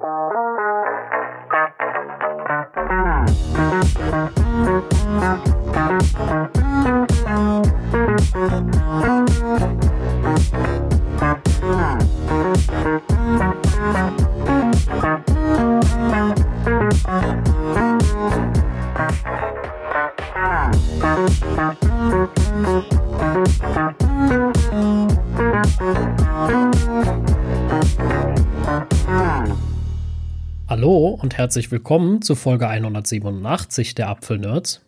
Hallo herzlich willkommen zu Folge 187 der Apfelnerds.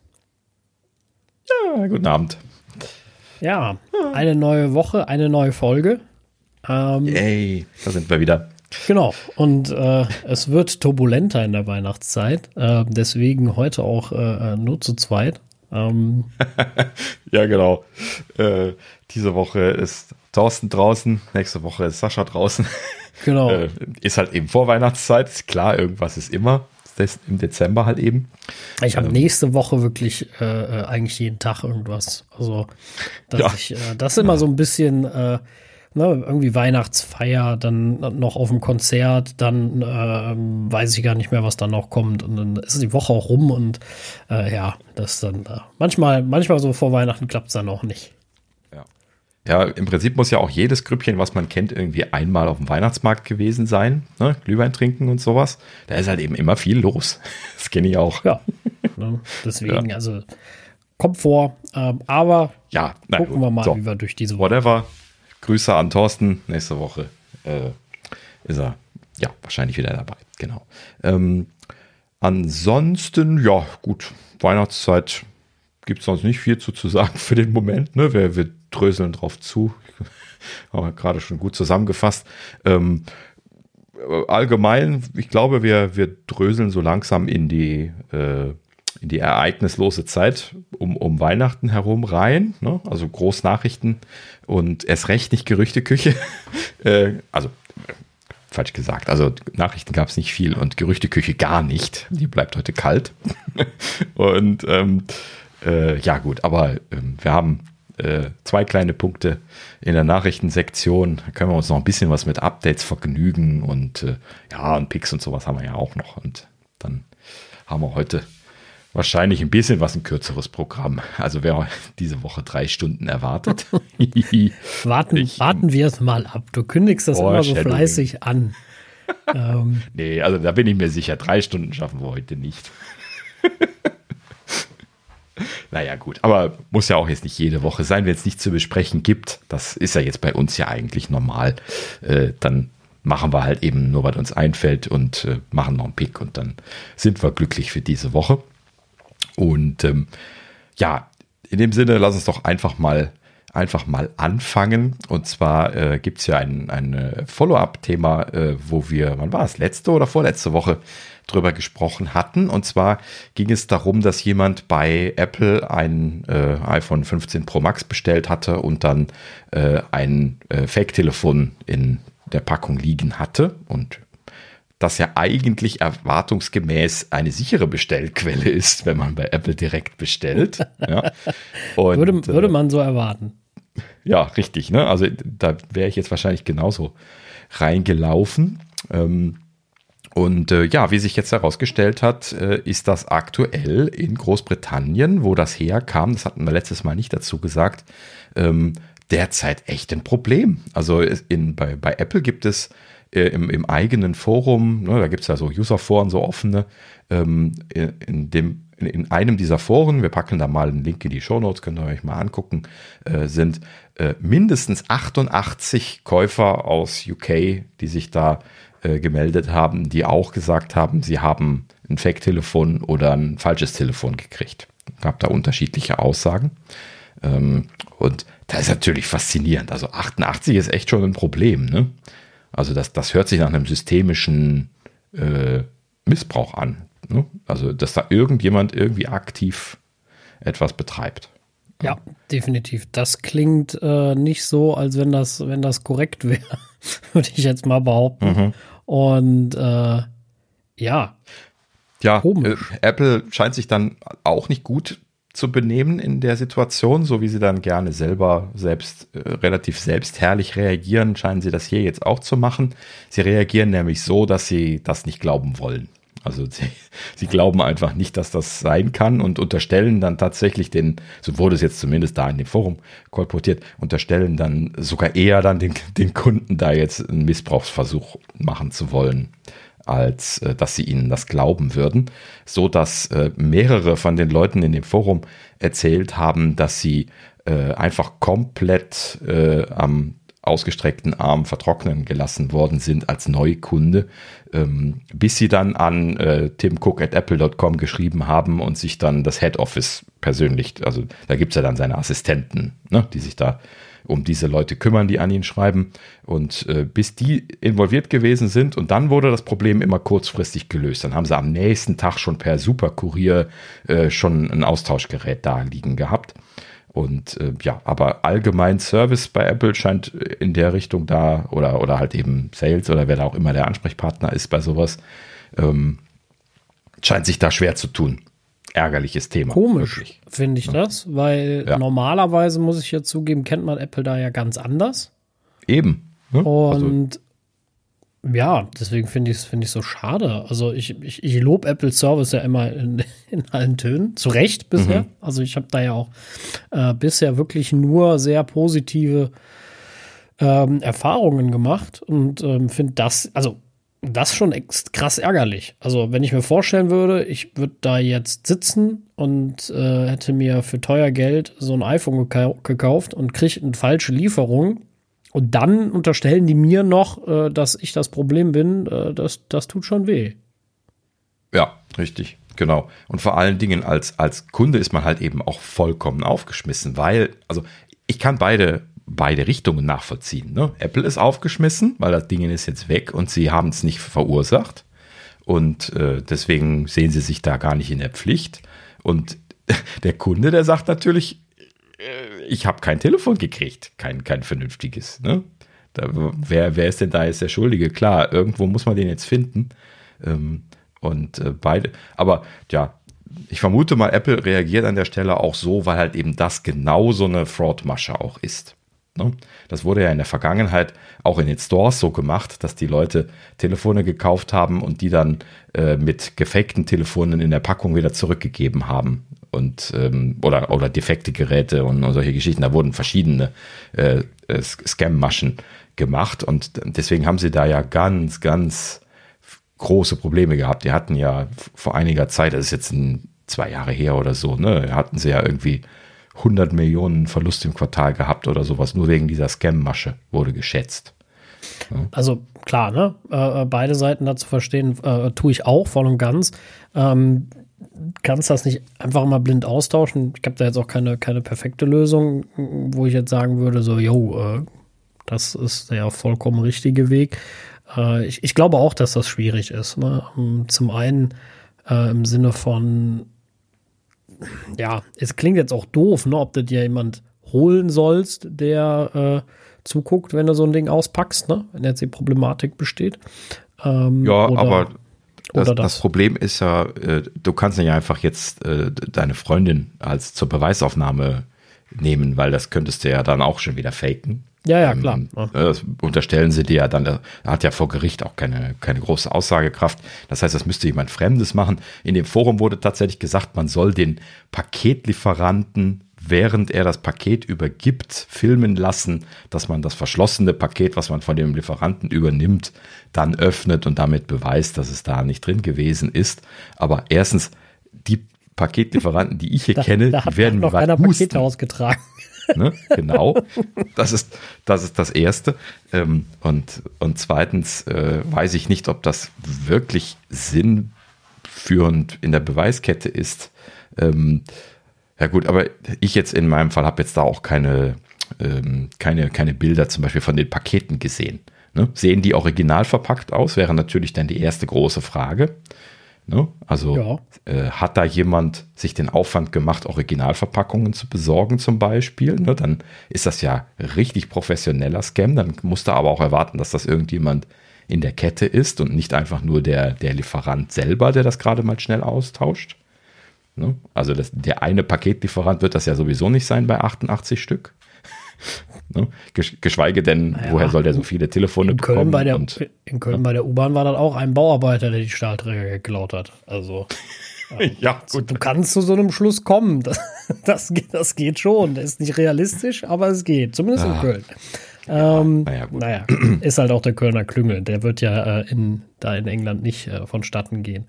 Ja, guten Abend. Ja, eine neue Woche, eine neue Folge. Ähm, Yay, da sind wir wieder. Genau, und äh, es wird turbulenter in der Weihnachtszeit. Äh, deswegen heute auch äh, nur zu zweit. Ähm, ja, genau. Äh, diese Woche ist Thorsten draußen, nächste Woche ist Sascha draußen. Genau. Äh, ist halt eben Vorweihnachtszeit, ist klar, irgendwas ist immer. Das im Dezember halt eben. Ich habe ähm, nächste Woche wirklich äh, äh, eigentlich jeden Tag irgendwas. Also, ja. ich, äh, das ist immer so ein bisschen, äh, ne, irgendwie Weihnachtsfeier, dann noch auf dem Konzert, dann äh, weiß ich gar nicht mehr, was dann noch kommt. Und dann ist die Woche auch rum und äh, ja, das dann manchmal, manchmal so vor Weihnachten klappt es dann auch nicht. Ja, im Prinzip muss ja auch jedes Grüppchen, was man kennt, irgendwie einmal auf dem Weihnachtsmarkt gewesen sein. Ne? Glühwein trinken und sowas. Da ist halt eben immer viel los. Das kenne ich auch. Ja, ne? deswegen, ja. also kommt vor. Ähm, aber ja, nein, gucken wir mal, so. wie wir durch diese Woche. Whatever. Grüße an Thorsten. Nächste Woche äh, ist er ja wahrscheinlich wieder dabei. Genau. Ähm, ansonsten, ja, gut, Weihnachtszeit gibt es sonst nicht viel zu, zu sagen für den Moment. Ne? Wir, wir dröseln drauf zu. Haben wir gerade schon gut zusammengefasst. Ähm, allgemein, ich glaube, wir, wir dröseln so langsam in die, äh, in die ereignislose Zeit um, um Weihnachten herum rein. Ne? Also Großnachrichten und erst recht nicht Gerüchteküche. äh, also falsch gesagt. Also Nachrichten gab es nicht viel und Gerüchteküche gar nicht. Die bleibt heute kalt. und ähm, äh, ja gut, aber ähm, wir haben äh, zwei kleine Punkte in der Nachrichtensektion. Da können wir uns noch ein bisschen was mit Updates vergnügen und äh, ja, und Picks und sowas haben wir ja auch noch. Und dann haben wir heute wahrscheinlich ein bisschen was ein kürzeres Programm. Also wer diese Woche drei Stunden erwartet. warten, ich, warten wir es mal ab. Du kündigst das immer so fleißig an. ähm. Nee, also da bin ich mir sicher, drei Stunden schaffen wir heute nicht. Naja, gut, aber muss ja auch jetzt nicht jede Woche sein, wenn es nichts zu besprechen gibt. Das ist ja jetzt bei uns ja eigentlich normal. Äh, dann machen wir halt eben nur, was uns einfällt und äh, machen noch einen Pick und dann sind wir glücklich für diese Woche. Und ähm, ja, in dem Sinne, lass uns doch einfach mal einfach mal anfangen. Und zwar äh, gibt es ja ein, ein Follow-up-Thema, äh, wo wir, wann war es, letzte oder vorletzte Woche drüber gesprochen hatten. Und zwar ging es darum, dass jemand bei Apple ein äh, iPhone 15 Pro Max bestellt hatte und dann äh, ein äh, Fake-Telefon in der Packung liegen hatte. Und das ja eigentlich erwartungsgemäß eine sichere Bestellquelle ist, wenn man bei Apple direkt bestellt. Ja. Und, würde, würde man so erwarten. Ja, richtig. Ne? Also da wäre ich jetzt wahrscheinlich genauso reingelaufen. Ähm, und äh, ja, wie sich jetzt herausgestellt hat, äh, ist das aktuell in Großbritannien, wo das herkam, das hatten wir letztes Mal nicht dazu gesagt, ähm, derzeit echt ein Problem. Also in, bei, bei Apple gibt es äh, im, im eigenen Forum, ne, da gibt es ja so Userforen, so offene, ähm, in, dem, in, in, einem dieser Foren, wir packen da mal einen Link in die Show Notes, könnt ihr euch mal angucken, äh, sind äh, mindestens 88 Käufer aus UK, die sich da äh, gemeldet haben, die auch gesagt haben, sie haben ein Fake-Telefon oder ein falsches Telefon gekriegt. Gab da unterschiedliche Aussagen. Ähm, und das ist natürlich faszinierend. Also 88 ist echt schon ein Problem. Ne? Also das, das hört sich nach einem systemischen äh, Missbrauch an. Ne? Also dass da irgendjemand irgendwie aktiv etwas betreibt. Ja, definitiv. Das klingt äh, nicht so, als wenn das, wenn das korrekt wäre, würde ich jetzt mal behaupten. Mhm. Und äh, ja. Ja, äh, Apple scheint sich dann auch nicht gut zu benehmen in der Situation, so wie sie dann gerne selber selbst äh, relativ selbstherrlich reagieren, scheinen sie das hier jetzt auch zu machen. Sie reagieren nämlich so, dass sie das nicht glauben wollen. Also sie, sie glauben einfach nicht, dass das sein kann und unterstellen dann tatsächlich den, so wurde es jetzt zumindest da in dem Forum kolportiert, unterstellen dann sogar eher dann den, den Kunden da jetzt einen Missbrauchsversuch machen zu wollen als äh, dass sie ihnen das glauben würden, so dass äh, mehrere von den Leuten in dem Forum erzählt haben, dass sie äh, einfach komplett äh, am ausgestreckten Arm vertrocknen gelassen worden sind als Neukunde, ähm, bis sie dann an äh, Tim Cook at apple.com geschrieben haben und sich dann das Head Office persönlich, also da gibt es ja dann seine Assistenten, ne, die sich da um diese Leute kümmern, die an ihn schreiben. Und äh, bis die involviert gewesen sind und dann wurde das Problem immer kurzfristig gelöst. Dann haben sie am nächsten Tag schon per Superkurier äh, schon ein Austauschgerät da liegen gehabt. Und äh, ja, aber allgemein Service bei Apple scheint in der Richtung da oder, oder halt eben Sales oder wer da auch immer der Ansprechpartner ist bei sowas, ähm, scheint sich da schwer zu tun ärgerliches Thema. Komisch, finde ich ja. das, weil ja. normalerweise, muss ich ja zugeben, kennt man Apple da ja ganz anders. Eben. Ne? Und also. Ja, deswegen finde ich es find so schade. Also ich, ich, ich lobe Apple Service ja immer in, in allen Tönen, zu Recht bisher. Mhm. Also ich habe da ja auch äh, bisher wirklich nur sehr positive ähm, Erfahrungen gemacht und ähm, finde das, also das schon krass ärgerlich. Also, wenn ich mir vorstellen würde, ich würde da jetzt sitzen und äh, hätte mir für teuer Geld so ein iPhone gekau gekauft und kriege eine falsche Lieferung und dann unterstellen die mir noch, äh, dass ich das Problem bin, äh, das, das tut schon weh. Ja, richtig. Genau. Und vor allen Dingen als, als Kunde ist man halt eben auch vollkommen aufgeschmissen, weil, also ich kann beide beide Richtungen nachvollziehen. Ne? Apple ist aufgeschmissen, weil das Ding ist jetzt weg und sie haben es nicht verursacht. Und äh, deswegen sehen sie sich da gar nicht in der Pflicht. Und der Kunde, der sagt natürlich, äh, ich habe kein Telefon gekriegt, kein, kein vernünftiges. Ne? Da, wer, wer ist denn da jetzt der Schuldige? Klar, irgendwo muss man den jetzt finden. Ähm, und äh, beide, aber ja, ich vermute mal, Apple reagiert an der Stelle auch so, weil halt eben das genau so eine Fraud-Masche auch ist. Ne? Das wurde ja in der Vergangenheit auch in den Stores so gemacht, dass die Leute Telefone gekauft haben und die dann äh, mit gefakten Telefonen in der Packung wieder zurückgegeben haben. Und, ähm, oder, oder defekte Geräte und, und, solche Geschichten. Da wurden verschiedene äh, äh, Scam-Maschen gemacht und deswegen haben sie da ja ganz, ganz große Probleme gehabt. Die hatten ja vor einiger Zeit, das ist jetzt ein, zwei Jahre her oder so, ne, hatten sie ja irgendwie 100 Millionen Verlust im Quartal gehabt oder sowas. Nur wegen dieser Scam-Masche wurde geschätzt. Ja. Also klar, ne? Äh, beide Seiten dazu verstehen, äh, tue ich auch voll und ganz. Ähm, kannst das nicht einfach mal blind austauschen. Ich habe da jetzt auch keine, keine perfekte Lösung, wo ich jetzt sagen würde, so, yo, äh, das ist der vollkommen richtige Weg. Äh, ich, ich, glaube auch, dass das schwierig ist. Ne? Zum einen äh, im Sinne von ja, es klingt jetzt auch doof, ne, ob du dir jemand holen sollst, der äh, zuguckt, wenn du so ein Ding auspackst, ne, wenn jetzt die Problematik besteht. Ähm, ja, oder, aber das, das. das, Problem ist ja, äh, du kannst nicht einfach jetzt äh, deine Freundin als zur Beweisaufnahme nehmen, weil das könntest du ja dann auch schon wieder faken. Ja, ja, klar. Ähm, das unterstellen sie dir ja dann, er hat ja vor Gericht auch keine, keine große Aussagekraft. Das heißt, das müsste jemand Fremdes machen. In dem Forum wurde tatsächlich gesagt, man soll den Paketlieferanten, während er das Paket übergibt, filmen lassen, dass man das verschlossene Paket, was man von dem Lieferanten übernimmt, dann öffnet und damit beweist, dass es da nicht drin gewesen ist. Aber erstens, die Paketlieferanten, die ich hier da, kenne, da die werden noch einer Pakete ausgetragen. Ne? Genau. Das ist, das ist das Erste. Ähm, und, und zweitens äh, weiß ich nicht, ob das wirklich sinnführend in der Beweiskette ist. Ja gut, aber ich jetzt in meinem Fall habe jetzt da auch keine, ähm, keine, keine Bilder zum Beispiel von den Paketen gesehen. Ne? Sehen die original verpackt aus, wäre natürlich dann die erste große Frage. Ne? Also ja. äh, hat da jemand sich den Aufwand gemacht, Originalverpackungen zu besorgen zum Beispiel? Ne? Dann ist das ja richtig professioneller Scam. Dann musst du aber auch erwarten, dass das irgendjemand in der Kette ist und nicht einfach nur der, der Lieferant selber, der das gerade mal schnell austauscht. Ne? Also das, der eine Paketlieferant wird das ja sowieso nicht sein bei 88 Stück. ne? Geschweige denn, naja, woher soll der so viele Telefone in bekommen? Köln bei der, und, in Köln ja. bei der U-Bahn war dann auch ein Bauarbeiter, der die Stahlträger geklaut hat. Also ja, gut. Du kannst zu so einem Schluss kommen. Das, das, das geht schon. Das ist nicht realistisch, aber es geht. Zumindest ah. in Köln. Ähm, naja, naja, ist halt auch der Kölner Klüngel. Der wird ja äh, in, da in England nicht äh, vonstatten gehen.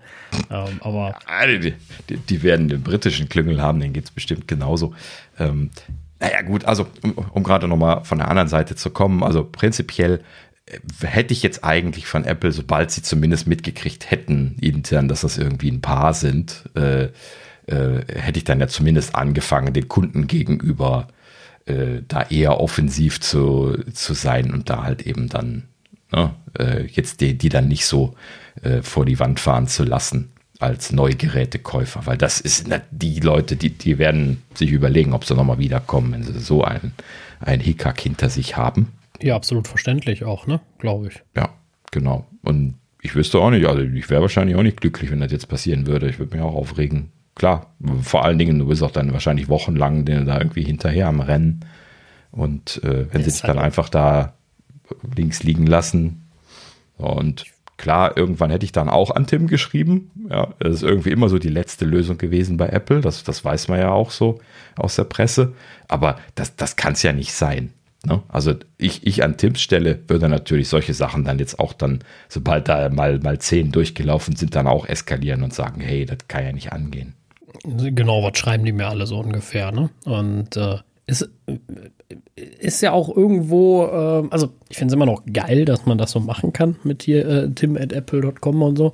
Ähm, aber die, die, die, werden den britischen Klüngel haben, den geht es bestimmt genauso. Ähm, naja, gut, also um, um gerade nochmal von der anderen Seite zu kommen, also prinzipiell äh, hätte ich jetzt eigentlich von Apple, sobald sie zumindest mitgekriegt hätten, intern, dass das irgendwie ein Paar sind, äh, äh, hätte ich dann ja zumindest angefangen, den Kunden gegenüber äh, da eher offensiv zu, zu sein und da halt eben dann ne, äh, jetzt die, die dann nicht so äh, vor die Wand fahren zu lassen als Neugerätekäufer, weil das ist die Leute, die, die werden sich überlegen, ob sie nochmal wiederkommen, wenn sie so einen, einen Hickhack hinter sich haben. Ja, absolut verständlich auch, ne? Glaube ich. Ja, genau. Und ich wüsste auch nicht, also ich wäre wahrscheinlich auch nicht glücklich, wenn das jetzt passieren würde. Ich würde mich auch aufregen klar, vor allen Dingen, du bist auch dann wahrscheinlich wochenlang da irgendwie hinterher am Rennen. Und äh, wenn sie dich dann einfach da links liegen lassen. Und klar, irgendwann hätte ich dann auch an Tim geschrieben. Ja, das ist irgendwie immer so die letzte Lösung gewesen bei Apple. Das, das weiß man ja auch so aus der Presse. Aber das, das kann es ja nicht sein. Ne? Also ich, ich an Tims Stelle würde natürlich solche Sachen dann jetzt auch dann, sobald da mal, mal zehn durchgelaufen sind, dann auch eskalieren und sagen, hey, das kann ja nicht angehen. Genau, was schreiben die mir alle so ungefähr, ne? Und äh, ist, ist ja auch irgendwo, äh, also ich finde es immer noch geil, dass man das so machen kann mit hier äh, tim at apple.com und so.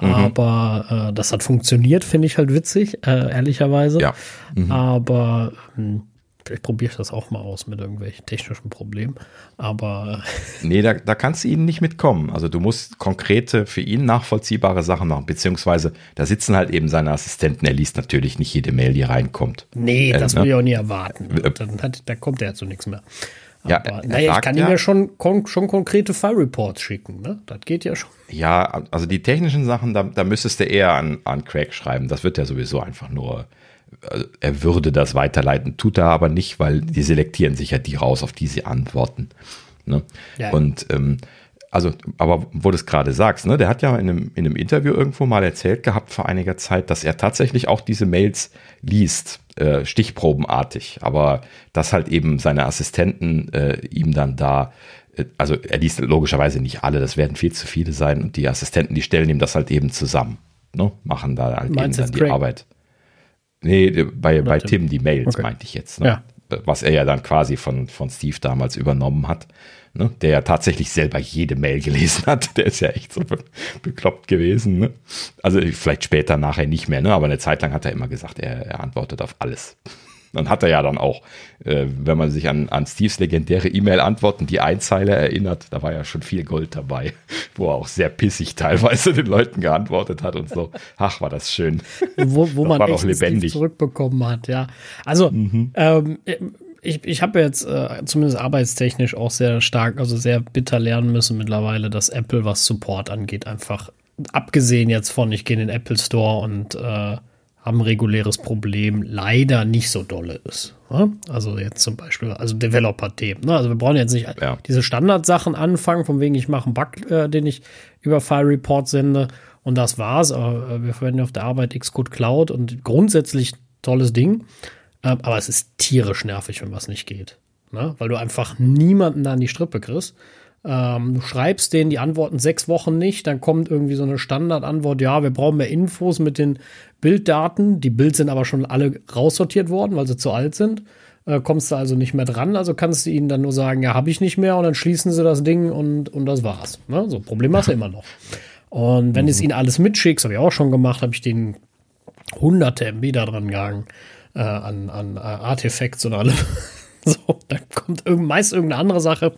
Mhm. Aber äh, das hat funktioniert, finde ich halt witzig, äh, ehrlicherweise. Ja. Mhm. Aber ähm, Vielleicht probiere ich das auch mal aus mit irgendwelchen technischen Problemen. Aber. nee, da, da kannst du ihnen nicht mitkommen. Also du musst konkrete, für ihn nachvollziehbare Sachen machen. Beziehungsweise da sitzen halt eben seine Assistenten. Er liest natürlich nicht jede Mail, die reinkommt. Nee, äh, das ne? will ich auch nie erwarten. Äh, Dann hat, da kommt er zu nichts mehr. Ja, Aber, naja, ich kann ihm ja schon, kon schon konkrete File-Reports schicken, ne? Das geht ja schon. Ja, also die technischen Sachen, da, da müsstest du eher an, an Craig schreiben. Das wird ja sowieso einfach nur er würde das weiterleiten, tut er aber nicht, weil die selektieren sich ja die raus, auf die sie antworten. Ne? Ja. Und ähm, also, aber wo du es gerade sagst, ne, der hat ja in einem, in einem Interview irgendwo mal erzählt gehabt vor einiger Zeit, dass er tatsächlich auch diese Mails liest, äh, stichprobenartig, aber dass halt eben seine Assistenten äh, ihm dann da äh, also er liest logischerweise nicht alle, das werden viel zu viele sein und die Assistenten, die stellen ihm das halt eben zusammen, ne? machen da halt Meinst eben dann die Craig? Arbeit. Nee, bei, bei Tim. Tim die Mails okay. meinte ich jetzt. Ne? Ja. Was er ja dann quasi von, von Steve damals übernommen hat. Ne? Der ja tatsächlich selber jede Mail gelesen hat. Der ist ja echt so bekloppt gewesen. Ne? Also vielleicht später nachher nicht mehr, ne? aber eine Zeit lang hat er immer gesagt, er, er antwortet auf alles. Dann hat er ja dann auch, äh, wenn man sich an, an Steves legendäre E-Mail-Antworten, die Einzeile erinnert, da war ja schon viel Gold dabei, wo er auch sehr pissig teilweise den Leuten geantwortet hat und so. Ach, war das schön. Wo, wo man echt lebendig. zurückbekommen hat, ja. Also, mhm. ähm, ich, ich habe jetzt äh, zumindest arbeitstechnisch auch sehr stark, also sehr bitter lernen müssen mittlerweile, dass Apple, was Support angeht, einfach abgesehen jetzt von, ich gehe in den Apple Store und äh, haben reguläres Problem leider nicht so dolle ist. Ne? Also jetzt zum Beispiel, also Developer-Themen. Ne? Also wir brauchen jetzt nicht ja. diese Standardsachen anfangen, von wegen ich mache einen Bug, äh, den ich über File Report sende und das war's. Aber äh, wir verwenden auf der Arbeit Xcode Cloud und grundsätzlich tolles Ding. Äh, aber es ist tierisch nervig, wenn was nicht geht. Ne? Weil du einfach niemanden da an die Strippe kriegst. Ähm, du schreibst denen die Antworten sechs Wochen nicht, dann kommt irgendwie so eine Standardantwort, ja, wir brauchen mehr Infos mit den Bilddaten. Die Bild sind aber schon alle raussortiert worden, weil sie zu alt sind. Äh, kommst du also nicht mehr dran, also kannst du ihnen dann nur sagen, ja, habe ich nicht mehr und dann schließen sie das Ding und, und das war's. Ne? So, Problem hast du immer noch. Und wenn mhm. du es ihnen alles mitschickst, habe ich auch schon gemacht, habe ich denen hunderte MB da dran gegangen äh, an, an uh, Artefacts und allem. so, dann kommt irgend, meist irgendeine andere Sache.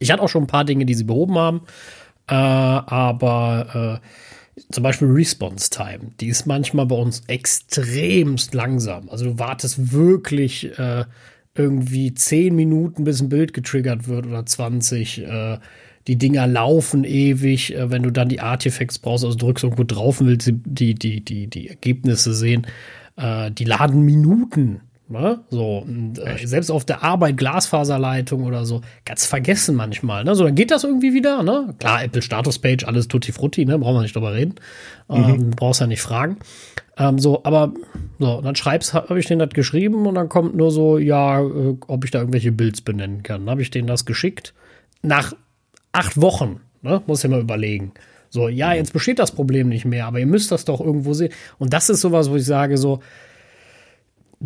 Ich hatte auch schon ein paar Dinge, die sie behoben haben, äh, aber äh, zum Beispiel Response Time, die ist manchmal bei uns extremst langsam. Also du wartest wirklich äh, irgendwie 10 Minuten, bis ein Bild getriggert wird oder 20. Äh, die Dinger laufen ewig, äh, wenn du dann die Artifacts brauchst, also drückst irgendwo drauf und willst die, die, die, die Ergebnisse sehen, äh, die laden Minuten. Ne? So, und, äh, selbst auf der Arbeit, Glasfaserleitung oder so, ganz vergessen manchmal. Ne? So, dann geht das irgendwie wieder. Ne? Klar, Apple Status Page, alles tutti frutti, ne? brauchen wir nicht drüber reden. Ähm, mhm. brauchst ja nicht fragen. Ähm, so, aber so, dann schreibst, habe ich den das geschrieben und dann kommt nur so, ja, äh, ob ich da irgendwelche Builds benennen kann. Dann habe ich denen das geschickt. Nach acht Wochen, ne? muss ich mal überlegen. So, ja, jetzt besteht das Problem nicht mehr, aber ihr müsst das doch irgendwo sehen. Und das ist sowas, wo ich sage, so,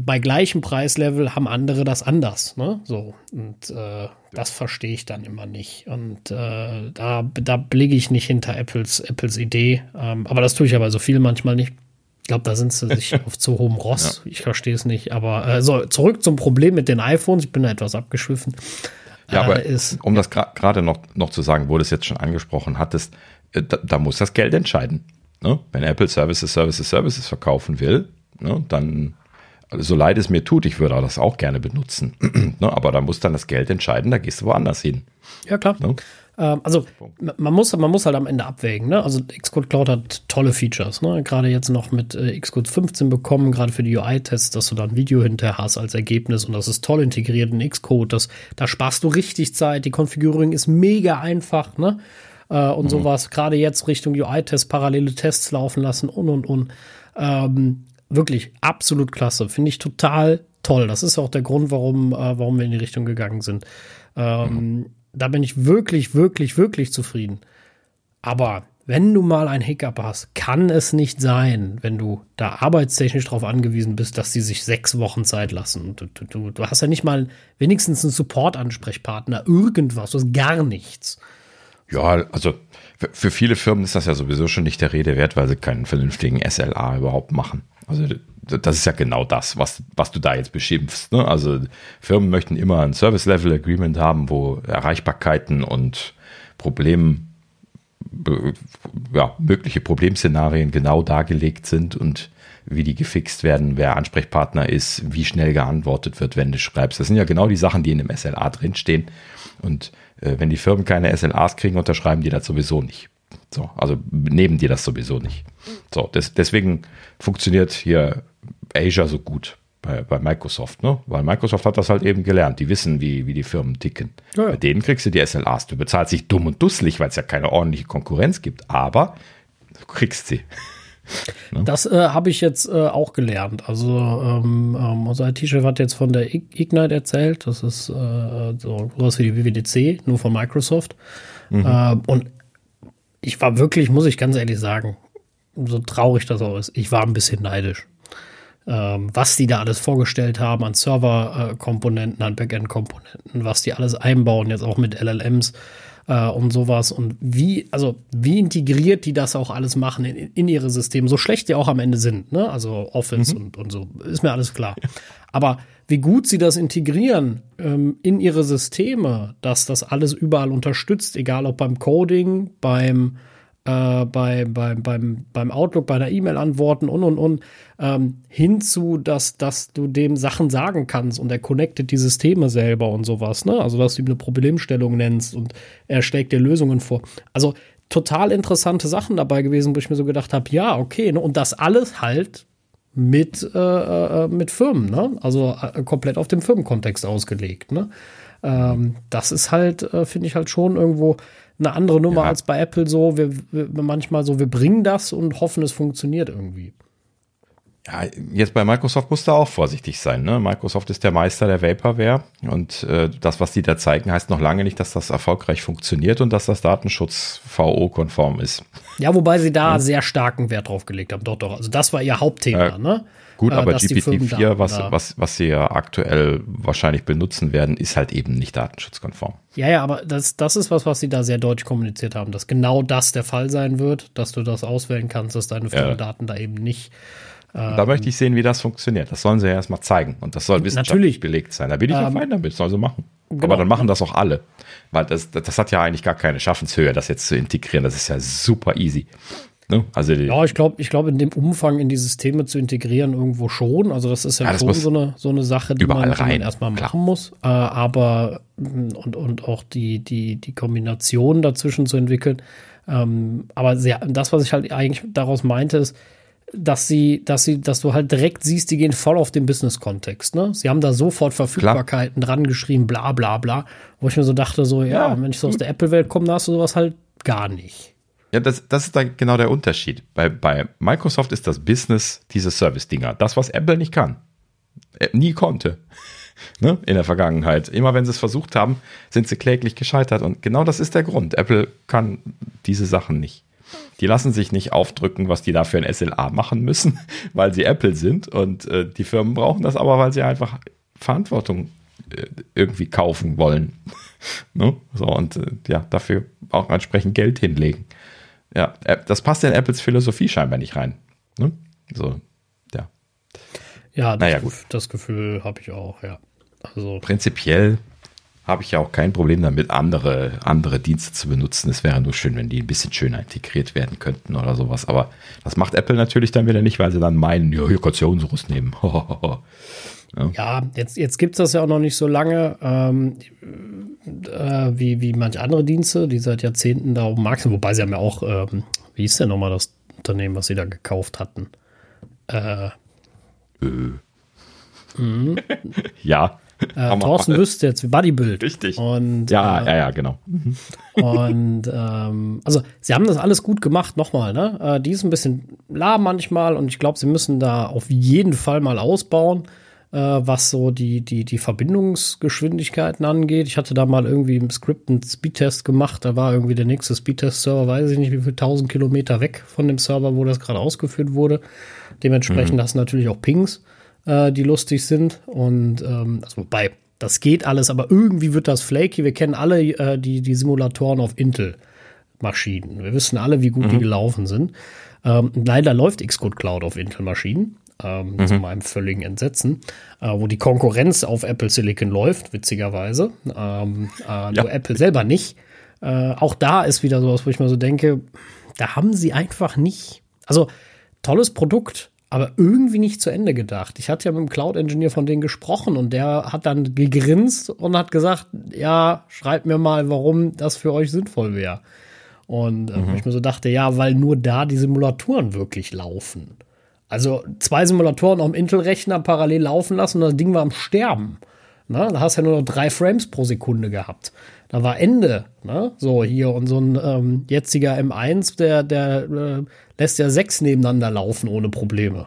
bei gleichem Preislevel haben andere das anders. Ne? So, und äh, das verstehe ich dann immer nicht. Und äh, da, da blicke ich nicht hinter Apples, Apples Idee. Ähm, aber das tue ich aber so viel manchmal nicht. Ich glaube, da sind sie sich auf zu hohem Ross. Ja. Ich verstehe es nicht. Aber äh, so, zurück zum Problem mit den iPhones. Ich bin da etwas abgeschwiffen. Ja, aber äh, ist, um das gerade noch, noch zu sagen, wo du es jetzt schon angesprochen hattest, äh, da, da muss das Geld entscheiden. Ne? Wenn Apple Services, Services, Services verkaufen will, ne, dann so leid es mir tut, ich würde das auch gerne benutzen. ne, aber da muss dann das Geld entscheiden, da gehst du woanders hin. Ja, klar. Ne? Ähm, also man muss, man muss halt am Ende abwägen. Ne? Also Xcode Cloud hat tolle Features. Ne? Gerade jetzt noch mit äh, Xcode 15 bekommen, gerade für die UI-Tests, dass du da ein Video hinterher hast als Ergebnis und das ist toll integriert in Xcode. Das, da sparst du richtig Zeit. Die Konfigurierung ist mega einfach. Ne? Äh, und mhm. sowas. Gerade jetzt Richtung UI-Tests, parallele Tests laufen lassen und und und. Ähm, wirklich absolut klasse. Finde ich total toll. Das ist auch der Grund, warum, äh, warum wir in die Richtung gegangen sind. Ähm, mhm. Da bin ich wirklich, wirklich, wirklich zufrieden. Aber wenn du mal ein Hiccup hast, kann es nicht sein, wenn du da arbeitstechnisch darauf angewiesen bist, dass sie sich sechs Wochen Zeit lassen. Du, du, du hast ja nicht mal wenigstens einen Support-Ansprechpartner, irgendwas, du hast gar nichts. Ja, also für viele Firmen ist das ja sowieso schon nicht der Rede wert, weil sie keinen vernünftigen SLA überhaupt machen. Also das ist ja genau das, was, was du da jetzt beschimpfst. Ne? Also Firmen möchten immer ein Service-Level-Agreement haben, wo Erreichbarkeiten und Problem, ja, mögliche Problemszenarien genau dargelegt sind und wie die gefixt werden, wer Ansprechpartner ist, wie schnell geantwortet wird, wenn du schreibst. Das sind ja genau die Sachen, die in dem SLA drinstehen. Und äh, wenn die Firmen keine SLAs kriegen, unterschreiben die das sowieso nicht. So, also nehmen die das sowieso nicht. So, des, deswegen funktioniert hier Azure so gut bei, bei Microsoft, ne? Weil Microsoft hat das halt eben gelernt. Die wissen, wie, wie die Firmen ticken. Ja, ja. Bei denen kriegst du die SLAs. Du bezahlst dich dumm und dusselig, weil es ja keine ordentliche Konkurrenz gibt, aber du kriegst sie. Ne? Das äh, habe ich jetzt äh, auch gelernt. Also ähm, ähm, unser IT-Chef hat jetzt von der Ignite erzählt. Das ist äh, so was wie die WWDC, nur von Microsoft. Mhm. Äh, und ich war wirklich, muss ich ganz ehrlich sagen, so traurig das auch ist, ich war ein bisschen neidisch. Ähm, was die da alles vorgestellt haben an Server-Komponenten, an Backend-Komponenten, was die alles einbauen, jetzt auch mit LLMs äh, und sowas und wie, also wie integriert die das auch alles machen in, in ihre Systeme, so schlecht die auch am Ende sind, ne? Also Office mhm. und, und so, ist mir alles klar. Aber wie gut sie das integrieren ähm, in ihre Systeme, dass das alles überall unterstützt, egal ob beim Coding, beim äh, bei, bei, beim, beim Outlook, bei der E-Mail antworten und und und, ähm, hinzu, dass, dass du dem Sachen sagen kannst und er connectet die Systeme selber und sowas, ne? Also dass du ihm eine Problemstellung nennst und er schlägt dir Lösungen vor. Also total interessante Sachen dabei gewesen, wo ich mir so gedacht habe, ja, okay, ne? und das alles halt mit, äh, äh, mit Firmen, ne? Also äh, komplett auf den Firmenkontext ausgelegt, ne? Ähm, das ist halt, äh, finde ich halt schon irgendwo eine andere Nummer ja. als bei Apple so. Wir, wir, manchmal so, wir bringen das und hoffen, es funktioniert irgendwie. Ja, jetzt bei Microsoft musst du auch vorsichtig sein. Ne? Microsoft ist der Meister der Vaporware und äh, das, was die da zeigen, heißt noch lange nicht, dass das erfolgreich funktioniert und dass das Datenschutz VO-konform ist. Ja, wobei sie da ja. sehr starken Wert drauf gelegt haben. Doch, doch. Also das war ihr Hauptthema. Äh, ne? Gut, äh, aber GPT-4, was, was, was sie ja aktuell wahrscheinlich benutzen werden, ist halt eben nicht datenschutzkonform. Ja, ja, aber das, das ist was, was sie da sehr deutlich kommuniziert haben, dass genau das der Fall sein wird, dass du das auswählen kannst, dass deine ja. da eben nicht da möchte ich sehen, wie das funktioniert. Das sollen sie ja erstmal zeigen. Und das soll wissenschaftlich Natürlich. belegt sein. Da bin ich ähm, auch fein damit, soll sie machen. Genau. Aber dann machen das auch alle. Weil das, das hat ja eigentlich gar keine Schaffenshöhe, das jetzt zu integrieren. Das ist ja super easy. Ne? Also ja, ich glaube, ich glaube, in dem Umfang in die Systeme zu integrieren irgendwo schon. Also das ist ja, ja schon so eine, so eine Sache, die man, die man, erstmal Klar. machen muss. Äh, aber und, und auch die, die, die Kombination dazwischen zu entwickeln. Ähm, aber sehr, das, was ich halt eigentlich daraus meinte, ist, dass sie, dass sie, dass du halt direkt siehst, die gehen voll auf den Business-Kontext. Ne? Sie haben da sofort Verfügbarkeiten Klar. dran geschrieben, bla bla bla. Wo ich mir so dachte, so, ja, ja wenn ich so aus der Apple-Welt komme, da hast du sowas halt gar nicht. Ja, das, das ist dann genau der Unterschied. Bei, bei Microsoft ist das Business diese Service-Dinger. Das, was Apple nicht kann. Äh, nie konnte. ne? In der Vergangenheit. Immer wenn sie es versucht haben, sind sie kläglich gescheitert. Und genau das ist der Grund. Apple kann diese Sachen nicht. Die lassen sich nicht aufdrücken, was die da für ein SLA machen müssen, weil sie Apple sind. Und äh, die Firmen brauchen das aber, weil sie einfach Verantwortung äh, irgendwie kaufen wollen. ne? So, und äh, ja, dafür auch entsprechend Geld hinlegen. Ja, äh, das passt in Apples Philosophie scheinbar nicht rein. Ne? So, ja. Ja, das, naja, gut. das Gefühl habe ich auch, ja. Also. Prinzipiell habe ich ja auch kein Problem damit, andere, andere Dienste zu benutzen. Es wäre nur schön, wenn die ein bisschen schöner integriert werden könnten oder sowas. Aber das macht Apple natürlich dann wieder nicht, weil sie dann meinen, ja, hier kannst du ja unseres nehmen. ja. ja, jetzt, jetzt gibt es das ja auch noch nicht so lange. Ähm, äh, wie, wie manche andere Dienste, die seit Jahrzehnten da dem Markt sind. Wobei sie haben ja auch, ähm, wie ist denn nochmal das Unternehmen, was sie da gekauft hatten? Äh. äh. Mhm. ja. Äh, Thorsten wüsste jetzt wie Bodybuild. Richtig. Und, ja, äh, ja, ja, genau. Mhm. Und ähm, also sie haben das alles gut gemacht, nochmal, ne? Äh, die ist ein bisschen lahm manchmal und ich glaube, sie müssen da auf jeden Fall mal ausbauen äh, was so die, die, die Verbindungsgeschwindigkeiten angeht. Ich hatte da mal irgendwie im Skript einen Speedtest gemacht. Da war irgendwie der nächste Speedtest-Server, weiß ich nicht, wie viel tausend Kilometer weg von dem Server, wo das gerade ausgeführt wurde. Dementsprechend mhm. hast du natürlich auch Pings, äh, die lustig sind. Und ähm, also wobei, das geht alles, aber irgendwie wird das flaky. Wir kennen alle äh, die, die Simulatoren auf Intel. Maschinen. Wir wissen alle, wie gut mhm. die gelaufen sind. Ähm, leider läuft Xcode Cloud auf Intel-Maschinen ähm, mhm. zu meinem völligen Entsetzen, äh, wo die Konkurrenz auf Apple Silicon läuft, witzigerweise. Ähm, äh, ja. Nur Apple selber nicht. Äh, auch da ist wieder sowas, wo ich mir so denke, da haben sie einfach nicht. Also, tolles Produkt, aber irgendwie nicht zu Ende gedacht. Ich hatte ja mit dem Cloud-Engineer von denen gesprochen und der hat dann gegrinst und hat gesagt, ja, schreibt mir mal, warum das für euch sinnvoll wäre. Und äh, mhm. ich mir so dachte, ja, weil nur da die Simulatoren wirklich laufen. Also zwei Simulatoren auf dem Intel-Rechner parallel laufen lassen und das Ding war am Sterben. Ne? Da hast du ja nur noch drei Frames pro Sekunde gehabt. Da war Ende. Ne? So hier und so ein ähm, jetziger M1, der, der äh, lässt ja sechs nebeneinander laufen ohne Probleme.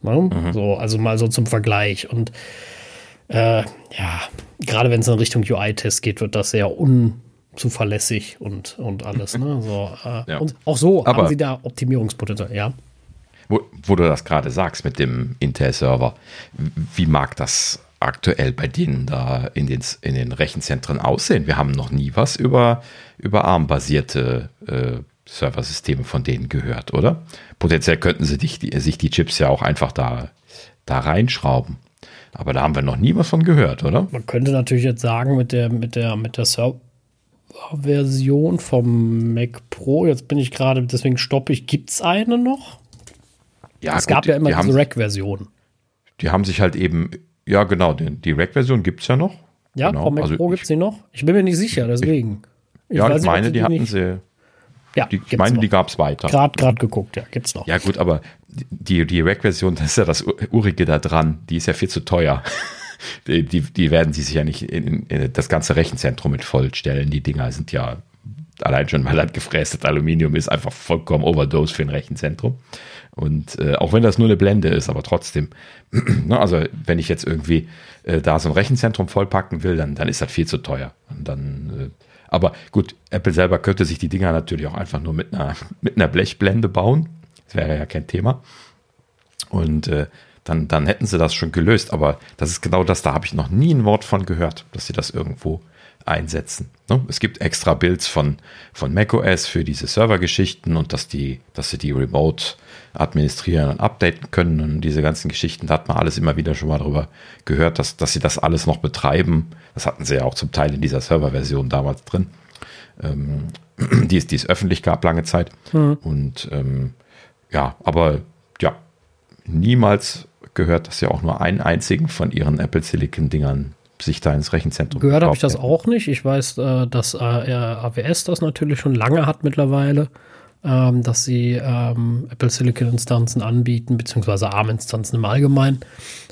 Ne? Mhm. So, also mal so zum Vergleich. Und äh, ja, gerade wenn es in Richtung UI-Test geht, wird das sehr unzuverlässig und, und alles. Ne? So, äh, ja. Und auch so Aber haben sie da Optimierungspotenzial, ja. Wo, wo du das gerade sagst mit dem Intel-Server, wie mag das aktuell bei denen da in den, in den Rechenzentren aussehen? Wir haben noch nie was über, über ARM-basierte äh, Serversysteme von denen gehört, oder? Potenziell könnten sie dich, die, sich die Chips ja auch einfach da, da reinschrauben. Aber da haben wir noch nie was von gehört, oder? Man könnte natürlich jetzt sagen, mit der, mit der, mit der Server-Version vom Mac Pro, jetzt bin ich gerade, deswegen stoppe ich, gibt es eine noch? Ja, es gut, gab ja immer die diese Rack-Version. Die haben sich halt eben, ja genau, die, die Rack-Version gibt es ja noch. Ja, genau. vom Mac also Pro gibt es die noch? Ich bin mir nicht sicher, deswegen. Ich, ja, ich meine, die, die hatten sie. Ja, die, ich meine, noch. die gab es weiter. Gerade gerade geguckt, ja, gibt's noch. Ja, gut, aber die, die Rack-Version, das ist ja das Urige da dran, die ist ja viel zu teuer. die, die, die werden sie sich ja nicht in, in, das ganze Rechenzentrum mit vollstellen. Die Dinger sind ja allein schon, weil das gefrästes Aluminium ist, einfach vollkommen Overdose für ein Rechenzentrum. Und äh, auch wenn das nur eine Blende ist, aber trotzdem, ne, also wenn ich jetzt irgendwie äh, da so ein Rechenzentrum vollpacken will, dann, dann ist das viel zu teuer. Und dann, äh, aber gut, Apple selber könnte sich die Dinger natürlich auch einfach nur mit einer, mit einer Blechblende bauen. Das wäre ja kein Thema. Und äh, dann, dann hätten sie das schon gelöst. Aber das ist genau das, da habe ich noch nie ein Wort von gehört, dass sie das irgendwo einsetzen. Ne? Es gibt extra Builds von, von macOS für diese Servergeschichten und dass die, dass sie die remote administrieren und updaten können und diese ganzen Geschichten, da hat man alles immer wieder schon mal darüber gehört, dass, dass sie das alles noch betreiben. Das hatten sie ja auch zum Teil in dieser Serverversion damals drin. Ähm, die es, die es öffentlich gab lange Zeit. Mhm. Und ähm, ja, aber ja, niemals gehört, dass sie auch nur einen einzigen von ihren Apple Silicon Dingern sich da ins Rechenzentrum Gehört habe ich das auch nicht. Ich weiß, äh, dass äh, AWS das natürlich schon lange hat mittlerweile, ähm, dass sie ähm, Apple Silicon Instanzen anbieten, beziehungsweise ARM-Instanzen im Allgemeinen.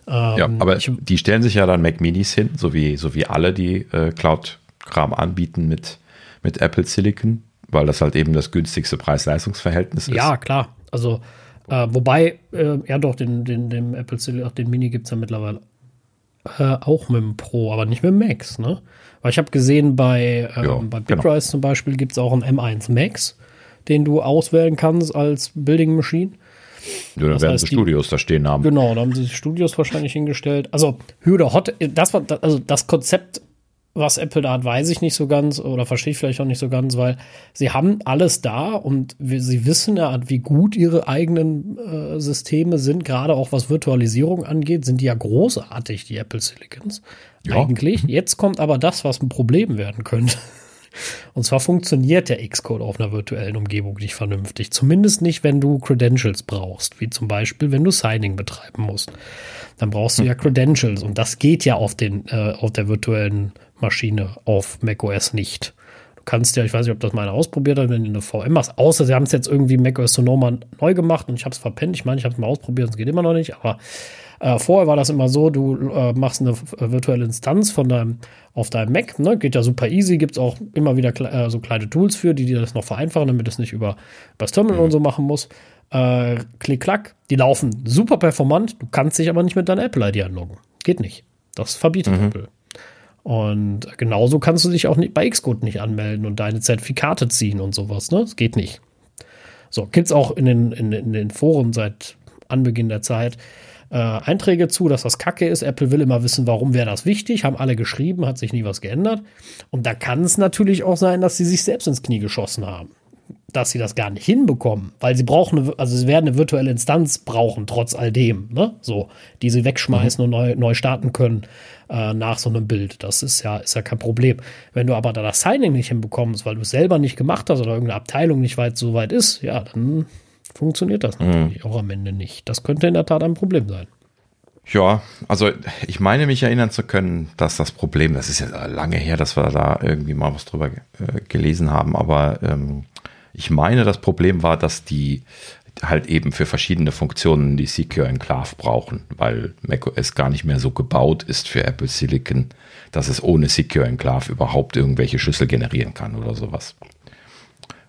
Ähm, ja, aber ich, die stellen sich ja dann Mac Minis hin, so wie, so wie alle, die äh, Cloud-Kram anbieten mit, mit Apple Silicon, weil das halt eben das günstigste Preis-Leistungs-Verhältnis ist. Ja, klar. Also, äh, wobei, äh, ja doch, den, den, den Apple Silicon, den Mini gibt es ja mittlerweile äh, auch mit dem Pro, aber nicht mit dem Max, ne? Weil ich habe gesehen, bei, ähm, ja, bei Bitrise genau. zum Beispiel gibt es auch einen M1 Max, den du auswählen kannst als Building Machine. Ja, dann werden sie Studios da stehen haben. Genau, da haben sie Studios wahrscheinlich hingestellt. Also Hürde Hot, das war also das Konzept was Apple da hat, weiß ich nicht so ganz oder verstehe ich vielleicht auch nicht so ganz, weil sie haben alles da und wir, sie wissen ja, wie gut ihre eigenen äh, Systeme sind, gerade auch was Virtualisierung angeht, sind die ja großartig, die Apple Silicons. Ja. Eigentlich. Jetzt kommt aber das, was ein Problem werden könnte. Und zwar funktioniert der Xcode auf einer virtuellen Umgebung nicht vernünftig. Zumindest nicht, wenn du Credentials brauchst, wie zum Beispiel, wenn du Signing betreiben musst. Dann brauchst du ja Credentials und das geht ja auf, den, äh, auf der virtuellen Maschine auf macOS nicht. Du kannst ja, ich weiß nicht, ob das mal einer ausprobiert hat, wenn du eine VM machst, außer sie haben es jetzt irgendwie macOS Sonoma neu gemacht und ich habe es verpennt. Ich meine, ich habe es mal ausprobiert, es geht immer noch nicht, aber äh, vorher war das immer so, du äh, machst eine äh, virtuelle Instanz von deinem, auf deinem Mac, ne? geht ja super easy, gibt es auch immer wieder äh, so kleine Tools für, die dir das noch vereinfachen, damit es nicht über das Terminal mhm. und so machen muss. Äh, klick, klack, die laufen super performant, du kannst dich aber nicht mit deiner Apple-ID anloggen. Geht nicht. Das verbietet mhm. Apple. Und genauso kannst du dich auch nicht bei Xcode nicht anmelden und deine Zertifikate ziehen und sowas. Ne? Das geht nicht. So, gibt es auch in den, in, in, den Foren seit Anbeginn der Zeit äh, Einträge zu, dass das Kacke ist. Apple will immer wissen, warum wäre das wichtig. Haben alle geschrieben, hat sich nie was geändert. Und da kann es natürlich auch sein, dass sie sich selbst ins Knie geschossen haben dass sie das gar nicht hinbekommen, weil sie brauchen, eine, also sie werden eine virtuelle Instanz brauchen, trotz all dem, ne? So, die sie wegschmeißen mhm. und neu, neu starten können äh, nach so einem Bild. Das ist ja, ist ja kein Problem. Wenn du aber da das Signing nicht hinbekommst, weil du es selber nicht gemacht hast oder irgendeine Abteilung nicht weit so weit ist, ja, dann funktioniert das natürlich mhm. auch am Ende nicht. Das könnte in der Tat ein Problem sein. Ja, also ich meine mich erinnern zu können, dass das Problem, das ist ja lange her, dass wir da irgendwie mal was drüber äh, gelesen haben, aber ähm, ich meine, das Problem war, dass die halt eben für verschiedene Funktionen die Secure Enclave brauchen, weil macOS gar nicht mehr so gebaut ist für Apple Silicon, dass es ohne Secure Enclave überhaupt irgendwelche Schlüssel generieren kann oder sowas.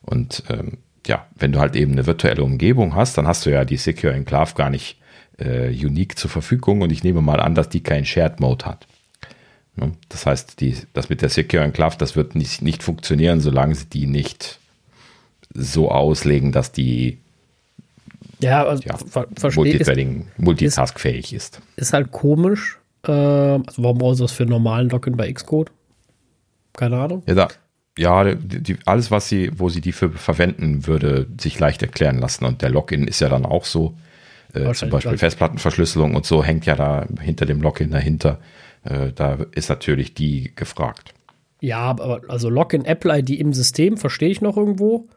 Und ähm, ja, wenn du halt eben eine virtuelle Umgebung hast, dann hast du ja die Secure Enclave gar nicht äh, unique zur Verfügung und ich nehme mal an, dass die keinen Shared Mode hat. Ne? Das heißt, die, das mit der Secure Enclave, das wird nicht, nicht funktionieren, solange sie die nicht so auslegen, dass die ja, also ja, Multithreading, multitaskfähig ist, ist. Ist halt komisch. Äh, also warum brauchst du das für einen normalen Login bei Xcode? Keine Ahnung. Ja, da, ja die, die, alles, was sie, wo sie die für verwenden, würde sich leicht erklären lassen. Und der Login ist ja dann auch so. Äh, zum Beispiel Festplattenverschlüsselung und so hängt ja da hinter dem Login dahinter. Äh, da ist natürlich die gefragt. Ja, aber also Login Apple ID im System verstehe ich noch irgendwo.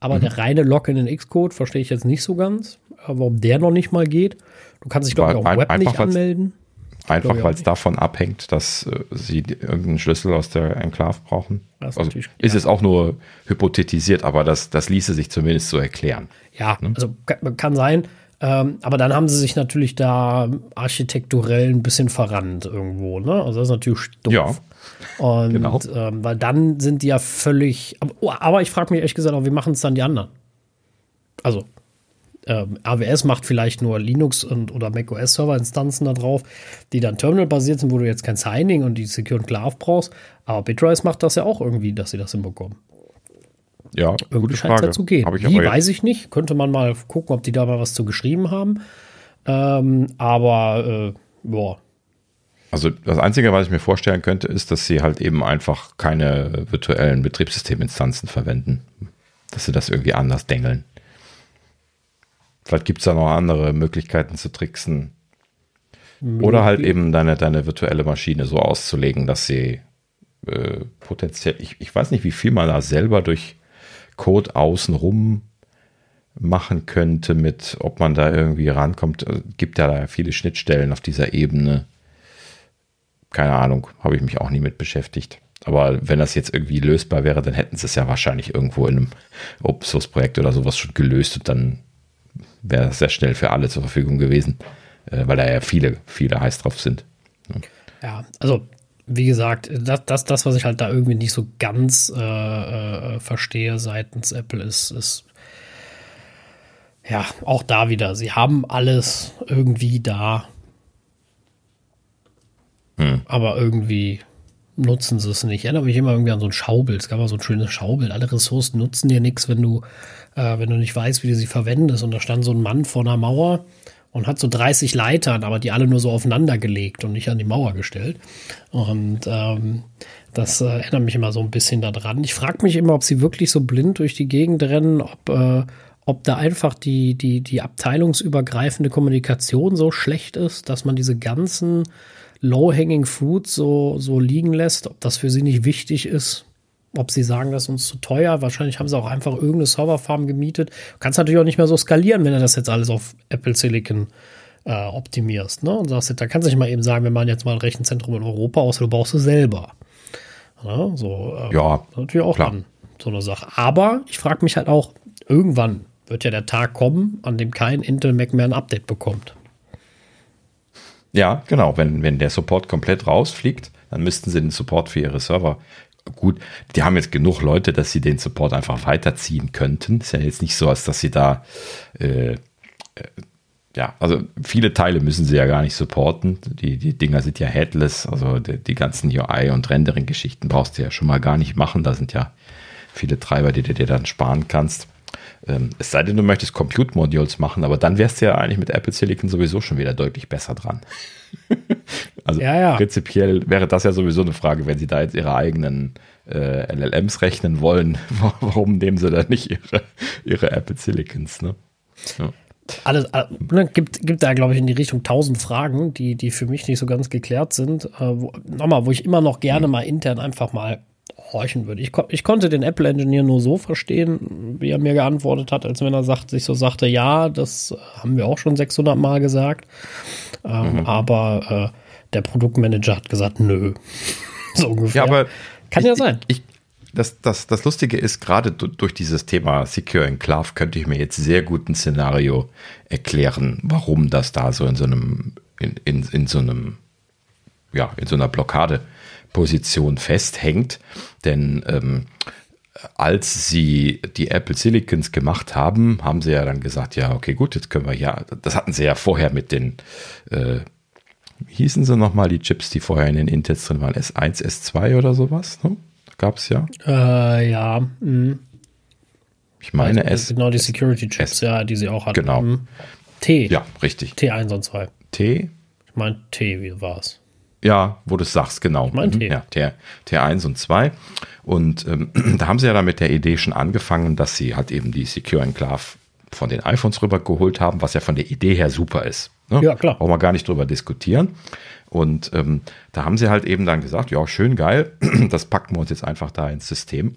Aber mhm. der reine Login in Xcode verstehe ich jetzt nicht so ganz, warum der noch nicht mal geht. Du kannst dich, glaube ich, auch im Web nicht anmelden. Einfach, weil es davon abhängt, dass äh, sie irgendeinen Schlüssel aus der Enklave brauchen. Das ist, also, ist es auch nur hypothetisiert, aber das, das ließe sich zumindest so erklären. Ja, ne? also kann, kann sein. Ähm, aber dann haben sie sich natürlich da architekturell ein bisschen verrannt irgendwo. Ne? Also das ist natürlich doof. Ja. Und genau. ähm, weil dann sind die ja völlig. Aber, oh, aber ich frage mich ehrlich gesagt auch, wie machen es dann die anderen? Also, ähm, AWS macht vielleicht nur Linux und oder macOS Server-Instanzen da drauf, die dann Terminal-basiert sind, wo du jetzt kein Signing und die Secure Enclave brauchst. Aber Bitrise macht das ja auch irgendwie, dass sie das hinbekommen. Ja, irgendwie scheint es ja zu gehen. Wie weiß ich nicht. Könnte man mal gucken, ob die da mal was zu geschrieben haben. Ähm, aber äh, boah, also das Einzige, was ich mir vorstellen könnte, ist, dass sie halt eben einfach keine virtuellen Betriebssysteminstanzen verwenden. Dass sie das irgendwie anders dengeln. Vielleicht gibt es da noch andere Möglichkeiten zu tricksen. Oder halt eben deine, deine virtuelle Maschine so auszulegen, dass sie äh, potenziell, ich, ich weiß nicht, wie viel man da selber durch, Code außenrum machen könnte, mit ob man da irgendwie rankommt. Also, gibt ja da viele Schnittstellen auf dieser Ebene. Keine Ahnung, habe ich mich auch nie mit beschäftigt. Aber wenn das jetzt irgendwie lösbar wäre, dann hätten sie es ja wahrscheinlich irgendwo in einem Open Source Projekt oder sowas schon gelöst und dann wäre das sehr schnell für alle zur Verfügung gewesen, äh, weil da ja viele, viele heiß drauf sind. Ja, also wie gesagt, das, das, das, was ich halt da irgendwie nicht so ganz äh, äh, verstehe seitens Apple, ist, ist ja auch da wieder. Sie haben alles irgendwie da, hm. aber irgendwie nutzen sie es nicht. Ich erinnere mich immer irgendwie an so ein Schaubild. Es gab mal so ein schönes Schaubild. Alle Ressourcen nutzen dir nichts, wenn du, äh, wenn du nicht weißt, wie du sie verwendest. Und da stand so ein Mann vor einer Mauer und hat so 30 Leitern, aber die alle nur so aufeinander gelegt und nicht an die Mauer gestellt. Und ähm, das äh, erinnert mich immer so ein bisschen daran. Ich frage mich immer, ob sie wirklich so blind durch die Gegend rennen, ob, äh, ob da einfach die, die, die abteilungsübergreifende Kommunikation so schlecht ist, dass man diese ganzen Low-Hanging Fruits so, so liegen lässt, ob das für sie nicht wichtig ist, ob sie sagen, das ist uns zu teuer. Wahrscheinlich haben sie auch einfach irgendeine Serverfarm gemietet. Du kannst natürlich auch nicht mehr so skalieren, wenn du das jetzt alles auf Apple Silicon äh, optimierst. Ne? Und sagst, da kannst du nicht mal eben sagen, wir machen jetzt mal ein Rechenzentrum in Europa aus, du baust es selber. Ja, so, äh, ja natürlich auch klar. dann so eine Sache. Aber ich frage mich halt auch, irgendwann wird ja der Tag kommen, an dem kein Intel Mac mehr ein Update bekommt. Ja, genau. Wenn, wenn der Support komplett rausfliegt, dann müssten sie den Support für ihre Server gut, die haben jetzt genug Leute, dass sie den Support einfach weiterziehen könnten. Ist ja jetzt nicht so, als dass sie da, äh, äh, ja, also viele Teile müssen sie ja gar nicht supporten. Die, die Dinger sind ja headless, also die, die ganzen UI- und Rendering-Geschichten brauchst du ja schon mal gar nicht machen. Da sind ja viele Treiber, die du dir dann sparen kannst. Ähm, es sei denn, du möchtest Compute-Modules machen, aber dann wärst du ja eigentlich mit Apple Silicon sowieso schon wieder deutlich besser dran. also ja, ja. prinzipiell wäre das ja sowieso eine Frage, wenn sie da jetzt ihre eigenen äh, LLMs rechnen wollen, warum nehmen sie da nicht ihre, ihre Apple Silicons? Ne? Ja. Alles, äh, ne, gibt, gibt da, glaube ich, in die Richtung tausend Fragen, die, die für mich nicht so ganz geklärt sind. Äh, wo, nochmal, wo ich immer noch gerne hm. mal intern einfach mal horchen würde. Ich, ich konnte den Apple-Engineer nur so verstehen, wie er mir geantwortet hat, als wenn er sagt, sich so sagte, ja, das haben wir auch schon 600 Mal gesagt. Ähm, mhm. Aber äh, der Produktmanager hat gesagt, nö. so ungefähr. Ja, aber Kann ich, ja sein. Ich, das, das, das Lustige ist, gerade durch dieses Thema Secure Enclave könnte ich mir jetzt sehr gut ein Szenario erklären, warum das da so in so einem, in, in, in so einem, ja, in so einer Blockade Position festhängt. Denn ähm, als sie die Apple Silicons gemacht haben, haben sie ja dann gesagt, ja, okay, gut, jetzt können wir ja, das hatten sie ja vorher mit den, äh, wie hießen sie nochmal, die Chips, die vorher in den Intels drin waren, S1, S2 oder sowas, ne? Gab es ja. Äh, ja. Mh. Ich meine also, S. Genau, die Security Chips, S ja, die sie auch hatten. Genau. Mhm. T. Ja, richtig. T1 und 2. T? Ich meine T, wie war es? Ja, wo du es sagst, genau. Mein T. Ja, T, T1 und 2. Und ähm, da haben sie ja dann mit der Idee schon angefangen, dass sie halt eben die Secure Enclave von den iPhones rübergeholt haben, was ja von der Idee her super ist. Ne? Ja, klar. Brauchen wir gar nicht drüber diskutieren. Und ähm, da haben sie halt eben dann gesagt, ja, schön geil, das packen wir uns jetzt einfach da ins System.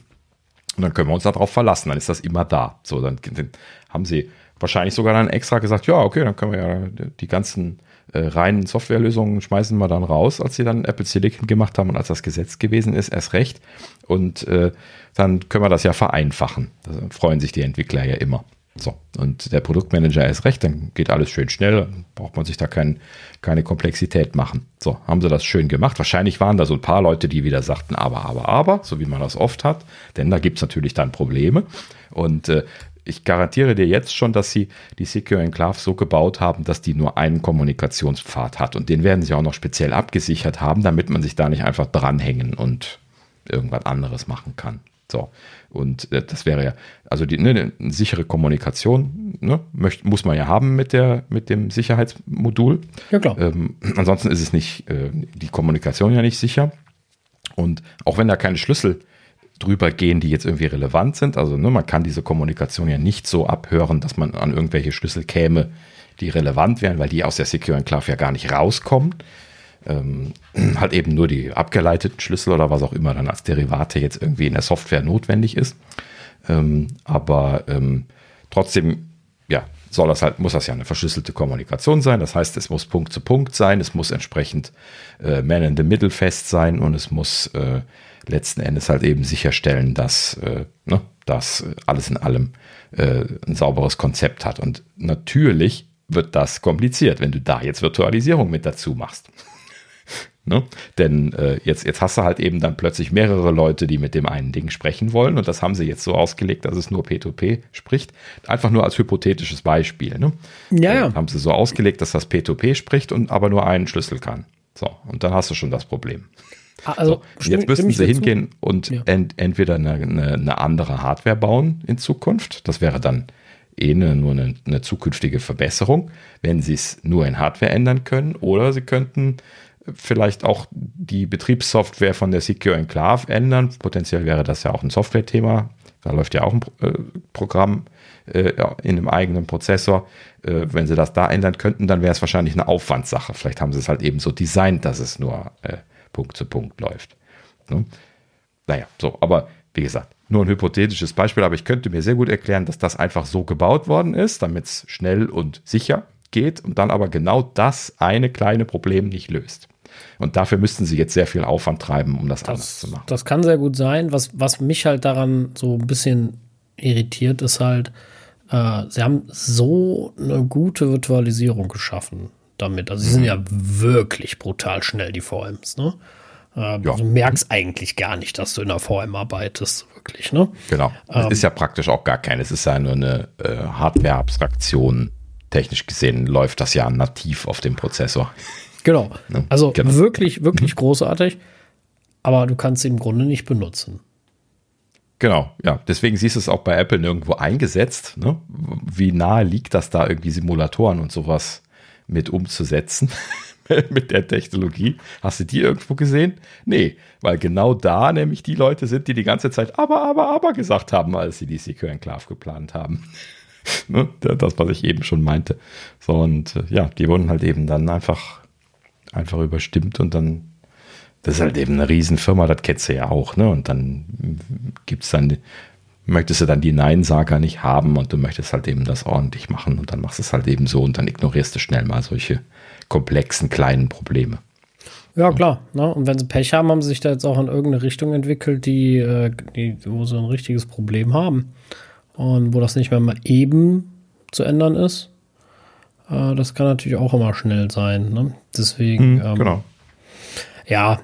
Und dann können wir uns darauf verlassen, dann ist das immer da. So, dann, dann haben sie wahrscheinlich sogar dann extra gesagt, ja, okay, dann können wir ja die ganzen äh, reinen Softwarelösungen schmeißen wir dann raus, als sie dann Apple Silicon gemacht haben und als das Gesetz gewesen ist, erst recht. Und äh, dann können wir das ja vereinfachen. Da freuen sich die Entwickler ja immer. So, und der Produktmanager ist recht, dann geht alles schön schnell, braucht man sich da kein, keine Komplexität machen. So, haben sie das schön gemacht. Wahrscheinlich waren da so ein paar Leute, die wieder sagten, aber, aber, aber, so wie man das oft hat, denn da gibt es natürlich dann Probleme. Und äh, ich garantiere dir jetzt schon, dass sie die Secure Enclave so gebaut haben, dass die nur einen Kommunikationspfad hat. Und den werden sie auch noch speziell abgesichert haben, damit man sich da nicht einfach dranhängen und irgendwas anderes machen kann. So. Und äh, das wäre ja, also die, ne, eine sichere Kommunikation ne, möcht, muss man ja haben mit, der, mit dem Sicherheitsmodul. Ja, klar. Ähm, ansonsten ist es nicht, äh, die Kommunikation ja nicht sicher. Und auch wenn da keine Schlüssel drüber gehen, die jetzt irgendwie relevant sind. Also ne, man kann diese Kommunikation ja nicht so abhören, dass man an irgendwelche Schlüssel käme, die relevant wären, weil die aus der Secure Enclave ja gar nicht rauskommen. Ähm, halt eben nur die abgeleiteten Schlüssel oder was auch immer dann als Derivate jetzt irgendwie in der Software notwendig ist. Ähm, aber ähm, trotzdem, ja, soll das halt, muss das ja eine verschlüsselte Kommunikation sein. Das heißt, es muss Punkt zu Punkt sein, es muss entsprechend äh, Man in the Middle fest sein und es muss äh, letzten Endes halt eben sicherstellen, dass, äh, ne, dass alles in allem äh, ein sauberes Konzept hat. Und natürlich wird das kompliziert, wenn du da jetzt Virtualisierung mit dazu machst. Ne? Denn äh, jetzt, jetzt hast du halt eben dann plötzlich mehrere Leute, die mit dem einen Ding sprechen wollen und das haben sie jetzt so ausgelegt, dass es nur P2P spricht. Einfach nur als hypothetisches Beispiel. Ne? Ja, ja. Äh, haben sie so ausgelegt, dass das P2P spricht und aber nur einen Schlüssel kann. So, und dann hast du schon das Problem. Ah, Also, So, jetzt müssten sie hingehen und Ja. ent, entweder eine, eine, eine andere Hardware bauen in Zukunft. Das wäre dann eh eine, nur eine, eine zukünftige Verbesserung, wenn sie es nur in Hardware ändern können. Oder sie könnten vielleicht auch die Betriebssoftware von der Secure Enclave ändern. Potenziell wäre das ja auch ein Software-Thema. Da läuft ja auch ein äh, Programm äh, in einem eigenen Prozessor. Äh, wenn sie das da ändern könnten, dann wäre es wahrscheinlich eine Aufwandssache. Vielleicht haben sie es halt eben so designt, dass es nur äh, Punkt zu Punkt läuft. Ne? Naja, so, aber wie gesagt, nur ein hypothetisches Beispiel, aber ich könnte mir sehr gut erklären, dass das einfach so gebaut worden ist, damit es schnell und sicher geht und dann aber genau das eine kleine Problem nicht löst. Und dafür müssten sie jetzt sehr viel Aufwand treiben, um das, anders Das, zu machen. das kann sehr gut sein. Was, was mich halt daran so ein bisschen irritiert, ist halt, äh, sie haben so eine gute Virtualisierung geschaffen damit. Also sie sind ja wirklich brutal schnell, die VMs, ne? Äh, Ja. Du merkst eigentlich gar nicht, dass du in der VM arbeitest, wirklich, ne? Genau. Ähm. Es ist ja praktisch auch gar keine. Es ist ja nur eine äh, Hardware-Abstraktion. Technisch gesehen läuft das ja nativ auf dem Prozessor. Genau. Ne? Also Genau. wirklich, wirklich großartig. Aber du kannst sie im Grunde nicht benutzen. Genau, ja. Deswegen siehst du es auch bei Apple nirgendwo eingesetzt. Ne? Wie nahe liegt das da irgendwie Simulatoren und sowas mit umzusetzen mit der Technologie? Hast du die irgendwo gesehen? Nee, weil genau da nämlich die Leute sind, die die ganze Zeit aber, aber, aber gesagt haben, als sie die Secure Enclave geplant haben. ne? Das, was ich eben schon meinte. So, und äh, ja, die wurden halt eben dann einfach, einfach überstimmt und dann das ist halt eben eine Riesenfirma, das kennst du ja auch, ne? Und dann gibt's dann, möchtest du dann die Nein-Sager nicht haben und du möchtest halt eben das ordentlich machen und dann machst du es halt eben so und dann ignorierst du schnell mal solche komplexen kleinen Probleme. Ja, klar. Ne? Und wenn sie Pech haben, haben sie sich da jetzt auch in irgendeine Richtung entwickelt, die, äh, die, wo sie ein richtiges Problem haben. Und wo das nicht mehr mal eben zu ändern ist. Äh, das kann natürlich auch immer schnell sein. Ne? Deswegen, ähm, genau. ja,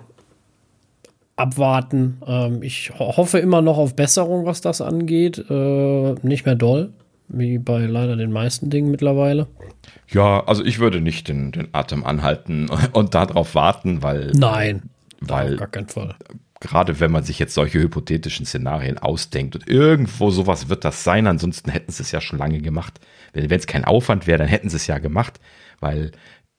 abwarten. Ähm, ich ho hoffe immer noch auf Besserung, was das angeht. Äh, nicht mehr doll, wie bei leider den meisten Dingen mittlerweile. Ja, also ich würde nicht den, den Atem anhalten und darauf warten, weil, Nein, weil auf gar keinen Fall. gerade wenn man sich jetzt solche hypothetischen Szenarien ausdenkt und irgendwo sowas wird das sein, ansonsten hätten sie es ja schon lange gemacht. Wenn es kein Aufwand wäre, dann hätten sie es ja gemacht, weil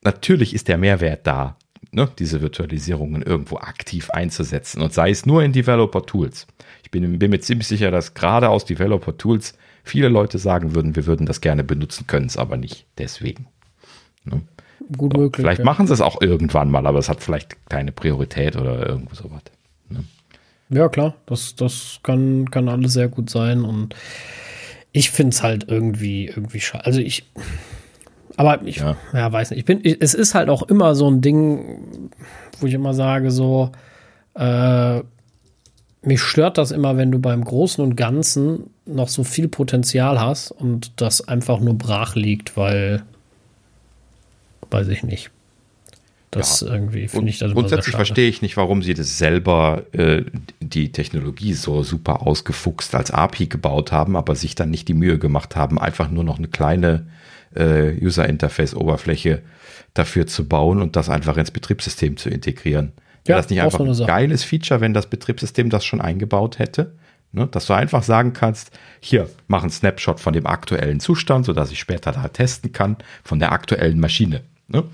natürlich ist der Mehrwert da, ne, diese Virtualisierungen irgendwo aktiv einzusetzen und sei es nur in Developer Tools. Ich bin, bin mir ziemlich sicher, dass gerade aus Developer Tools viele Leute sagen würden, wir würden das gerne benutzen, können es aber nicht deswegen. Ne? Gut möglich. Vielleicht ja. machen sie es auch irgendwann mal, aber es hat vielleicht keine Priorität oder irgendwo sowas. Ja, klar, das, das kann, kann alles sehr gut sein und ich finde es halt irgendwie, irgendwie schade. Also ich, aber ich, ja. Ja. weiß nicht, ich bin, ich, es ist halt auch immer so ein Ding, wo ich immer sage, so, äh, mich stört das immer, wenn du beim Großen und Ganzen noch so viel Potenzial hast und das einfach nur brach liegt, weil, weiß ich nicht. Das Ja. irgendwie finde ich das Grundsätzlich verstehe ich nicht, warum sie das selber, äh, die Technologie so super ausgefuchst als API gebaut haben, aber sich dann nicht die Mühe gemacht haben, einfach nur noch eine kleine äh, User-Interface-Oberfläche dafür zu bauen und das einfach ins Betriebssystem zu integrieren. Ja, Wäre das nicht auch einfach so ein geiles Feature, wenn das Betriebssystem das schon eingebaut hätte? Ne, dass du einfach sagen kannst, hier, mach einen Snapshot von dem aktuellen Zustand, sodass ich später da testen kann, von der aktuellen Maschine. Ne?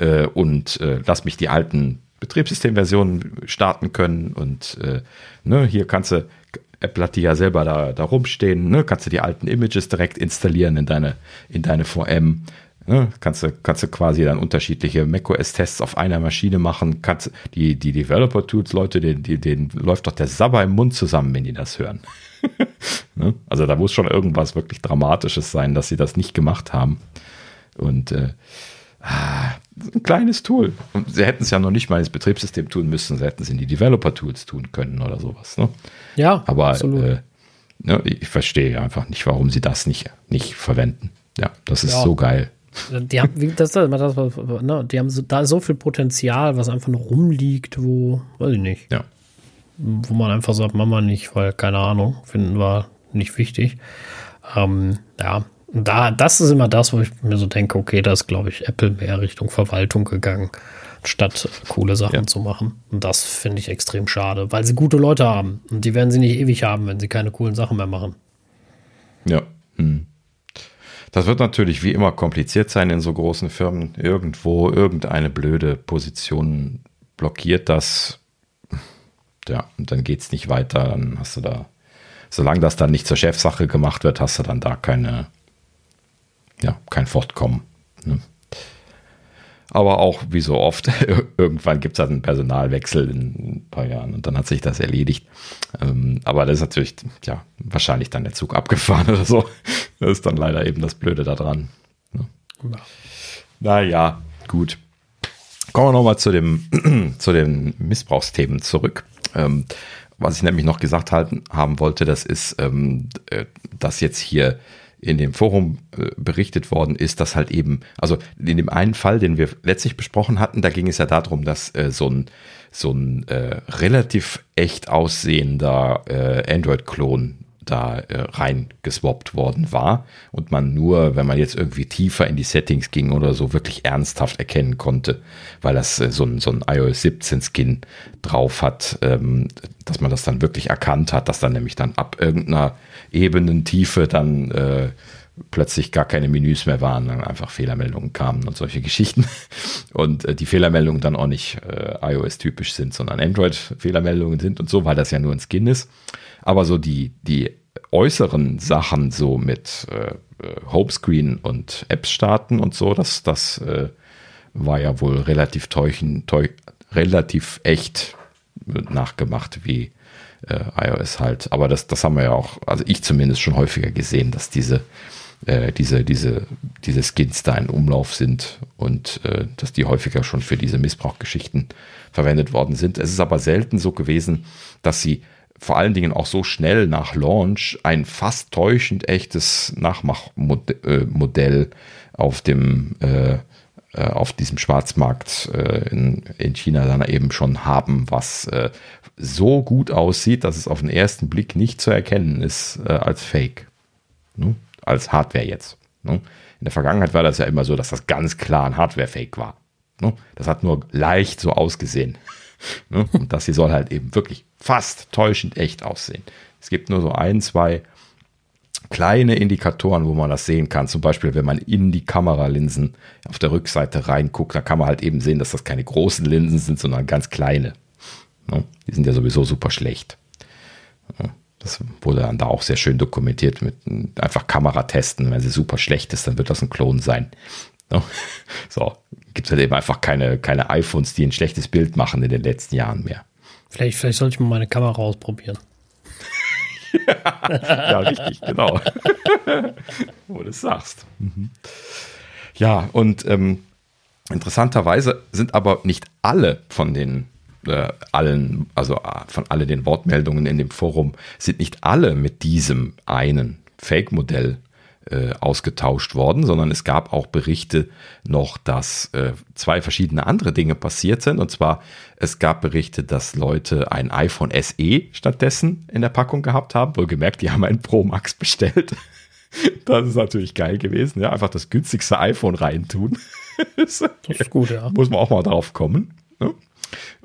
Äh, und äh, lass mich die alten Betriebssystemversionen starten können und äh, ne, hier kannst du, Apple hat die ja selber da, da rumstehen, ne, kannst du die alten Images direkt installieren in deine, in deine VM. Ne, kannst du, kannst du quasi dann unterschiedliche macOS-Tests auf einer Maschine machen. Kannst, die, die Developer-Tools, Leute, denen, denen läuft doch der Sabber im Mund zusammen, wenn die das hören. ne? Also da muss schon irgendwas wirklich Dramatisches sein, dass sie das nicht gemacht haben. Und äh, ein kleines Tool. Und sie hätten es ja noch nicht mal ins Betriebssystem tun müssen, sie hätten es in die Developer-Tools tun können oder sowas. Ne? Ja, aber äh, ne, ich verstehe einfach nicht, warum sie das nicht, nicht verwenden. Ja, das ist ja. so geil. Die haben, das, das, das, ne, die haben so, da so viel Potenzial, was einfach noch rumliegt, wo, weiß ich nicht. Ja. Wo man einfach sagt, Mama nicht, weil, keine Ahnung, finden wir nicht wichtig. Ähm, ja, da, das ist immer das, wo ich mir so denke, okay, da ist, glaube ich, Apple mehr Richtung Verwaltung gegangen, statt coole Sachen ja. zu machen. Und das finde ich extrem schade, weil sie gute Leute haben. Und die werden sie nicht ewig haben, wenn sie keine coolen Sachen mehr machen. Ja. Hm. Das wird natürlich wie immer kompliziert sein in so großen Firmen. Irgendwo irgendeine blöde Position blockiert das. Ja, und dann geht es nicht weiter. Dann hast du da, solange das dann nicht zur Chefsache gemacht wird, hast du dann da keine, ja, kein Fortkommen. Ne? Aber auch wie so oft, irgendwann gibt es halt einen Personalwechsel in ein paar Jahren und dann hat sich das erledigt. Ähm, aber das ist natürlich, ja, wahrscheinlich dann der Zug abgefahren oder so. Das ist dann leider eben das Blöde daran. Ne? Ja. Naja, gut. Kommen wir nochmal zu, zu den Missbrauchsthemen zurück. Ähm, was ich nämlich noch gesagt halten, haben wollte, das ist, ähm, äh, dass jetzt hier in dem Forum äh, berichtet worden ist, dass halt eben, also in dem einen Fall, den wir letztlich besprochen hatten, da ging es ja darum, dass äh, so ein, so ein äh, relativ echt aussehender äh, Android-Klon da äh, reingeswappt worden war und man nur, wenn man jetzt irgendwie tiefer in die Settings ging oder so, wirklich ernsthaft erkennen konnte, weil das äh, so, ein, so ein iOS 17 Skin drauf hat, ähm, dass man das dann wirklich erkannt hat, dass dann nämlich dann ab irgendeiner Ebenentiefe dann äh, plötzlich gar keine Menüs mehr waren, dann einfach Fehlermeldungen kamen und solche Geschichten. Und äh, die Fehlermeldungen dann auch nicht äh, iOS-typisch sind, sondern Android-Fehlermeldungen sind und so, weil das ja nur ein Skin ist. Aber so die, die äußeren Sachen, so mit äh, äh, Homescreen und Apps starten und so, das, das äh, war ja wohl relativ teuchen, teuch, relativ echt nachgemacht, wie äh, iOS halt. Aber das, das haben wir ja auch, also ich zumindest schon häufiger gesehen, dass diese, äh, diese, diese, diese Skins da in Umlauf sind und äh, dass die häufiger schon für diese Missbrauchgeschichten verwendet worden sind. Es ist aber selten so gewesen, dass sie vor allen Dingen auch so schnell nach Launch ein fast täuschend echtes Nachmachmodell äh, auf dem äh, äh, auf diesem Schwarzmarkt äh, in, in China dann eben schon haben, was äh, so gut aussieht, dass es auf den ersten Blick nicht zu erkennen ist äh, als Fake. Ne? Als Hardware jetzt. Ne? In der Vergangenheit war das ja immer so, dass das ganz klar ein Hardware-Fake war. Ne? Das hat nur leicht so ausgesehen. Ne? Und das hier soll halt eben wirklich fast täuschend echt aussehen. Es gibt nur so ein, zwei kleine Indikatoren, wo man das sehen kann. Zum Beispiel, wenn man in die Kameralinsen auf der Rückseite reinguckt, da kann man halt eben sehen, dass das keine großen Linsen sind, sondern ganz kleine. Ne? Die sind ja sowieso super schlecht. Das wurde dann da auch sehr schön dokumentiert mit einfach Kameratesten. Wenn sie super schlecht ist, dann wird das ein Klon sein. Ne? So, gibt es halt eben einfach keine, keine iPhones, die ein schlechtes Bild machen in den letzten Jahren mehr. Vielleicht, vielleicht sollte ich mal meine Kamera ausprobieren. ja, richtig, genau. Wo du es sagst. Mhm. Ja, und ähm, interessanterweise sind aber nicht alle von den äh, allen, also äh, von alle den Wortmeldungen in dem Forum, sind nicht alle mit diesem einen Fake-Modell äh, ausgetauscht worden, sondern es gab auch Berichte noch, dass äh, zwei verschiedene andere Dinge passiert sind. Und zwar, es gab Berichte, dass Leute ein iPhone SE stattdessen in der Packung gehabt haben. Wohlgemerkt, die haben ein Pro Max bestellt. Das ist natürlich geil gewesen. Ja, einfach das günstigste iPhone reintun. das ist gut, ja. Muss man auch mal drauf kommen. Ne?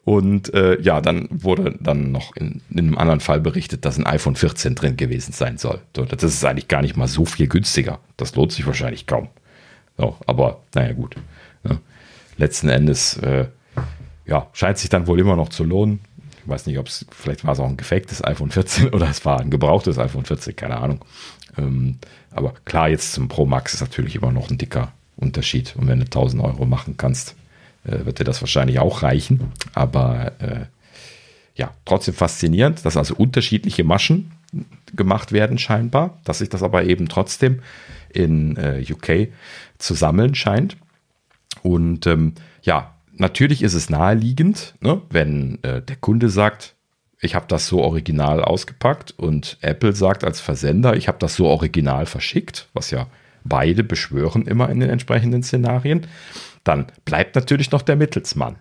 Und äh, ja, dann wurde dann noch in, in, einem anderen Fall berichtet, dass ein iPhone 14 drin gewesen sein soll. So, das ist eigentlich gar nicht mal so viel günstiger. Das lohnt sich wahrscheinlich kaum. So, aber naja, gut. Ja. Letzten Endes, äh, ja, scheint sich dann wohl immer noch zu lohnen. Ich weiß nicht, ob es, vielleicht war es auch ein gefaktes iPhone 14 oder es war ein gebrauchtes iPhone 14, keine Ahnung. Ähm, aber klar, jetzt zum Pro Max ist natürlich immer noch ein dicker Unterschied. Und wenn du 1000 Euro machen kannst, äh, wird dir das wahrscheinlich auch reichen. Aber äh, ja, trotzdem faszinierend, dass also unterschiedliche Maschen gemacht werden scheinbar, dass sich das aber eben trotzdem in äh, UK zu sammeln scheint. Und ähm, ja, natürlich ist es naheliegend, ne, wenn äh, der Kunde sagt, ich habe das so original ausgepackt und Apple sagt als Versender, ich habe das so original verschickt, was ja beide beschwören immer in den entsprechenden Szenarien, dann bleibt natürlich noch der Mittelsmann.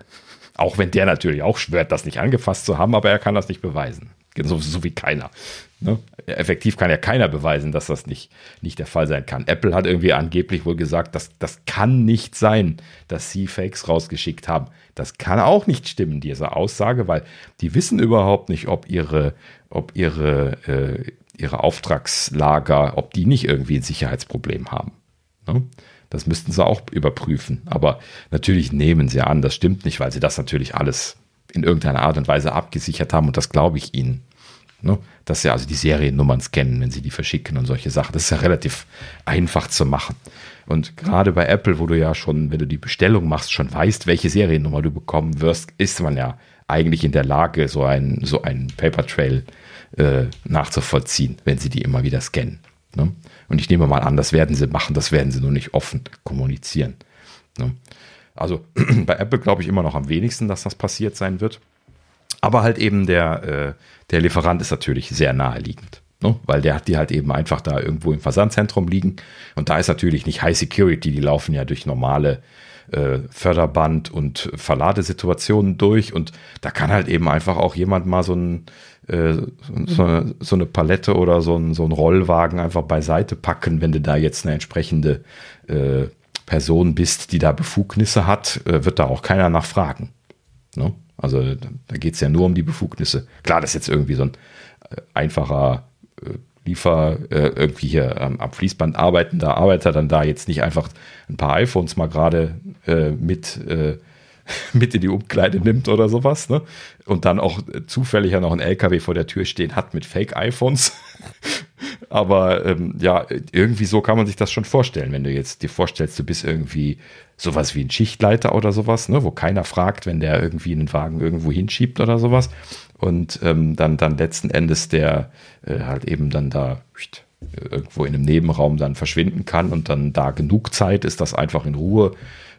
Auch wenn der natürlich auch schwört, das nicht angefasst zu haben, aber er kann das nicht beweisen. So, so wie keiner. Ne? Effektiv kann ja keiner beweisen, dass das nicht, nicht der Fall sein kann. Apple hat irgendwie angeblich wohl gesagt, dass das kann nicht sein, dass sie Fakes rausgeschickt haben. Das kann auch nicht stimmen, diese Aussage, weil die wissen überhaupt nicht, ob ihre, ob ihre, äh, ihre Auftragslager, ob die nicht irgendwie ein Sicherheitsproblem haben. Ne? Das müssten sie auch überprüfen. Aber natürlich nehmen sie an, das stimmt nicht, weil sie das natürlich alles in irgendeiner Art und Weise abgesichert haben und das glaube ich ihnen. Ne? Dass sie also die Seriennummern scannen, wenn sie die verschicken und solche Sachen. Das ist ja relativ einfach zu machen. Und gerade bei Apple, wo du ja schon, wenn du die Bestellung machst, schon weißt, welche Seriennummer du bekommen wirst, ist man ja eigentlich in der Lage, so ein, so Paper Trail äh, nachzuvollziehen, wenn sie die immer wieder scannen. Ne? Und ich nehme mal an, das werden sie machen, das werden sie nur nicht offen kommunizieren. Ne? Also bei Apple glaube ich immer noch am wenigsten, dass das passiert sein wird. Aber halt eben der, äh, der Lieferant ist natürlich sehr naheliegend. Ne? Weil der hat die halt eben einfach da irgendwo im Versandzentrum liegen. Und da ist natürlich nicht High Security, die laufen ja durch normale äh, Förderband und Verladesituationen durch. Und da kann halt eben einfach auch jemand mal so, ein, äh, so, eine, so eine Palette oder so ein, so ein Rollwagen einfach beiseite packen, wenn du da jetzt eine entsprechende äh, Person bist, die da Befugnisse hat, äh, wird da auch keiner nachfragen. Ne? Also da geht es ja nur um die Befugnisse. Klar, das ist jetzt irgendwie so ein äh, einfacher äh, Liefer, irgendwie hier ähm, am Fließband arbeitender Arbeiter dann da jetzt nicht einfach ein paar iPhones mal gerade mit, mit in die Umkleide nimmt oder sowas, ne? Und dann auch zufällig ja noch ein LKW vor der Tür stehen hat mit Fake-iPhones. Aber ähm, ja, irgendwie so kann man sich das schon vorstellen, wenn du jetzt dir vorstellst, du bist irgendwie sowas wie ein Schichtleiter oder sowas, ne, wo keiner fragt, wenn der irgendwie einen Wagen irgendwo hinschiebt oder sowas. Und ähm, dann, dann letzten Endes der äh, halt eben dann da irgendwo in einem Nebenraum dann verschwinden kann und dann da genug Zeit ist, das einfach in Ruhe äh,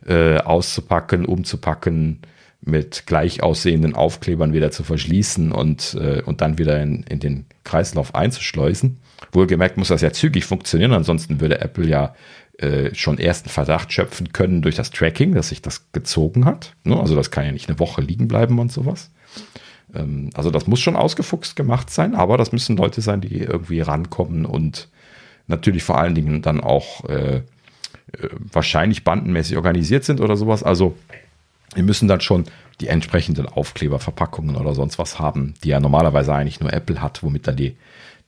auszupacken, umzupacken, mit gleich aussehenden Aufklebern wieder zu verschließen und, äh, und dann wieder in, in den Kreislauf einzuschleusen. Wohlgemerkt muss das ja zügig funktionieren, ansonsten würde Apple ja äh, schon ersten Verdacht schöpfen können durch das Tracking, dass sich das gezogen hat. Ne? Also das kann ja nicht eine Woche liegen bleiben und sowas. Ähm, also das muss schon ausgefuchst gemacht sein, aber das müssen Leute sein, die irgendwie rankommen und natürlich vor allen Dingen dann auch äh, äh wahrscheinlich bandenmäßig organisiert sind oder sowas. Also wir müssen dann schon die entsprechenden Aufkleberverpackungen oder sonst was haben, die ja normalerweise eigentlich nur Apple hat, womit dann die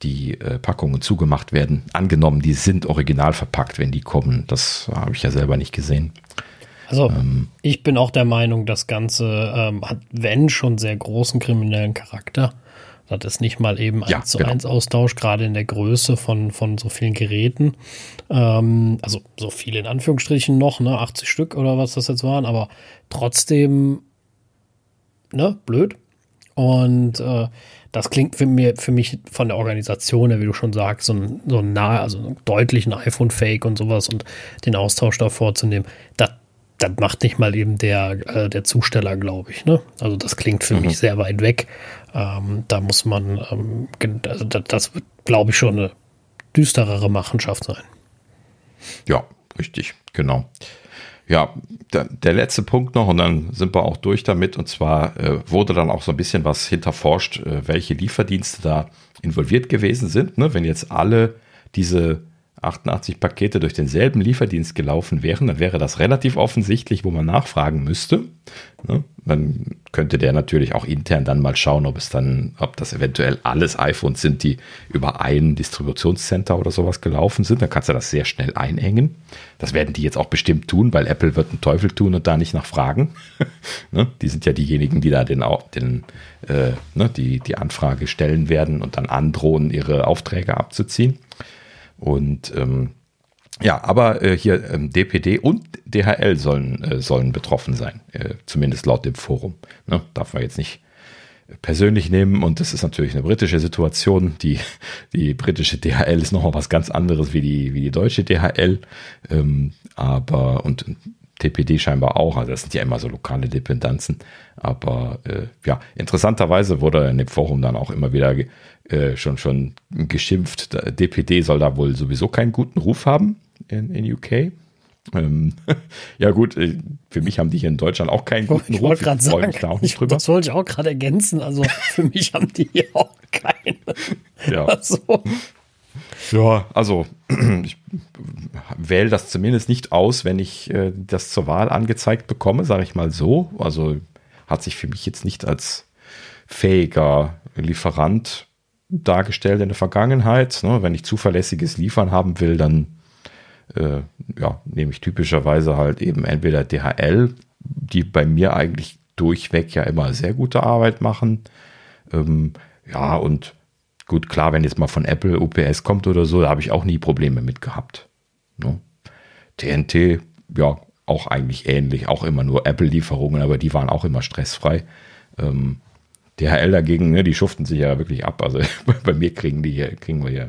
die äh, Packungen zugemacht werden. Angenommen, die sind original verpackt, wenn die kommen. Das habe ich ja selber nicht gesehen. Also ähm, ich bin auch der Meinung, das Ganze ähm, hat, wenn schon sehr großen kriminellen Charakter. Das ist nicht mal eben ja, eins zu genau. Austausch, gerade in der Größe von, von so vielen Geräten. Ähm, also so viele in Anführungsstrichen noch, ne, 80 Stück oder was das jetzt waren, aber trotzdem, ne, blöd. Und äh, das klingt für, mir, für mich von der Organisation wie du schon sagst, so ein, so ein nahe, also einen deutlichen iPhone-Fake und sowas und den Austausch da vorzunehmen, das, das macht nicht mal eben der, äh, der Zusteller, glaube ich. Ne? Also das klingt für mhm. mich sehr weit weg. Ähm, da muss man, ähm, also das, das wird, glaube ich, schon eine düsterere Machenschaft sein. Ja, richtig, genau. Ja, der, der, letzte Punkt noch und dann sind wir auch durch damit. Und zwar äh, wurde dann auch so ein bisschen was hinterforscht, äh, welche Lieferdienste da involviert gewesen sind. Ne? Wenn jetzt alle diese 88 Pakete durch denselben Lieferdienst gelaufen wären, dann wäre das relativ offensichtlich, wo man nachfragen müsste. Ne? Dann könnte der natürlich auch intern dann mal schauen, ob es dann, ob das eventuell alles iPhones sind, die über ein Distributionscenter oder sowas gelaufen sind. Dann kannst du das sehr schnell einhängen. Das werden die jetzt auch bestimmt tun, weil Apple wird einen Teufel tun und da nicht nachfragen. ne? Die sind ja diejenigen, die da den, den äh, ne? die, die Anfrage stellen werden und dann androhen, ihre Aufträge abzuziehen. Und ähm, ja, aber äh, hier ähm, DPD und DHL sollen, äh, sollen betroffen sein, äh, zumindest laut dem Forum. Ne? Darf man jetzt nicht persönlich nehmen und das ist natürlich eine britische Situation. Die, die britische DHL ist nochmal was ganz anderes wie die, wie die deutsche DHL. Ähm, aber und TPD scheinbar auch, also das sind ja immer so lokale Dependenzen. Aber äh, ja, interessanterweise wurde in dem Forum dann auch immer wieder äh, schon, schon geschimpft. DPD soll da wohl sowieso keinen guten Ruf haben in, in UK. Ähm, ja gut, äh, für mich haben die hier in Deutschland auch keinen guten ich Ruf. Ich wollte gerade sagen, ich, das wollte ich auch gerade ergänzen. Also für mich haben die hier auch keine. Ja. Also. Ja, also ich wähle das zumindest nicht aus, wenn ich äh, das zur Wahl angezeigt bekomme, sage ich mal so. Also hat sich für mich jetzt nicht als fähiger Lieferant dargestellt in der Vergangenheit. Ne? Wenn ich zuverlässiges Liefern haben will, dann äh, ja, nehme ich typischerweise halt eben entweder DHL, die bei mir eigentlich durchweg ja immer sehr gute Arbeit machen. Ähm, ja, und gut, klar, wenn jetzt mal von Apple UPS kommt oder so, da habe ich auch nie Probleme mit gehabt. Ne? TNT, ja, auch eigentlich ähnlich, auch immer nur Apple-Lieferungen, aber die waren auch immer stressfrei. Ähm, DHL dagegen, ne, die schuften sich ja wirklich ab. Also bei mir kriegen die hier, kriegen wir ja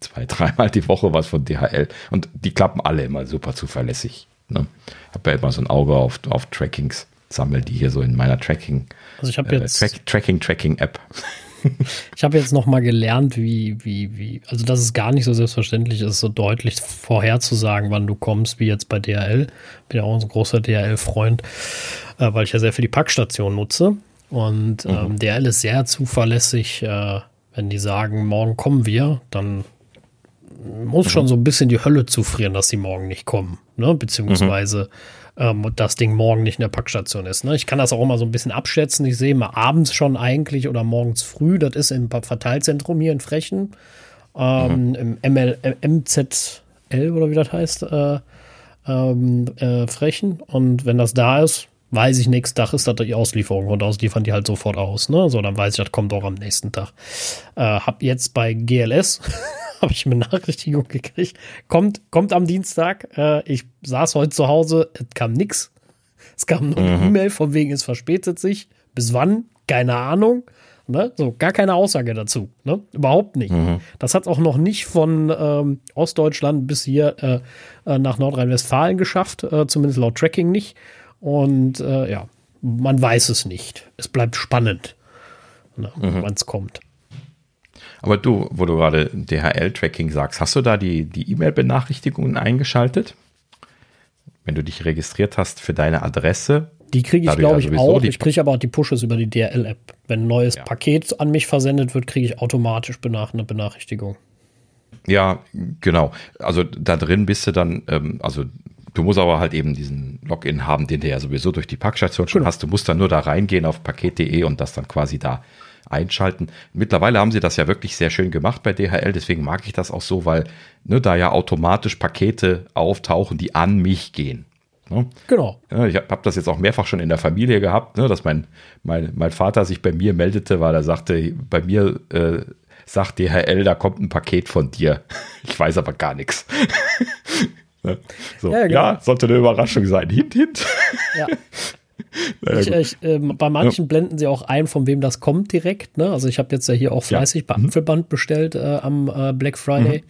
zwei, dreimal die Woche was von DHL. Und die klappen alle immer super zuverlässig. Ne? Habe ja immer so ein Auge auf, auf Trackings, sammle die hier so in meiner Tracking. Also ich habe äh, jetzt Track, Tracking, Tracking App. ich habe jetzt noch mal gelernt, wie, wie, wie, also dass es gar nicht so selbstverständlich ist, so deutlich vorherzusagen, wann du kommst, wie jetzt bei DHL. Bin ja auch ein großer DHL-Freund, äh, weil ich ja sehr für die Packstation nutze. Und ähm, mhm. DHL ist sehr zuverlässig. Äh, wenn die sagen, morgen kommen wir, dann muss mhm. schon so ein bisschen die Hölle zufrieren, dass sie morgen nicht kommen. Ne? Beziehungsweise mhm. ähm, das Ding morgen nicht in der Packstation ist. Ne? Ich kann das auch immer so ein bisschen abschätzen. Ich sehe mal abends schon eigentlich oder morgens früh. Das ist im Verteilzentrum hier in Frechen. Ähm, mhm. Im ML, MZL oder wie das heißt. Äh, ähm, äh, Frechen. Und wenn das da ist, weiß ich, nächsten Tag ist das die Auslieferung und ausliefern die halt sofort aus. Ne? So, dann weiß ich, das kommt auch am nächsten Tag. Äh, hab jetzt bei GLS habe ich eine Benachrichtigung gekriegt. Kommt, kommt am Dienstag. Äh, ich saß heute zu Hause, es kam nix. Es kam nur eine mhm. E-Mail, von wegen es verspätet sich. Bis wann? Keine Ahnung. Ne? So, gar keine Aussage dazu. Ne? Überhaupt nicht. Mhm. Das hat auch noch nicht von ähm, Ostdeutschland bis hier äh, äh nach Nordrhein-Westfalen geschafft, äh, zumindest laut Tracking nicht. Und äh, ja, man weiß es nicht. Es bleibt spannend, ne, mhm. wann es kommt. Aber du, wo du gerade DHL-Tracking sagst, hast du da die, die E-Mail-Benachrichtigungen eingeschaltet? Wenn du dich registriert hast für deine Adresse? Die kriege ich, glaube ich, auch. Ich kriege aber auch die Pushes über die DHL-App. Wenn ein neues ja. Paket an mich versendet wird, kriege ich automatisch eine Benachrichtigung. Ja, genau. Also da drin bist du dann, ähm, also du musst aber halt eben diesen Login haben, den du ja sowieso durch die Packstation schon genau. hast. Du musst dann nur da reingehen auf paket.de und das dann quasi da einschalten. Mittlerweile haben sie das ja wirklich sehr schön gemacht bei DHL, deswegen mag ich das auch so, weil ne, da ja automatisch Pakete auftauchen, die an mich gehen. Ne? Genau. Ich habe hab das jetzt auch mehrfach schon in der Familie gehabt, ne, dass mein, mein, mein Vater sich bei mir meldete, weil er sagte, bei mir äh, sagt DHL, da kommt ein Paket von dir. Ich weiß aber gar nichts. Ne? So, ja, genau. ja, sollte eine Überraschung sein. Hint, hint. Ja. ich, ich, äh, bei manchen ja. blenden sie auch ein, von wem das kommt direkt. Ne? Also ich habe jetzt ja hier auch fleißig ja. bei mhm. Apfelband bestellt äh, am äh, Black Friday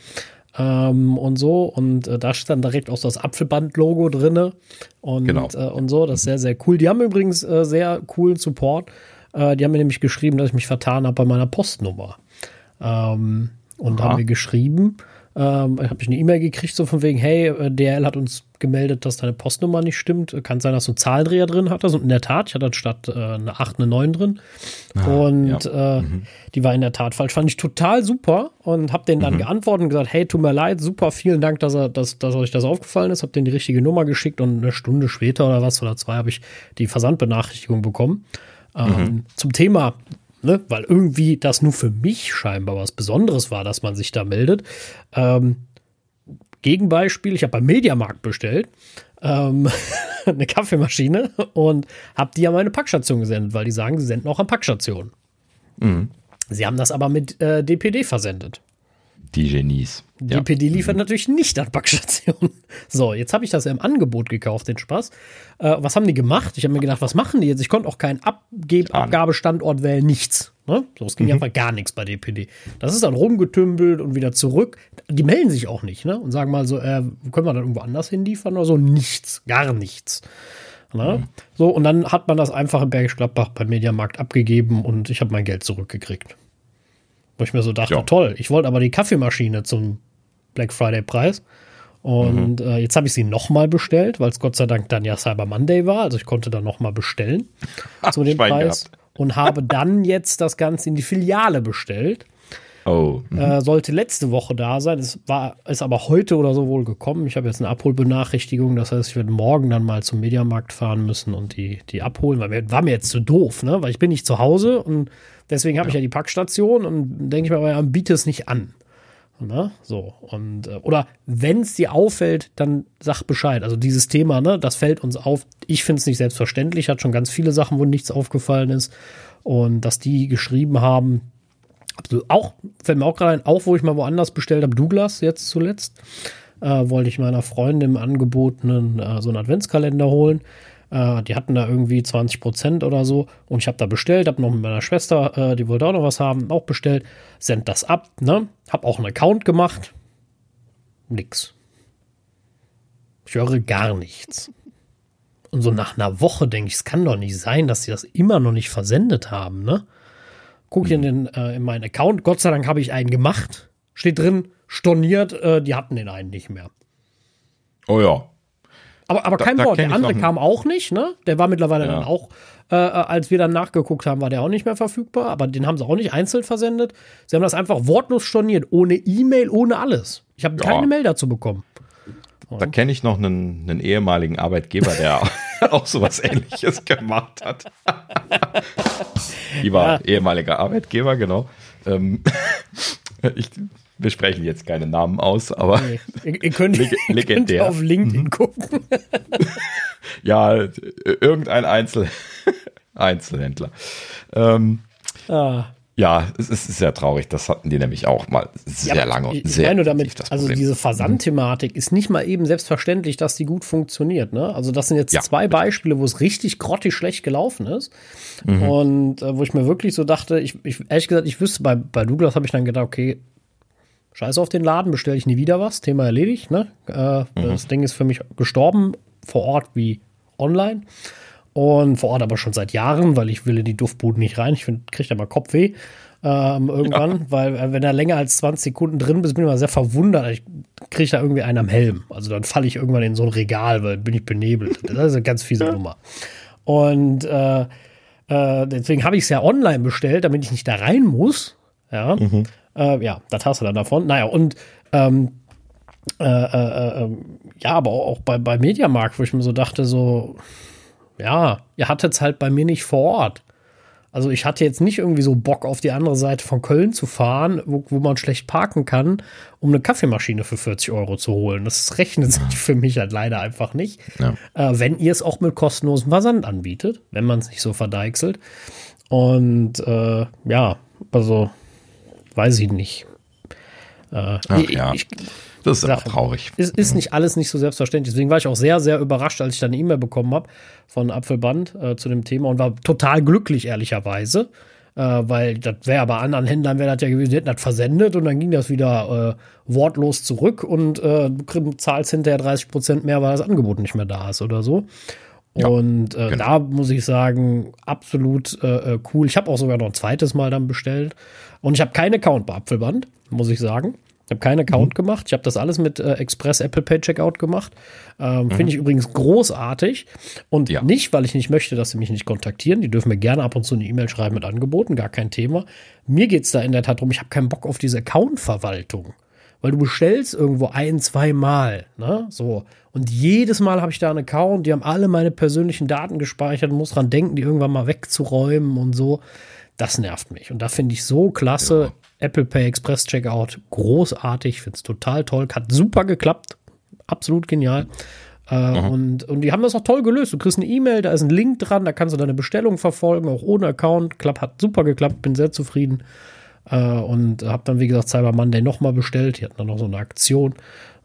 mhm. ähm, und so. Und äh, da steht dann direkt auch das Apfelband-Logo drin und, genau. Äh, und so. Das ist sehr, sehr cool. Die haben übrigens äh, sehr coolen Support. die haben mir nämlich geschrieben, dass ich mich vertan habe bei meiner Postnummer. Ähm, und Aha. haben mir geschrieben, ähm, habe ich eine E-Mail gekriegt, so von wegen, hey, äh, DRL hat uns gemeldet, dass deine Postnummer nicht stimmt. Kann sein, dass du einen Zahlendreher drin hattest. Und in der Tat, ich hatte statt äh, eine 8 eine 9 drin. Ah, und ja. äh, mhm. die war in der Tat falsch. Fand ich total super und habe denen dann mhm. geantwortet und gesagt, hey, tut mir leid, super, vielen Dank, dass, er, dass, dass euch das aufgefallen ist. Hab denen die richtige Nummer geschickt und eine Stunde später oder was oder zwei habe ich die Versandbenachrichtigung bekommen. Ähm, mhm. Zum Thema ne, weil irgendwie das nur für mich scheinbar was Besonderes war, dass man sich da meldet. Ähm, Gegenbeispiel, ich habe beim Mediamarkt bestellt ähm, eine Kaffeemaschine und habe die an meine Packstation gesendet, weil die sagen, sie senden auch an Packstationen. Mhm. Sie haben das aber mit äh, DPD versendet. Die Genies. Ja. DPD liefert mhm. natürlich nicht an Packstationen. So, jetzt habe ich das ja im Angebot gekauft, den Spaß. Äh, was haben die gemacht? Ich habe mir gedacht, was machen die jetzt? Ich konnte auch keinen Abgeb Abgabestandort wählen, nichts. Ne? So, es ging mhm. einfach gar nichts bei DPD. Das ist dann rumgetümpelt und wieder zurück. Die melden sich auch nicht ne? und sagen mal so, äh, können wir dann irgendwo anders hinliefern oder so? Nichts, gar nichts. Ne? Mhm. So, und dann hat man das einfach in Bergisch Gladbach beim Mediamarkt abgegeben und ich habe mein Geld zurückgekriegt. Wo ich mir so dachte, ja. toll, ich wollte aber die Kaffeemaschine zum Black Friday Preis. Und mhm. äh, jetzt habe ich sie nochmal bestellt, weil es Gott sei Dank dann ja Cyber Monday war. Also ich konnte dann nochmal bestellen zu dem Preis. Gehabt. Und habe dann jetzt das Ganze in die Filiale bestellt. Oh. Mhm. Äh, sollte letzte Woche da sein. Es war, ist aber heute oder so wohl gekommen. Ich habe jetzt eine Abholbenachrichtigung. Das heißt, ich werde morgen dann mal zum Mediamarkt fahren müssen und die, die abholen. Weil mir, war mir jetzt zu doof, ne? Weil ich bin nicht zu Hause und deswegen habe ja. ich ja die Packstation und denke ich mir, aber biete es nicht an. Ne? So, und, äh, oder wenn es dir auffällt, dann sag Bescheid. Also dieses Thema, ne, das fällt uns auf. Ich finde es nicht selbstverständlich, hat schon ganz viele Sachen, wo nichts aufgefallen ist. Und dass die geschrieben haben, also auch, fällt mir auch gerade ein, auch wo ich mal woanders bestellt habe, Douglas jetzt zuletzt, äh, wollte ich meiner Freundin im angebotenen äh, so einen Adventskalender holen. Äh, die hatten da irgendwie 20 Prozent oder so. Und ich habe da bestellt, habe noch mit meiner Schwester, äh, die wollte auch noch was haben, auch bestellt. Send das ab, ne? Hab auch einen Account gemacht. Nix. Ich höre gar nichts. Und so nach einer Woche denke ich, es kann doch nicht sein, dass sie das immer noch nicht versendet haben, ne? Guck ich in, den, äh, in meinen Account. Gott sei Dank habe ich einen gemacht. Steht drin, storniert, äh, die hatten den einen nicht mehr. Oh ja. Aber, aber kein da, Wort. Der andere kam auch nicht, ne? Der war mittlerweile ja. dann auch, äh, äh, als wir dann nachgeguckt haben, war der auch nicht mehr verfügbar. Aber den haben sie auch nicht einzeln versendet. Sie haben das einfach wortlos storniert, ohne E-Mail, ohne alles. Ich habe ja. keine Mail dazu bekommen. Da kenne ich noch einen, einen, ehemaligen Arbeitgeber, der auch sowas ähnliches gemacht hat. Die war ja. ehemaliger Arbeitgeber, genau. Ähm, ich, wir sprechen jetzt keine Namen aus, aber nee. ihr, ihr, könnt, ihr könnt auf LinkedIn mhm. gucken. ja, irgendein Einzel Einzelhändler. Ähm, ah. Ja, es ist sehr traurig. Das hatten die nämlich auch mal sehr ja, lange und sehr. Meine damit, also diese Versandthematik ist nicht mal eben selbstverständlich, dass die gut funktioniert. Ne? Also das sind jetzt ja, zwei Beispiele, wo es richtig grottig schlecht gelaufen ist. Mhm. Und äh, wo ich mir wirklich so dachte, ich, ich ehrlich gesagt, ich wüsste, bei, bei Douglas habe ich dann gedacht, okay, scheiß auf den Laden, bestelle ich nie wieder was, Thema erledigt. Ne? Äh, mhm. Das Ding ist für mich gestorben, vor Ort wie online. Und vor Ort aber schon seit Jahren, weil ich will in die Duftbuden nicht rein. Ich kriege da mal Kopfweh ähm, irgendwann, ja. weil äh, wenn da länger als 20 Sekunden drin bist, bin ich immer sehr verwundert. Ich kriege da irgendwie einen am Helm. Also dann falle ich irgendwann in so ein Regal, weil bin ich benebelt. Das ist eine ganz fiese Nummer. Und äh, äh, deswegen habe ich es ja online bestellt, damit ich nicht da rein muss. Ja, mhm. Äh, ja, das hast du dann davon. Naja, und ähm, äh, äh, ähm, ja, aber auch bei, bei Mediamarkt, wo ich mir so dachte, so, ja, ihr hattet es halt bei mir nicht vor Ort. Also ich hatte jetzt nicht irgendwie so Bock auf die andere Seite von Köln zu fahren, wo, wo man schlecht parken kann, um eine Kaffeemaschine für 40 Euro zu holen. Das rechnet sich für mich halt leider einfach nicht. Ja. Äh, wenn ihr es auch mit kostenlosem Versand anbietet, wenn man es nicht so verdeichselt. Und äh, ja, also weiß ich nicht. Äh, Ach, ich, ja. ich, das ist Sache. einfach traurig. Ist, ist nicht alles nicht so selbstverständlich. Deswegen war ich auch sehr, sehr überrascht, als ich dann eine E-Mail bekommen habe von Apfelband äh, zu dem Thema und war total glücklich, ehrlicherweise. Äh, weil das wäre bei anderen Händlern wäre das ja gewesen, die hätten das versendet und dann ging das wieder äh, wortlos zurück und äh, du zahlst hinterher 30 Prozent mehr, weil das Angebot nicht mehr da ist oder so. Ja, und äh, genau. da muss ich sagen, absolut äh, äh, cool. Ich habe auch sogar noch ein zweites Mal dann bestellt. Und ich habe keinen Account bei Apfelband, muss ich sagen. Ich habe keinen Account mhm. gemacht. Ich habe das alles mit äh, Express Apple Pay Checkout gemacht. Ähm, mhm. Finde ich übrigens großartig. Und ja. nicht, weil ich nicht möchte, dass sie mich nicht kontaktieren. Die dürfen mir gerne ab und zu eine E-Mail schreiben mit Angeboten, gar kein Thema. Mir geht es da in der Tat darum, ich habe keinen Bock auf diese Account-Verwaltung. Weil du bestellst irgendwo ein, zwei Mal, ne? So. Und jedes Mal habe ich da einen Account, die haben alle meine persönlichen Daten gespeichert und muss dran denken, die irgendwann mal wegzuräumen und so. Das nervt mich. Und da finde ich so klasse. Ja. Apple Pay Express Checkout, großartig, finde es total toll. Hat super geklappt. Absolut genial. Äh, und, und die haben das auch toll gelöst. Du kriegst eine E-Mail, da ist ein Link dran, da kannst du deine Bestellung verfolgen, auch ohne Account. Klapp, hat super geklappt, bin sehr zufrieden. äh, und habe dann, wie gesagt, Cyber Monday nochmal bestellt. Die hatten dann noch so eine Aktion,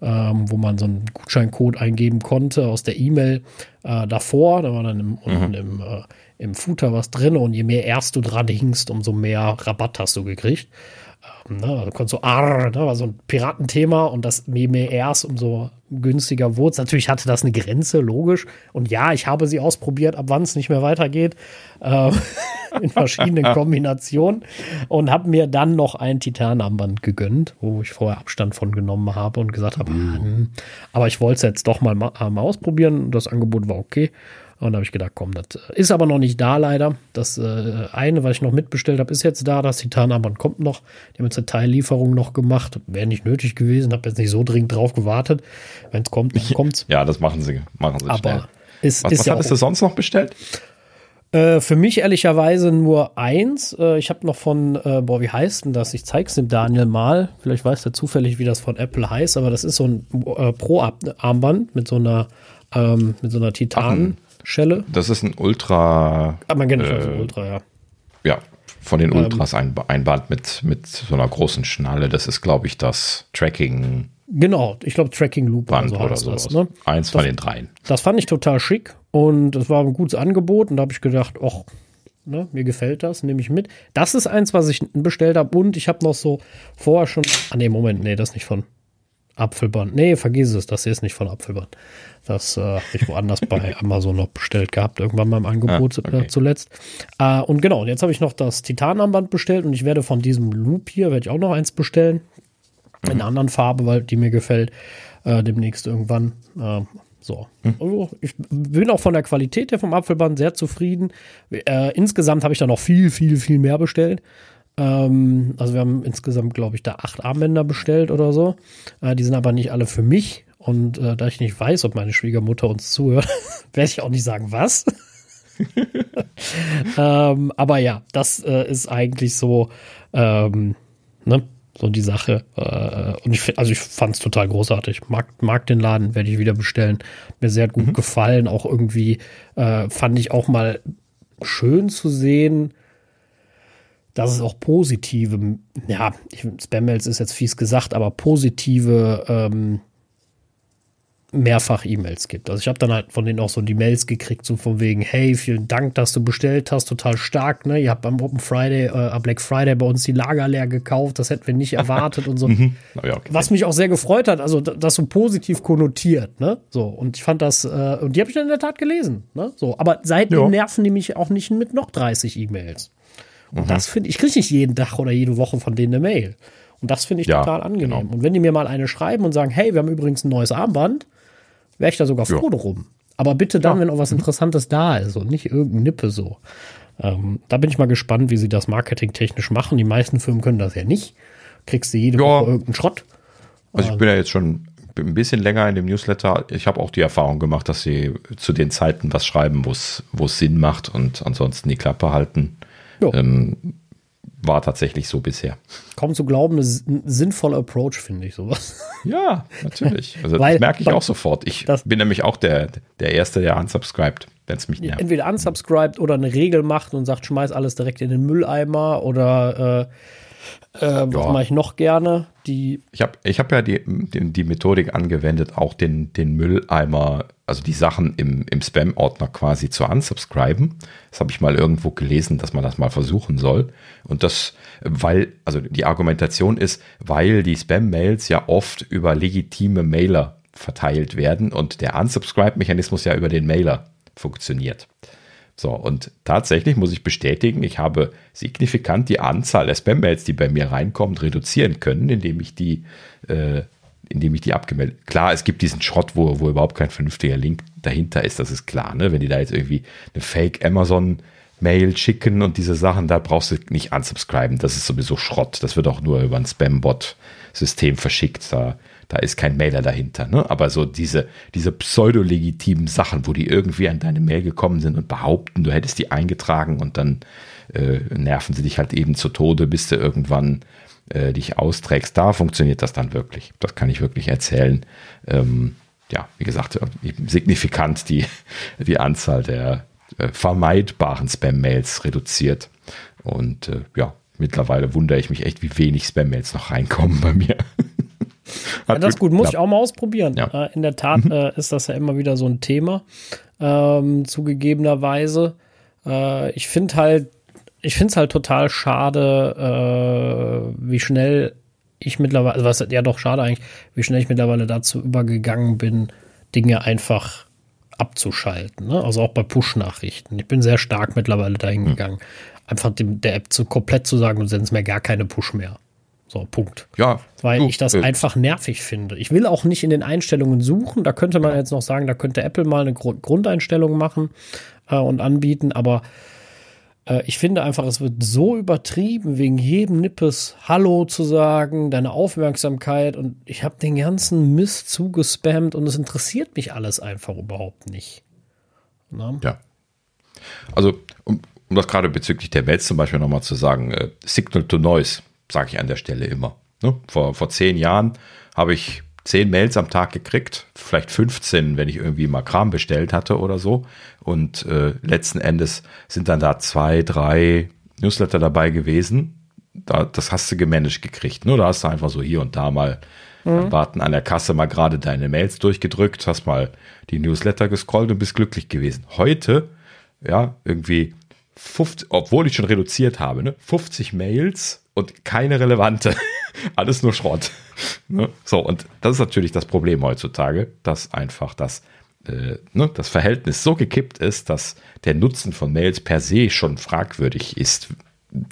ähm, wo man so einen Gutscheincode eingeben konnte aus der E-Mail äh, davor. Da war dann im, mhm. im, äh, im Footer was drin und je mehr erst du dran hingst, umso mehr Rabatt hast du gekriegt. Ähm, ne, also konntest so, arr, ne, war so ein Piratenthema und das je mehr erst, umso günstiger wurde Natürlich hatte das eine Grenze, logisch. Und ja, ich habe sie ausprobiert, ab wann es nicht mehr weitergeht, äh, in verschiedenen Kombinationen und habe mir dann noch ein Titanarmband gegönnt, wo ich vorher Abstand von genommen habe und gesagt habe, mhm. aber ich wollte es jetzt doch mal, mal ausprobieren. Das Angebot war okay. Und da habe ich gedacht, komm, das äh, ist aber noch nicht da leider. Das äh, eine, was ich noch mitbestellt habe, ist jetzt da. Das Titanarmband kommt noch. Die haben jetzt eine Teillieferung noch gemacht. Wäre nicht nötig gewesen. Habe jetzt nicht so dringend drauf gewartet. Wenn es kommt, dann kommt's. Ja, das machen sie. Machen sie aber schnell. Ist, was ist was ja hattest du sonst noch bestellt? Äh, für mich ehrlicherweise nur eins. Äh, ich habe noch von, äh, boah, wie heißt denn das? Ich zeig's dem Daniel mal. Vielleicht weiß er zufällig, wie das von Apple heißt, aber das ist so ein Pro-Armband mit so einer, ähm, mit so einer Titan. Schelle. Das ist ein Ultra. Ah, man kennt äh, also Ultra, ja. Ja, von den Ultras ähm, ein, ein Band mit, mit so einer großen Schnalle. Das ist, glaube ich, das Tracking. Genau, ich glaube Tracking Loop Band so oder sowas. Das, ne? Eins das, von den dreien. Das fand ich total schick und das war ein gutes Angebot und da habe ich gedacht, ach, ne, mir gefällt das, nehme ich mit. Das ist eins, was ich bestellt habe und ich habe noch so vorher schon, ah nee, Moment, nee, das ist nicht von Apfelband. Nee, vergiss es, das hier ist nicht von Apfelband. Das äh, habe ich woanders bei Amazon noch bestellt gehabt, irgendwann mal im Angebot ah, okay. äh, zuletzt. Äh, und genau, jetzt habe ich noch das Titanarmband bestellt und ich werde von diesem Loop hier, werde ich auch noch eins bestellen. In einer anderen Farbe, weil die mir gefällt, äh, demnächst irgendwann. Äh, so. Hm. Also ich bin auch von der Qualität her vom Apfelband sehr zufrieden. Äh, insgesamt habe ich da noch viel, viel, viel mehr bestellt. Ähm, also wir haben insgesamt, glaube ich, da acht Armbänder bestellt oder so. Äh, die sind aber nicht alle für mich. Und äh, da ich nicht weiß, ob meine Schwiegermutter uns zuhört, werde ich auch nicht sagen, was. ähm, aber ja, das äh, ist eigentlich so, ähm, ne, so die Sache. Äh, und ich also ich fand es total großartig. Mag, mag den Laden, werde ich wieder bestellen. Mir sehr gut mhm. gefallen. Auch irgendwie äh, fand ich auch mal schön zu sehen, dass es auch positive, ja, Spam-Mails ist jetzt fies gesagt, aber positive ähm, mehrfach E-Mails gibt. Also ich habe dann halt von denen auch so die Mails gekriegt, so von wegen, hey, vielen Dank, dass du bestellt hast, total stark, ne? Ihr habt am Open Friday, äh, Black Friday bei uns die Lager leer gekauft, das hätten wir nicht erwartet und so. Mhm. ja, okay. Was mich auch sehr gefreut hat, also das so positiv konnotiert, ne? So, und ich fand das, äh, und die habe ich dann in der Tat gelesen, ne? So, aber seitdem ja. nerven die mich auch nicht mit noch 30 E-Mails. Und mhm. das finde ich, ich kriege nicht jeden Tag oder jede Woche von denen eine Mail. Und das finde ich ja, total angenehm. Genau. Und wenn die mir mal eine schreiben und sagen, hey, wir haben übrigens ein neues Armband, wäre ich da sogar froh ja. drum. Aber bitte dann, ja. wenn auch was mhm. Interessantes da ist und nicht irgendein Nippe so. Ähm, da bin ich mal gespannt, wie sie das marketingtechnisch machen. Die meisten Firmen können das ja nicht. Kriegst du jede ja. Woche irgendeinen Schrott. Also ich bin ja jetzt schon ein bisschen länger in dem Newsletter. Ich habe auch die Erfahrung gemacht, dass sie zu den Zeiten was schreiben, wo es Sinn macht und ansonsten die Klappe halten. Ähm, war tatsächlich so bisher. Kaum zu glauben, ein sinnvoller Approach, finde ich sowas. Ja, natürlich. Also Weil, das merke ich auch sofort. Ich bin nämlich auch der, der Erste, der unsubscribed, wenn es mich nervt. Entweder unsubscribed oder eine Regel macht und sagt, schmeiß alles direkt in den Mülleimer oder äh, äh, was mache ich noch gerne? Die ich habe ich hab ja die, die, die Methodik angewendet, auch den, den Mülleimer also die Sachen im, im Spam-Ordner quasi zu unsubscriben. Das habe ich mal irgendwo gelesen, dass man das mal versuchen soll. Und das, weil, also die Argumentation ist, weil die Spam-Mails ja oft über legitime Mailer verteilt werden und der Unsubscribe-Mechanismus ja über den Mailer funktioniert. So, und tatsächlich muss ich bestätigen, ich habe signifikant die Anzahl der Spam-Mails, die bei mir reinkommen, reduzieren können, indem ich die äh, indem ich die abgemeldet. Klar, es gibt diesen Schrott, wo, wo überhaupt kein vernünftiger Link dahinter ist, das ist klar, ne? Wenn die da jetzt irgendwie eine Fake Amazon Mail schicken und diese Sachen, da brauchst du nicht unsubscriben. Das ist sowieso Schrott. Das wird auch nur über ein Spam-Bot-System verschickt. Da, da ist kein Mailer dahinter. Ne? Aber so diese, diese pseudo-legitimen Sachen, wo die irgendwie an deine Mail gekommen sind und behaupten, du hättest die eingetragen und dann äh, nerven sie dich halt eben zu Tode, bis du irgendwann äh, dich austrägst, da funktioniert das dann wirklich. Das kann ich wirklich erzählen. Ähm, ja, wie gesagt, signifikant die, die Anzahl der äh, vermeidbaren Spam-Mails reduziert. Und äh, ja, mittlerweile wundere ich mich echt, wie wenig Spam-Mails noch reinkommen bei mir. Ja, das ist gut, muss ich auch mal ausprobieren. Ja. Äh, in der Tat mhm. äh, ist das ja immer wieder so ein Thema, ähm, zugegebenerweise. Äh, ich finde halt, ich finde es halt total schade, äh, wie schnell ich mittlerweile, also was ja doch schade eigentlich, wie schnell ich mittlerweile dazu übergegangen bin, Dinge einfach abzuschalten. Ne? Also auch bei Push-Nachrichten. Ich bin sehr stark mittlerweile dahin hm. gegangen, mhm. einfach dem, der App zu komplett zu sagen, du sendest mir gar keine Push mehr. So, Punkt. Ja. Weil du, ich das äh, einfach nervig finde. Ich will auch nicht in den Einstellungen suchen. Da könnte man jetzt noch sagen, da könnte Apple mal eine Grundeinstellung machen äh, und anbieten, aber äh, ich finde einfach, es wird so übertrieben, wegen jedem Nippes Hallo zu sagen, deine Aufmerksamkeit und ich habe den ganzen Mist zugespammt und es interessiert mich alles einfach überhaupt nicht. Na? Ja. Also, um, um das gerade bezüglich der Mails zum Beispiel nochmal zu sagen, äh, Signal to Noise, sage ich an der Stelle immer. Ne? Vor, vor zehn Jahren habe ich zehn Mails am Tag gekriegt, vielleicht 15, wenn ich irgendwie mal Kram bestellt hatte oder so. Und äh, letzten Endes sind dann da zwei, drei Newsletter dabei gewesen. Da, das hast du gemanagt gekriegt. Nur ne? da hast du einfach so hier und da mal mhm. warten an der Kasse mal gerade deine Mails durchgedrückt, hast mal die Newsletter gescrollt und bist glücklich gewesen. Heute, ja, irgendwie 50, obwohl ich schon reduziert habe, ne, 50 Mails und keine relevante. Alles nur Schrott. Ne? So, und das ist natürlich das Problem heutzutage, dass einfach das, äh, ne, das Verhältnis so gekippt ist, dass der Nutzen von Mails per se schon fragwürdig ist,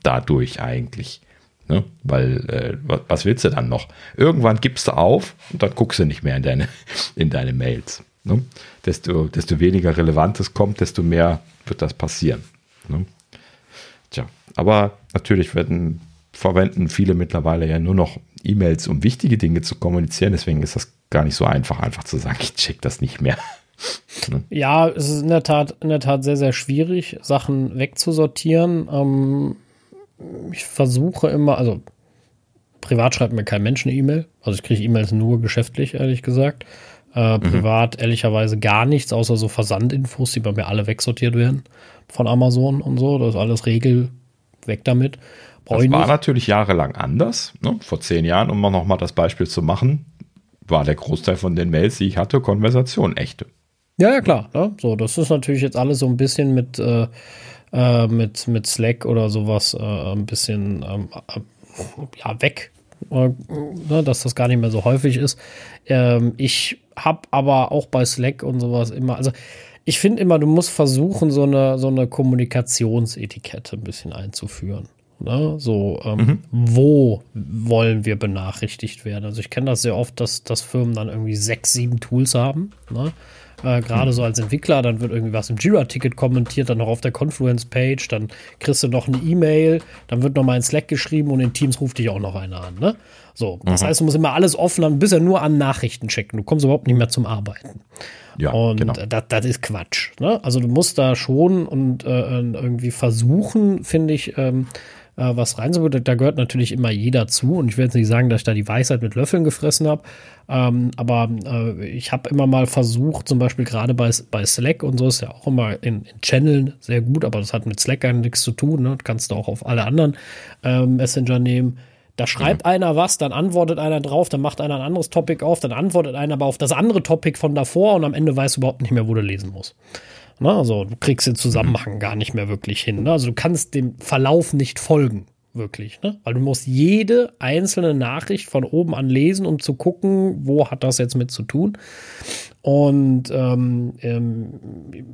dadurch eigentlich. Ne? Weil, äh, was, willst du dann noch? Irgendwann gibst du auf und dann guckst du nicht mehr in deine, in deine Mails. Ne? Desto, desto weniger Relevantes kommt, desto mehr wird das passieren. Ne? Tja, aber natürlich werden verwenden viele mittlerweile ja nur noch E-Mails, um wichtige Dinge zu kommunizieren. Deswegen ist das gar nicht so einfach, einfach zu sagen, ich check das nicht mehr. Ja, es ist in der Tat, in der Tat sehr, sehr schwierig, Sachen wegzusortieren. Ähm, ich versuche immer, also privat schreibt mir kein Mensch eine E-Mail. Also ich kriege E-Mails nur geschäftlich, ehrlich gesagt. Äh, mhm. privat ehrlicherweise gar nichts, außer so Versandinfos, die bei mir alle wegsortiert werden von Amazon und so. Das ist alles Regel weg damit. Das war natürlich jahrelang anders. Ne? Vor zehn Jahren, um noch mal das Beispiel zu machen, war der Großteil von den Mails, die ich hatte, Konversation, echte. Ja, ja, klar. Ne? So, das ist natürlich jetzt alles so ein bisschen mit, äh, äh, mit, mit Slack oder sowas äh, ein bisschen ähm, äh, ja, weg. Äh, ne? dass das gar nicht mehr so häufig ist. Ähm, ich habe aber auch bei Slack und sowas immer, also ich finde immer, du musst versuchen, so eine, so eine Kommunikationsetikette ein bisschen einzuführen. Ne? So, ähm, mhm. wo wollen wir benachrichtigt werden? Also ich kenne das sehr oft, dass, dass Firmen dann irgendwie sechs, sieben Tools haben. Ne? Äh, Gerade mhm. so als Entwickler, dann wird irgendwie was im Jira-Ticket kommentiert, dann noch auf der Confluence-Page, dann kriegst du noch eine E-Mail, dann wird noch mal in Slack geschrieben und in Teams ruft dich auch noch einer an. Ne? So, das mhm. heißt, du musst immer alles offen haben, bist ja nur an Nachrichten checken. Du kommst überhaupt nicht mehr zum Arbeiten. Ja, und genau. das, das ist Quatsch. Ne? Also du musst da schon und äh, irgendwie versuchen, finde ich, ähm, äh, was reinzubringen. Da gehört natürlich immer jeder zu. Und ich will jetzt nicht sagen, dass ich da die Weisheit mit Löffeln gefressen habe. Ähm, aber äh, ich habe immer mal versucht, zum Beispiel gerade bei, bei Slack und so ist ja auch immer in, in Channeln sehr gut, aber das hat mit Slack gar nichts zu tun. Ne? kannst du auch auf alle anderen äh, Messenger nehmen. Da schreibt mhm. einer was, dann antwortet einer drauf, dann macht einer ein anderes Topic auf, dann antwortet einer aber auf das andere Topic von davor und am Ende weißt du überhaupt nicht mehr, wo du lesen musst. Ne? Also du kriegst den Zusammenhang mhm. gar nicht mehr wirklich hin. Ne? Also du kannst dem Verlauf nicht folgen, wirklich. Ne? Weil du musst jede einzelne Nachricht von oben an lesen, um zu gucken, wo hat das jetzt mit zu tun. Und ähm, ähm,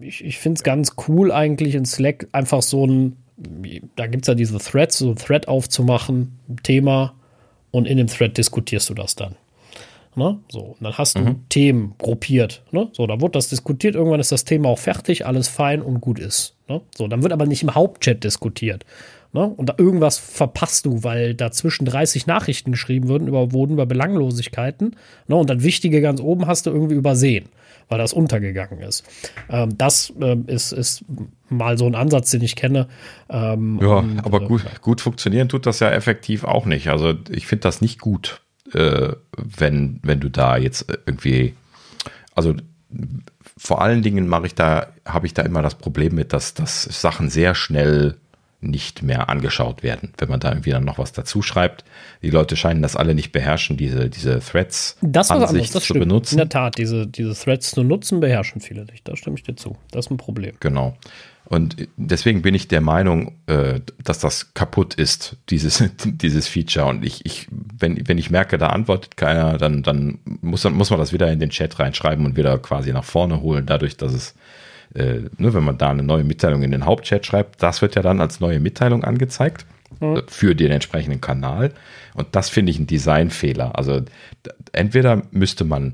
ich, ich finde es ganz cool eigentlich in Slack einfach so ein, da gibt es ja diese Threads, so ein Thread aufzumachen, Thema, und in dem Thread diskutierst du das dann. Ne? So, und dann hast du mhm. Themen gruppiert. Ne? So, da wird das diskutiert. Irgendwann ist das Thema auch fertig, alles fein und gut ist. Ne? So, dann wird aber nicht im Hauptchat diskutiert. Ne? Und da irgendwas verpasst du, weil dazwischen 30 Nachrichten geschrieben wurden über, wurden über Belanglosigkeiten. Ne? Und dann Wichtige ganz oben hast du irgendwie übersehen, weil das untergegangen ist. Ähm, das ähm, ist, ist mal so ein Ansatz, den ich kenne. Ähm, ja, und, aber äh, gut, gut funktionieren tut das ja effektiv auch nicht. Also ich finde das nicht gut äh, wenn, wenn du da jetzt irgendwie, also vor allen Dingen mache ich da, habe ich da immer das Problem mit, dass, dass Sachen sehr schnell nicht mehr angeschaut werden, wenn man da irgendwie dann noch was dazu schreibt. Die Leute scheinen das alle nicht beherrschen, diese, diese Threads das anderes, das zu stimmt. benutzen. In der Tat, diese, diese Threads zu nutzen, beherrschen viele nicht. Da stimme ich dir zu. Das ist ein Problem. Genau. Und deswegen bin ich der Meinung, äh, dass das kaputt ist, dieses, dieses Feature. Und ich, ich, wenn, wenn ich merke, da antwortet keiner, dann, dann muss, dann muss man das wieder in den Chat reinschreiben und wieder quasi nach vorne holen, dadurch, dass es, äh, ne, wenn man da eine neue Mitteilung in den Hauptchat schreibt, das wird ja dann als neue Mitteilung angezeigt mhm. für den entsprechenden Kanal. Und das finde ich ein Designfehler. Also entweder müsste man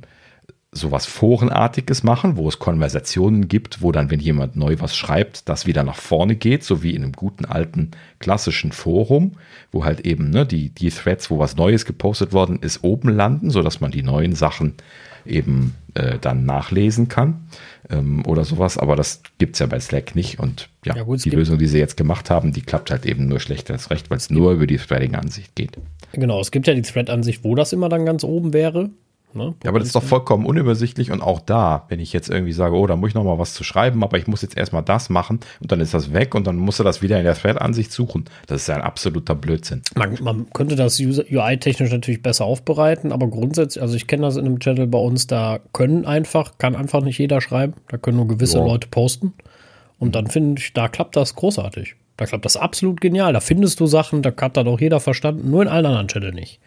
sowas Forenartiges machen, wo es Konversationen gibt, wo dann, wenn jemand neu was schreibt, das wieder nach vorne geht, so wie in einem guten alten klassischen Forum, wo halt eben ne, die, die Threads, wo was Neues gepostet worden ist, oben landen, sodass man die neuen Sachen eben äh, dann nachlesen kann ähm, oder sowas. Aber das gibt es ja bei Slack nicht. Und ja, ja gut, die Lösung, die sie jetzt gemacht haben, die klappt halt eben nur schlechter als recht, weil es nur über die Threading-Ansicht geht. Genau, es gibt ja die Thread-Ansicht, wo das immer dann ganz oben wäre. Ne? Ja, aber das ist doch vollkommen unübersichtlich und auch da, wenn ich jetzt irgendwie sage, oh, da muss ich noch mal was zu schreiben, aber ich muss jetzt erstmal das machen und dann ist das weg und dann musst du das wieder in der Thread-Ansicht suchen. Das ist ja ein absoluter Blödsinn. Man, man könnte das UI-technisch natürlich besser aufbereiten, aber grundsätzlich, also ich kenne das in einem Channel bei uns, da können einfach, kann einfach nicht jeder schreiben, da können nur gewisse ja. Leute posten und dann finde ich, da klappt das großartig. Da klappt das absolut genial. Da findest du Sachen, da hat dann auch jeder verstanden, nur in allen anderen Channel nicht.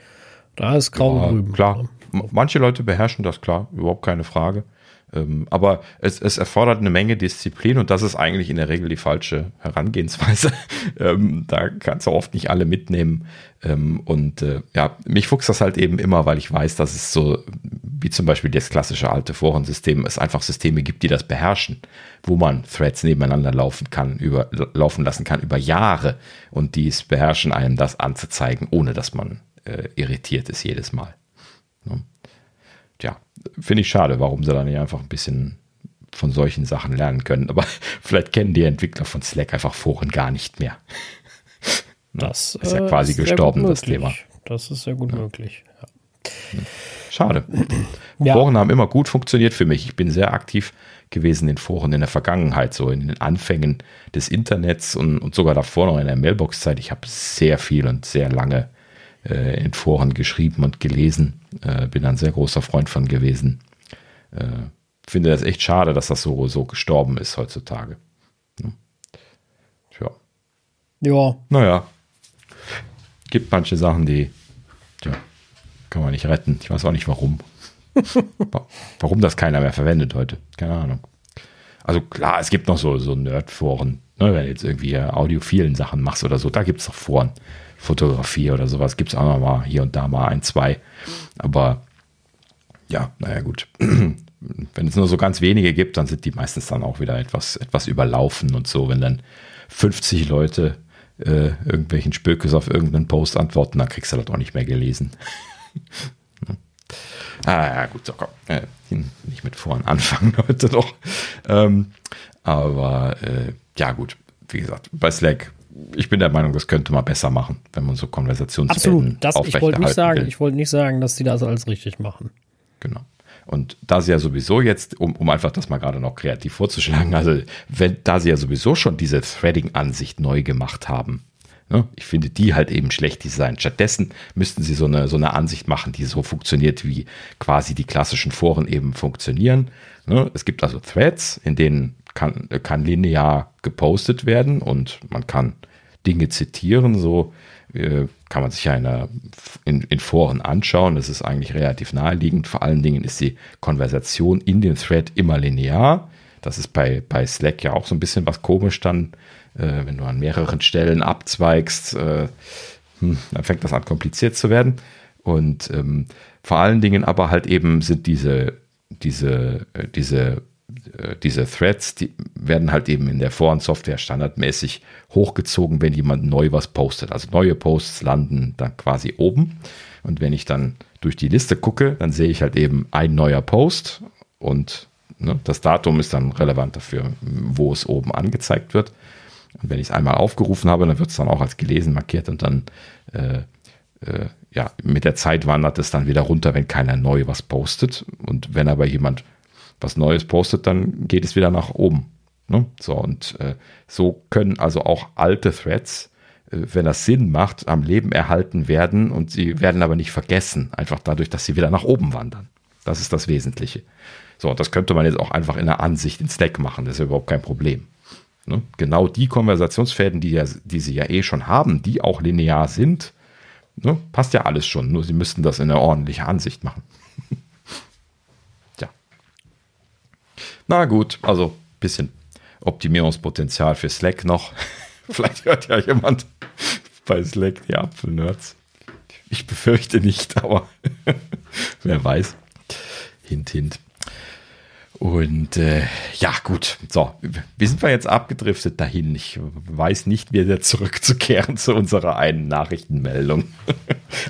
Da ist grau ja, drüben. Klar. Manche Leute beherrschen das, klar, überhaupt keine Frage. Ähm, aber es, es, erfordert eine Menge Disziplin und das ist eigentlich in der Regel die falsche Herangehensweise. ähm, da kannst du oft nicht alle mitnehmen. Ähm, und äh, ja, mich fuchst das halt eben immer, weil ich weiß, dass es so, wie zum Beispiel das klassische alte Forensystem, es einfach Systeme gibt, die das beherrschen, wo man Threads nebeneinander laufen kann, über, laufen lassen kann über Jahre und die es beherrschen, einem das anzuzeigen, ohne dass man äh, irritiert ist jedes Mal. Ne? Tja, finde ich schade, warum sie da nicht einfach ein bisschen von solchen Sachen lernen können. Aber vielleicht kennen die Entwickler von Slack einfach Foren gar nicht mehr. Ne? das ist ja quasi ist gestorben, das Thema. Das ist sehr gut ja. möglich. Ja. Schade. Ja. Foren haben immer gut funktioniert für mich. Ich bin sehr aktiv gewesen in Foren in der Vergangenheit, so in den Anfängen des Internets und, und sogar davor noch in der Mailbox-Zeit. Ich habe sehr viel und sehr lange äh, in Foren geschrieben und gelesen. Äh, bin ein sehr großer Freund von gewesen. Äh, finde das echt schade, dass das so, so gestorben ist heutzutage. Hm. Tja. Ja. Naja. Gibt manche Sachen, die tja, kann man nicht retten. Ich weiß auch nicht warum. warum das keiner mehr verwendet heute. Keine Ahnung. Also klar, es gibt noch so, so Nerd-Foren, ne, wenn du jetzt irgendwie audiophilen Sachen machst oder so, da gibt es doch Foren. Fotografie oder sowas gibt es auch noch mal hier und da mal ein, zwei. Aber ja, naja, gut. Wenn es nur so ganz wenige gibt, dann sind die meistens dann auch wieder etwas, etwas überlaufen und so. Wenn dann 50 Leute äh, irgendwelchen Spökes auf irgendeinen Post antworten, dann kriegst du das auch nicht mehr gelesen. ah, ja, gut, so komm. Äh, nicht mit vorn anfangen heute noch. Ähm, aber äh, ja, gut. Wie gesagt, bei Slack ich bin der Meinung, das könnte man besser machen, wenn man so Konversationsfäden Absolut. ich wollte nicht sagen, will. ich wollte nicht sagen, dass die das alles richtig machen. Genau. Und da sie ja sowieso jetzt, um, um einfach das mal gerade noch kreativ vorzuschlagen, also wenn, da sie ja sowieso schon diese Threading-Ansicht neu gemacht haben, ne, ich finde die halt eben schlecht designt. Stattdessen müssten sie so eine, so eine Ansicht machen, die so funktioniert, wie quasi die klassischen Foren eben funktionieren. Ne, es gibt also Threads, in denen kann, kann linear gepostet werden und man kann Dinge zitieren, so äh, kann man sich ja in, der, in, in, Foren anschauen. Das ist eigentlich relativ naheliegend. Vor allen Dingen ist die Konversation in dem Thread immer linear. Das ist bei, bei Slack ja auch so ein bisschen was komisch dann, äh, wenn du an mehreren Stellen abzweigst, äh, hm, dann fängt das an kompliziert zu werden. Und ähm, vor allen Dingen aber halt eben sind diese, diese, diese diese Threads, die werden halt eben in der Forensoftware standardmäßig hochgezogen, wenn jemand neu was postet. Also neue Posts landen dann quasi oben. Und wenn ich dann durch die Liste gucke, dann sehe ich halt eben ein neuer Post und ne, das Datum ist dann relevant dafür, wo es oben angezeigt wird. Und wenn ich es einmal aufgerufen habe, dann wird es dann auch als gelesen markiert und dann äh, äh, ja, mit der Zeit wandert es dann wieder runter, wenn keiner neu was postet. Und wenn aber jemand was Neues postet, dann geht es wieder nach oben. Ne? So, und äh, so können also auch alte Threads, äh, wenn das Sinn macht, am Leben erhalten werden und sie werden aber nicht vergessen, einfach dadurch, dass sie wieder nach oben wandern. Das ist das Wesentliche. So, das könnte man jetzt auch einfach in der Ansicht in Slack machen, das ist ja überhaupt kein Problem. Ne? Genau die Konversationsfäden, die, ja, die sie ja eh schon haben, die auch linear sind, ne? passt ja alles schon, nur sie müssten das in einer ordentlichen Ansicht machen. Na gut, also ein bisschen Optimierungspotenzial für Slack noch. Vielleicht hört ja jemand bei Slack die Apfelnerds. Ich befürchte nicht, aber wer weiß. Hint, hint. Und äh, ja, gut. So, wie sind wir jetzt abgedriftet dahin? Ich weiß nicht, wieder zurückzukehren zu unserer einen Nachrichtenmeldung.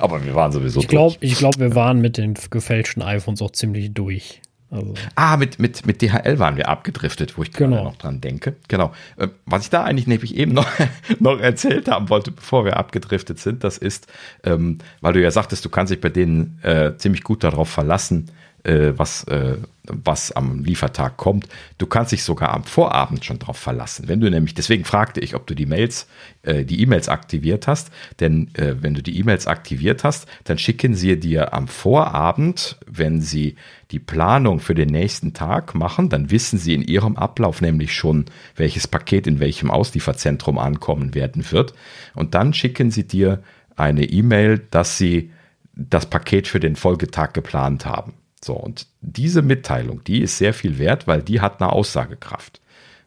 Aber wir waren sowieso ich glaub, durch. Ich glaube, wir waren mit den gefälschten iPhones auch ziemlich durch. Also. Ah, mit, mit, mit DHL waren wir abgedriftet, wo ich gerade genau. noch dran denke. Genau. Äh, was ich da eigentlich nämlich eben noch, noch erzählt haben wollte, bevor wir abgedriftet sind, das ist, ähm, weil du ja sagtest, du kannst dich bei denen äh, ziemlich gut darauf verlassen, äh, was, äh, was am Liefertag kommt. Du kannst dich sogar am Vorabend schon darauf verlassen. Wenn du nämlich, deswegen fragte ich, ob du die Mails, äh, die E-Mails aktiviert hast, denn äh, wenn du die E-Mails aktiviert hast, dann schicken sie dir am Vorabend, wenn sie die Planung für den nächsten Tag machen, dann wissen sie in ihrem Ablauf nämlich schon, welches Paket in welchem Auslieferzentrum ankommen werden wird. Und dann schicken sie dir eine E-Mail, dass sie das Paket für den Folgetag geplant haben. So, und diese Mitteilung, die ist sehr viel wert, weil die hat eine Aussagekraft.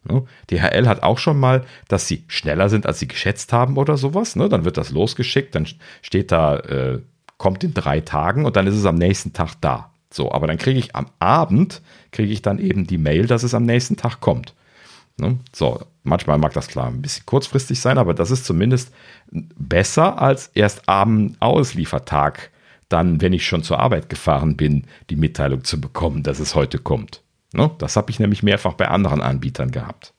Ne? DHL hat auch schon mal, dass sie schneller sind, als sie geschätzt haben oder sowas. Ne? Dann wird das losgeschickt, dann steht da, äh, kommt in drei Tagen und dann ist es am nächsten Tag da. So, aber dann kriege ich am Abend, kriege ich dann eben die Mail, dass es am nächsten Tag kommt. Ne? So, manchmal mag das klar ein bisschen kurzfristig sein, aber das ist zumindest besser als erst am Ausliefertag dann, wenn ich schon zur Arbeit gefahren bin, die Mitteilung zu bekommen, dass es heute kommt. Ne? Das habe ich nämlich mehrfach bei anderen Anbietern gehabt.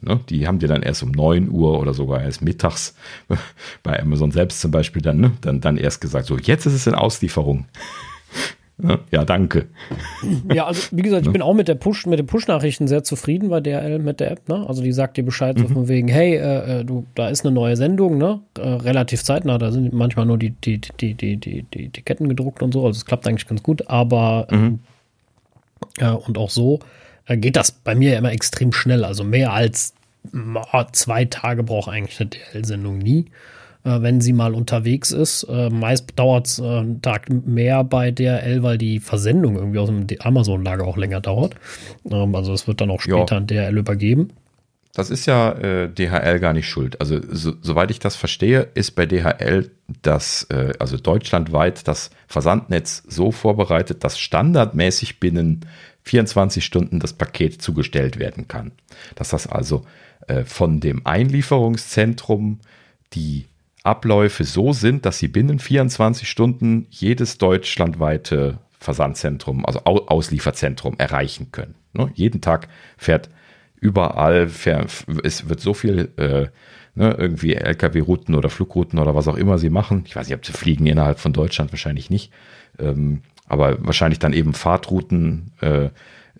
Ne? Die haben dir dann erst um 9 Uhr oder sogar erst mittags, bei Amazon selbst zum Beispiel, dann, ne? dann, dann erst gesagt, so jetzt ist es in Auslieferung. Ne? Ja, danke. Ja, also wie gesagt, ich ne? bin auch mit der Push, mit den Push-Nachrichten sehr zufrieden bei DRL mit der App, ne? Also die sagt dir Bescheid mhm. so von wegen, hey, äh, äh, du, da ist eine neue Sendung, ne? Äh, relativ zeitnah, da sind manchmal nur die, die, die, die, die, die Etiketten gedruckt und so, also es klappt eigentlich ganz gut, aber mhm. äh, und auch so äh, geht das bei mir immer extrem schnell. Also mehr als oh, zwei Tage braucht eigentlich eine DRL-Sendung nie wenn sie mal unterwegs ist. Äh, meist dauert es äh, einen Tag mehr bei DRL, weil die Versendung irgendwie aus dem Amazon-Lager auch länger dauert. Ähm, also es wird dann auch später an DRL übergeben. Das ist ja äh, DHL gar nicht schuld. Also so, soweit ich das verstehe, ist bei DHL das, äh, also deutschlandweit das Versandnetz so vorbereitet, dass standardmäßig binnen 24 Stunden das Paket zugestellt werden kann. Dass das also äh, von dem Einlieferungszentrum die Abläufe so sind, dass sie binnen 24 Stunden jedes deutschlandweite Versandzentrum, also Auslieferzentrum erreichen können. Ne? Jeden Tag fährt überall, fährt, es wird so viel äh, ne, irgendwie LKW-Routen oder Flugrouten oder was auch immer sie machen. Ich weiß nicht, ob sie fliegen innerhalb von Deutschland, wahrscheinlich nicht. Ähm, aber wahrscheinlich dann eben Fahrtrouten äh,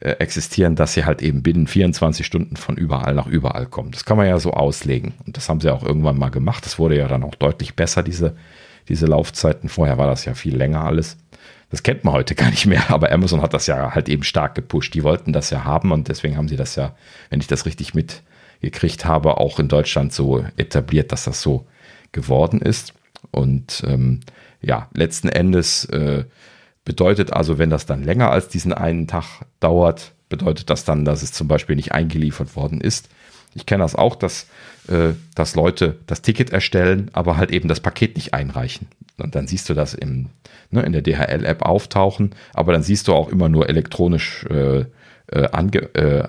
äh, existieren, dass sie halt eben binnen 24 Stunden von überall nach überall kommen. Das kann man ja so auslegen. Und das haben sie auch irgendwann mal gemacht. Das wurde ja dann auch deutlich besser, diese, diese Laufzeiten. Vorher war das ja viel länger alles. Das kennt man heute gar nicht mehr, aber Amazon hat das ja halt eben stark gepusht. Die wollten das ja haben und deswegen haben sie das ja, wenn ich das richtig mitgekriegt habe, auch in Deutschland so etabliert, dass das so geworden ist. Und ähm, ja, letzten Endes äh, Bedeutet also, wenn das dann länger als diesen einen Tag dauert, bedeutet das dann, dass es zum Beispiel nicht eingeliefert worden ist. Ich kenne das auch, dass, äh, dass Leute das Ticket erstellen, aber halt eben das Paket nicht einreichen. Und dann siehst du das im, ne, in der DHL-App auftauchen, aber dann siehst du auch immer nur elektronisch, äh, äh, ange, äh,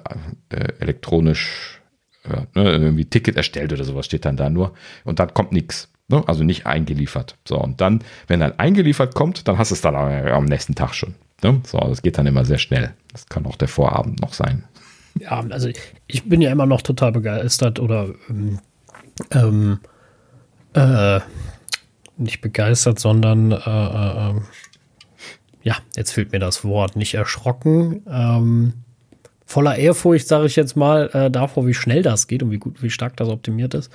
äh elektronisch äh, ne, irgendwie Ticket erstellt oder sowas steht dann da nur. Und dann kommt nichts. Ne? Also nicht eingeliefert. So, und dann, wenn dann eingeliefert kommt, dann hast du es dann am nächsten Tag schon. Ne? So, das geht dann immer sehr schnell. Das kann auch der Vorabend noch sein. Ja, also ich bin ja immer noch total begeistert oder ähm, ähm äh, nicht begeistert, sondern äh, äh, ähm, ja, jetzt fehlt mir das Wort, nicht erschrocken, ähm, voller Ehrfurcht, sage ich jetzt mal, äh, davor, wie schnell das geht und wie gut, wie stark das optimiert ist.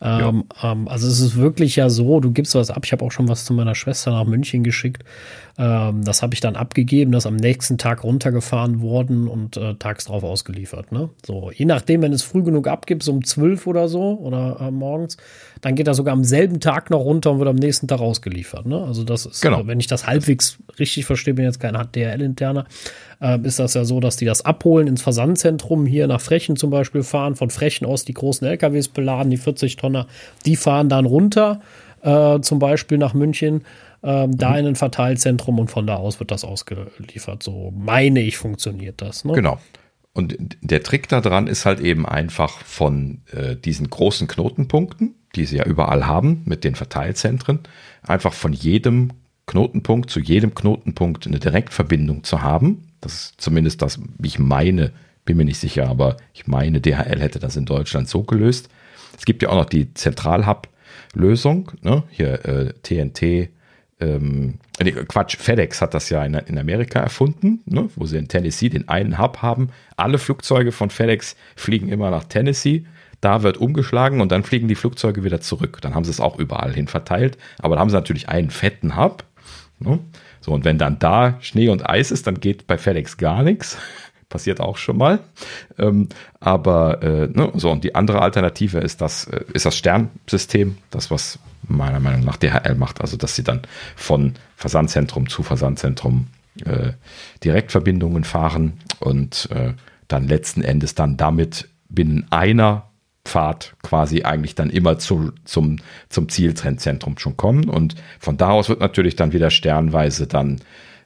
Ähm, ähm, also es ist wirklich ja so, du gibst was ab. Ich habe auch schon was zu meiner Schwester nach München geschickt. Ähm, das habe ich dann abgegeben, das am nächsten Tag runtergefahren worden und äh, tags drauf ausgeliefert. Ne? So, je nachdem, wenn es früh genug abgibst, um zwölf oder so oder äh, morgens, dann geht das sogar am selben Tag noch runter und wird am nächsten Tag ausgeliefert. Ne? Also das ist, genau. wenn ich das halbwegs richtig verstehe, bin jetzt kein HDRL-interner, äh, ist das ja so, dass die das abholen ins Versandzentrum hier nach Frechen zum Beispiel fahren, von Frechen aus die großen LKWs beladen, die 40 Tonner, die fahren dann runter, äh, zum Beispiel nach München ähm, mhm. da in ein Verteilzentrum und von da aus wird das ausgeliefert. So meine ich, funktioniert das. Ne? Genau. Und der Trick daran ist halt eben einfach von äh, diesen großen Knotenpunkten, die sie ja überall haben, mit den Verteilzentren, einfach von jedem Knotenpunkt zu jedem Knotenpunkt eine Direktverbindung zu haben. Das ist zumindest das, ich meine, bin mir nicht sicher, aber ich meine, DHL hätte das in Deutschland so gelöst. Es gibt ja auch noch die Zentralhub-Lösung, ne? hier äh, TNT ähm, Quatsch, FedEx hat das ja in, in Amerika erfunden, ne, wo sie in Tennessee den einen Hub haben. Alle Flugzeuge von FedEx fliegen immer nach Tennessee. Da wird umgeschlagen und dann fliegen die Flugzeuge wieder zurück. Dann haben sie es auch überall hin verteilt. Aber da haben sie natürlich einen fetten Hub. Ne? So, und wenn dann da Schnee und Eis ist, dann geht bei FedEx gar nichts. Passiert auch schon mal. Ähm, aber äh, ne, so, und die andere Alternative ist das, äh, ist das Sternsystem, das, was meiner Meinung nach DHL macht. Also, dass sie dann von Versandzentrum zu Versandzentrum äh, Direktverbindungen fahren und äh, dann letzten Endes dann damit binnen einer Fahrt quasi eigentlich dann immer zu, zum, zum Zielzentrum schon kommen. Und von da aus wird natürlich dann wieder sternweise dann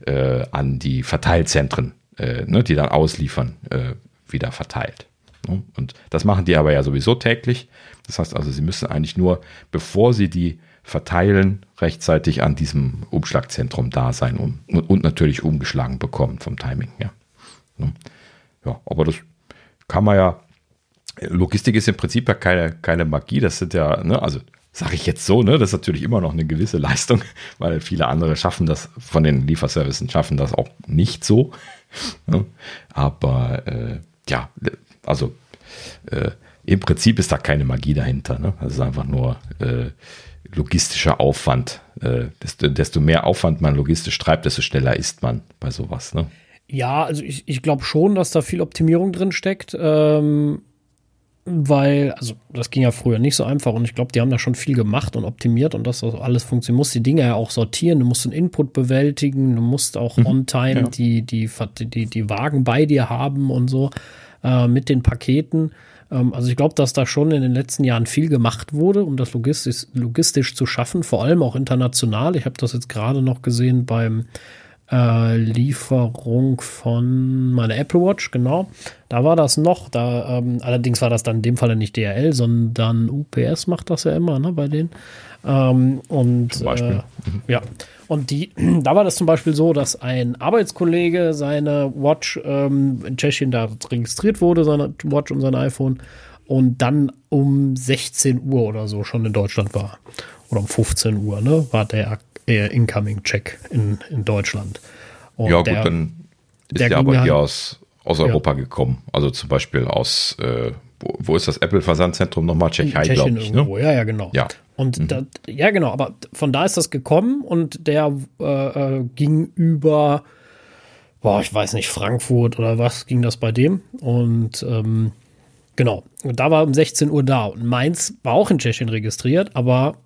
äh, an die Verteilzentren, äh, ne, die dann ausliefern, äh, wieder verteilt. Ne? Und das machen die aber ja sowieso täglich. Das heißt also, sie müssen eigentlich nur, bevor sie die verteilen, rechtzeitig an diesem Umschlagzentrum da sein und, und natürlich umgeschlagen bekommen vom Timing. Ja. Ne? ja, aber das kann man ja. Logistik ist im Prinzip ja keine, keine Magie. Das sind ja, ne, also sage ich jetzt so, ne, das ist natürlich immer noch eine gewisse Leistung, weil viele andere schaffen das, von den Lieferservicen schaffen das auch nicht so. Ne? Aber äh, ja, also äh, im Prinzip ist da keine Magie dahinter. Ne? Das ist einfach nur äh, logistischer Aufwand. Äh, desto, desto, mehr Aufwand man logistisch treibt, desto schneller ist man bei sowas. Ne? Ja, also ich, ich glaube schon, dass da viel Optimierung drin steckt. Ähm, weil, also das ging ja früher nicht so einfach und ich glaube, die haben da schon viel gemacht und optimiert und das alles funktioniert. Du musst die Dinge ja auch sortieren, du musst einen Input bewältigen, du musst auch mhm, on time ja. die, die, die, die Wagen bei dir haben und so äh, mit den Paketen. Ähm, also ich glaube, dass da schon in den letzten Jahren viel gemacht wurde, um das logistisch, logistisch zu schaffen, vor allem auch international. Ich habe das jetzt gerade noch gesehen beim äh, Lieferung von meiner Apple Watch, genau. Da war das noch, da ähm, allerdings war das dann in dem Fall nicht DRL, sondern UPS macht das ja immer, ne, bei denen. Ähm, und Zum Beispiel. Äh, ja. Und die, da war das zum Beispiel so, dass ein Arbeitskollege seine Watch ähm, in Tschechien da registriert wurde, seine Watch und sein iPhone, und dann um 16 Uhr oder so schon in Deutschland war. Oder um 15 Uhr, ne? War der der Incoming-Check in, in Deutschland. Und ja, der, gut, dann ist der, aber hier aus, aus Europa ja. gekommen. Also zum Beispiel aus, äh, wo, wo, ist das Apple-Versandzentrum nochmal? Tschechei, glaube ich. Ne? Ja, ja, genau. Ja. Und mhm. da, ja, genau, aber von da ist das gekommen und der äh, äh, ging über, boah, ich weiß nicht, Frankfurt oder was ging das bei dem. Und ähm, genau, und da war um 16 Uhr da. Und meins war auch in Tschechien registriert, aber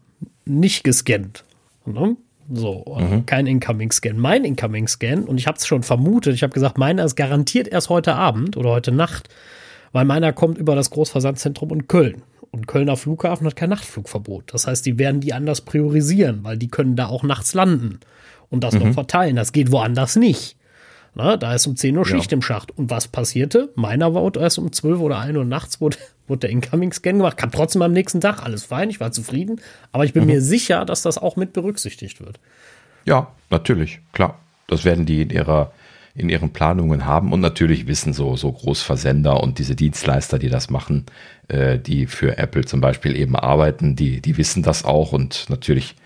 nicht gescannt. Ne? So, mhm. kein Incoming-Scan. Mein Incoming-Scan, und ich habe es schon vermutet, ich habe gesagt, meiner ist garantiert erst heute Abend oder heute Nacht, weil meiner kommt über das Großversandzentrum in Köln. Und Kölner Flughafen hat kein Nachtflugverbot. Das heißt, die werden die anders priorisieren, weil die können da auch nachts landen und das mhm. noch verteilen. Das geht woanders nicht. Na, da ist um 10 Uhr Schicht ja. im Schacht. Und was passierte? Meiner war erst um 12 oder 1 Uhr nachts, wurde, wurde der Incoming-Scan gemacht. Kam trotzdem am nächsten Tag. Alles fein, ich war zufrieden. Aber ich bin mhm. mir sicher, dass das auch mit berücksichtigt wird. Ja, natürlich, klar. Das werden die in ihrer in ihren Planungen haben und natürlich wissen so, so Großversender und diese Dienstleister, die das machen, äh, die für Apple zum Beispiel eben arbeiten, die, die wissen das auch und natürlich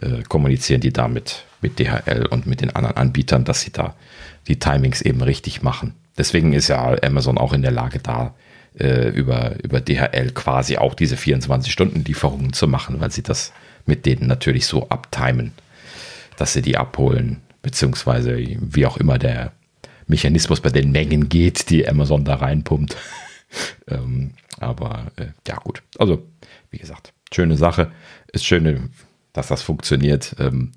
äh, kommunizieren die damit mit DHL und mit den anderen Anbietern, dass sie da die Timings eben richtig machen. deswegen ist ja Amazon auch in der Lage, da äh, über, über DHL quasi auch diese 24-Stunden-Lieferungen zu machen, weil sie das mit denen natürlich so abtimen, dass sie die abholen, beziehungsweise wie auch immer der Mechanismus bei den Mengen geht, die Amazon da reinpumpt. ähm, aber äh, ja, gut. Also, wie gesagt, schöne Sache. Ist schön, dass das funktioniert. Ähm,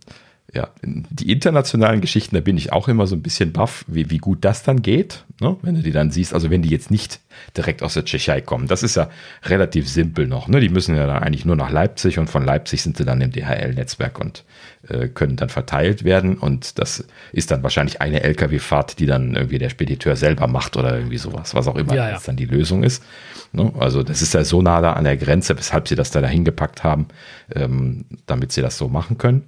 ja, die internationalen Geschichten, da bin ich auch immer so ein bisschen baff, wie, wie gut das dann geht, ne? wenn du die dann siehst. Also wenn die jetzt nicht direkt aus der Tschechei kommen, das ist ja relativ simpel noch. Ne? Die müssen ja dann eigentlich nur nach Leipzig und von Leipzig sind sie dann im DHL-Netzwerk und äh, können dann verteilt werden. Und das ist dann wahrscheinlich eine Lkw-Fahrt, die dann irgendwie der Spediteur selber macht oder irgendwie sowas, was auch immer ja, ja. dann die Lösung ist. Ne? Also das ist ja so nah da an der Grenze, weshalb sie das da dahin gepackt haben, ähm, damit sie das so machen können.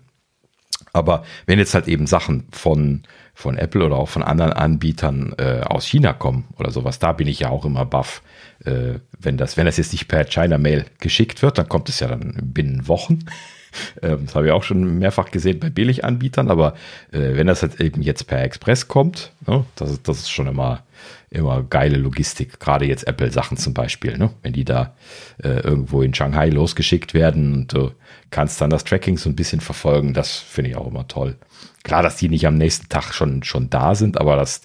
Aber wenn jetzt halt eben Sachen von, von Apple oder auch von anderen Anbietern äh, aus China kommen oder sowas, da bin ich ja auch immer baff. Äh, wenn, das, wenn das jetzt nicht per China-Mail geschickt wird, dann kommt es ja dann binnen Wochen. Ähm, das habe ich auch schon mehrfach gesehen bei Billiganbietern, aber äh, wenn das halt eben jetzt per Express kommt, ne, das, das ist schon immer, immer geile Logistik. Gerade jetzt Apple-Sachen zum Beispiel, ne? wenn die da äh, irgendwo in Shanghai losgeschickt werden und du kannst dann das Tracking so ein bisschen verfolgen, das finde ich auch immer toll. Klar, dass die nicht am nächsten Tag schon, schon da sind, aber das,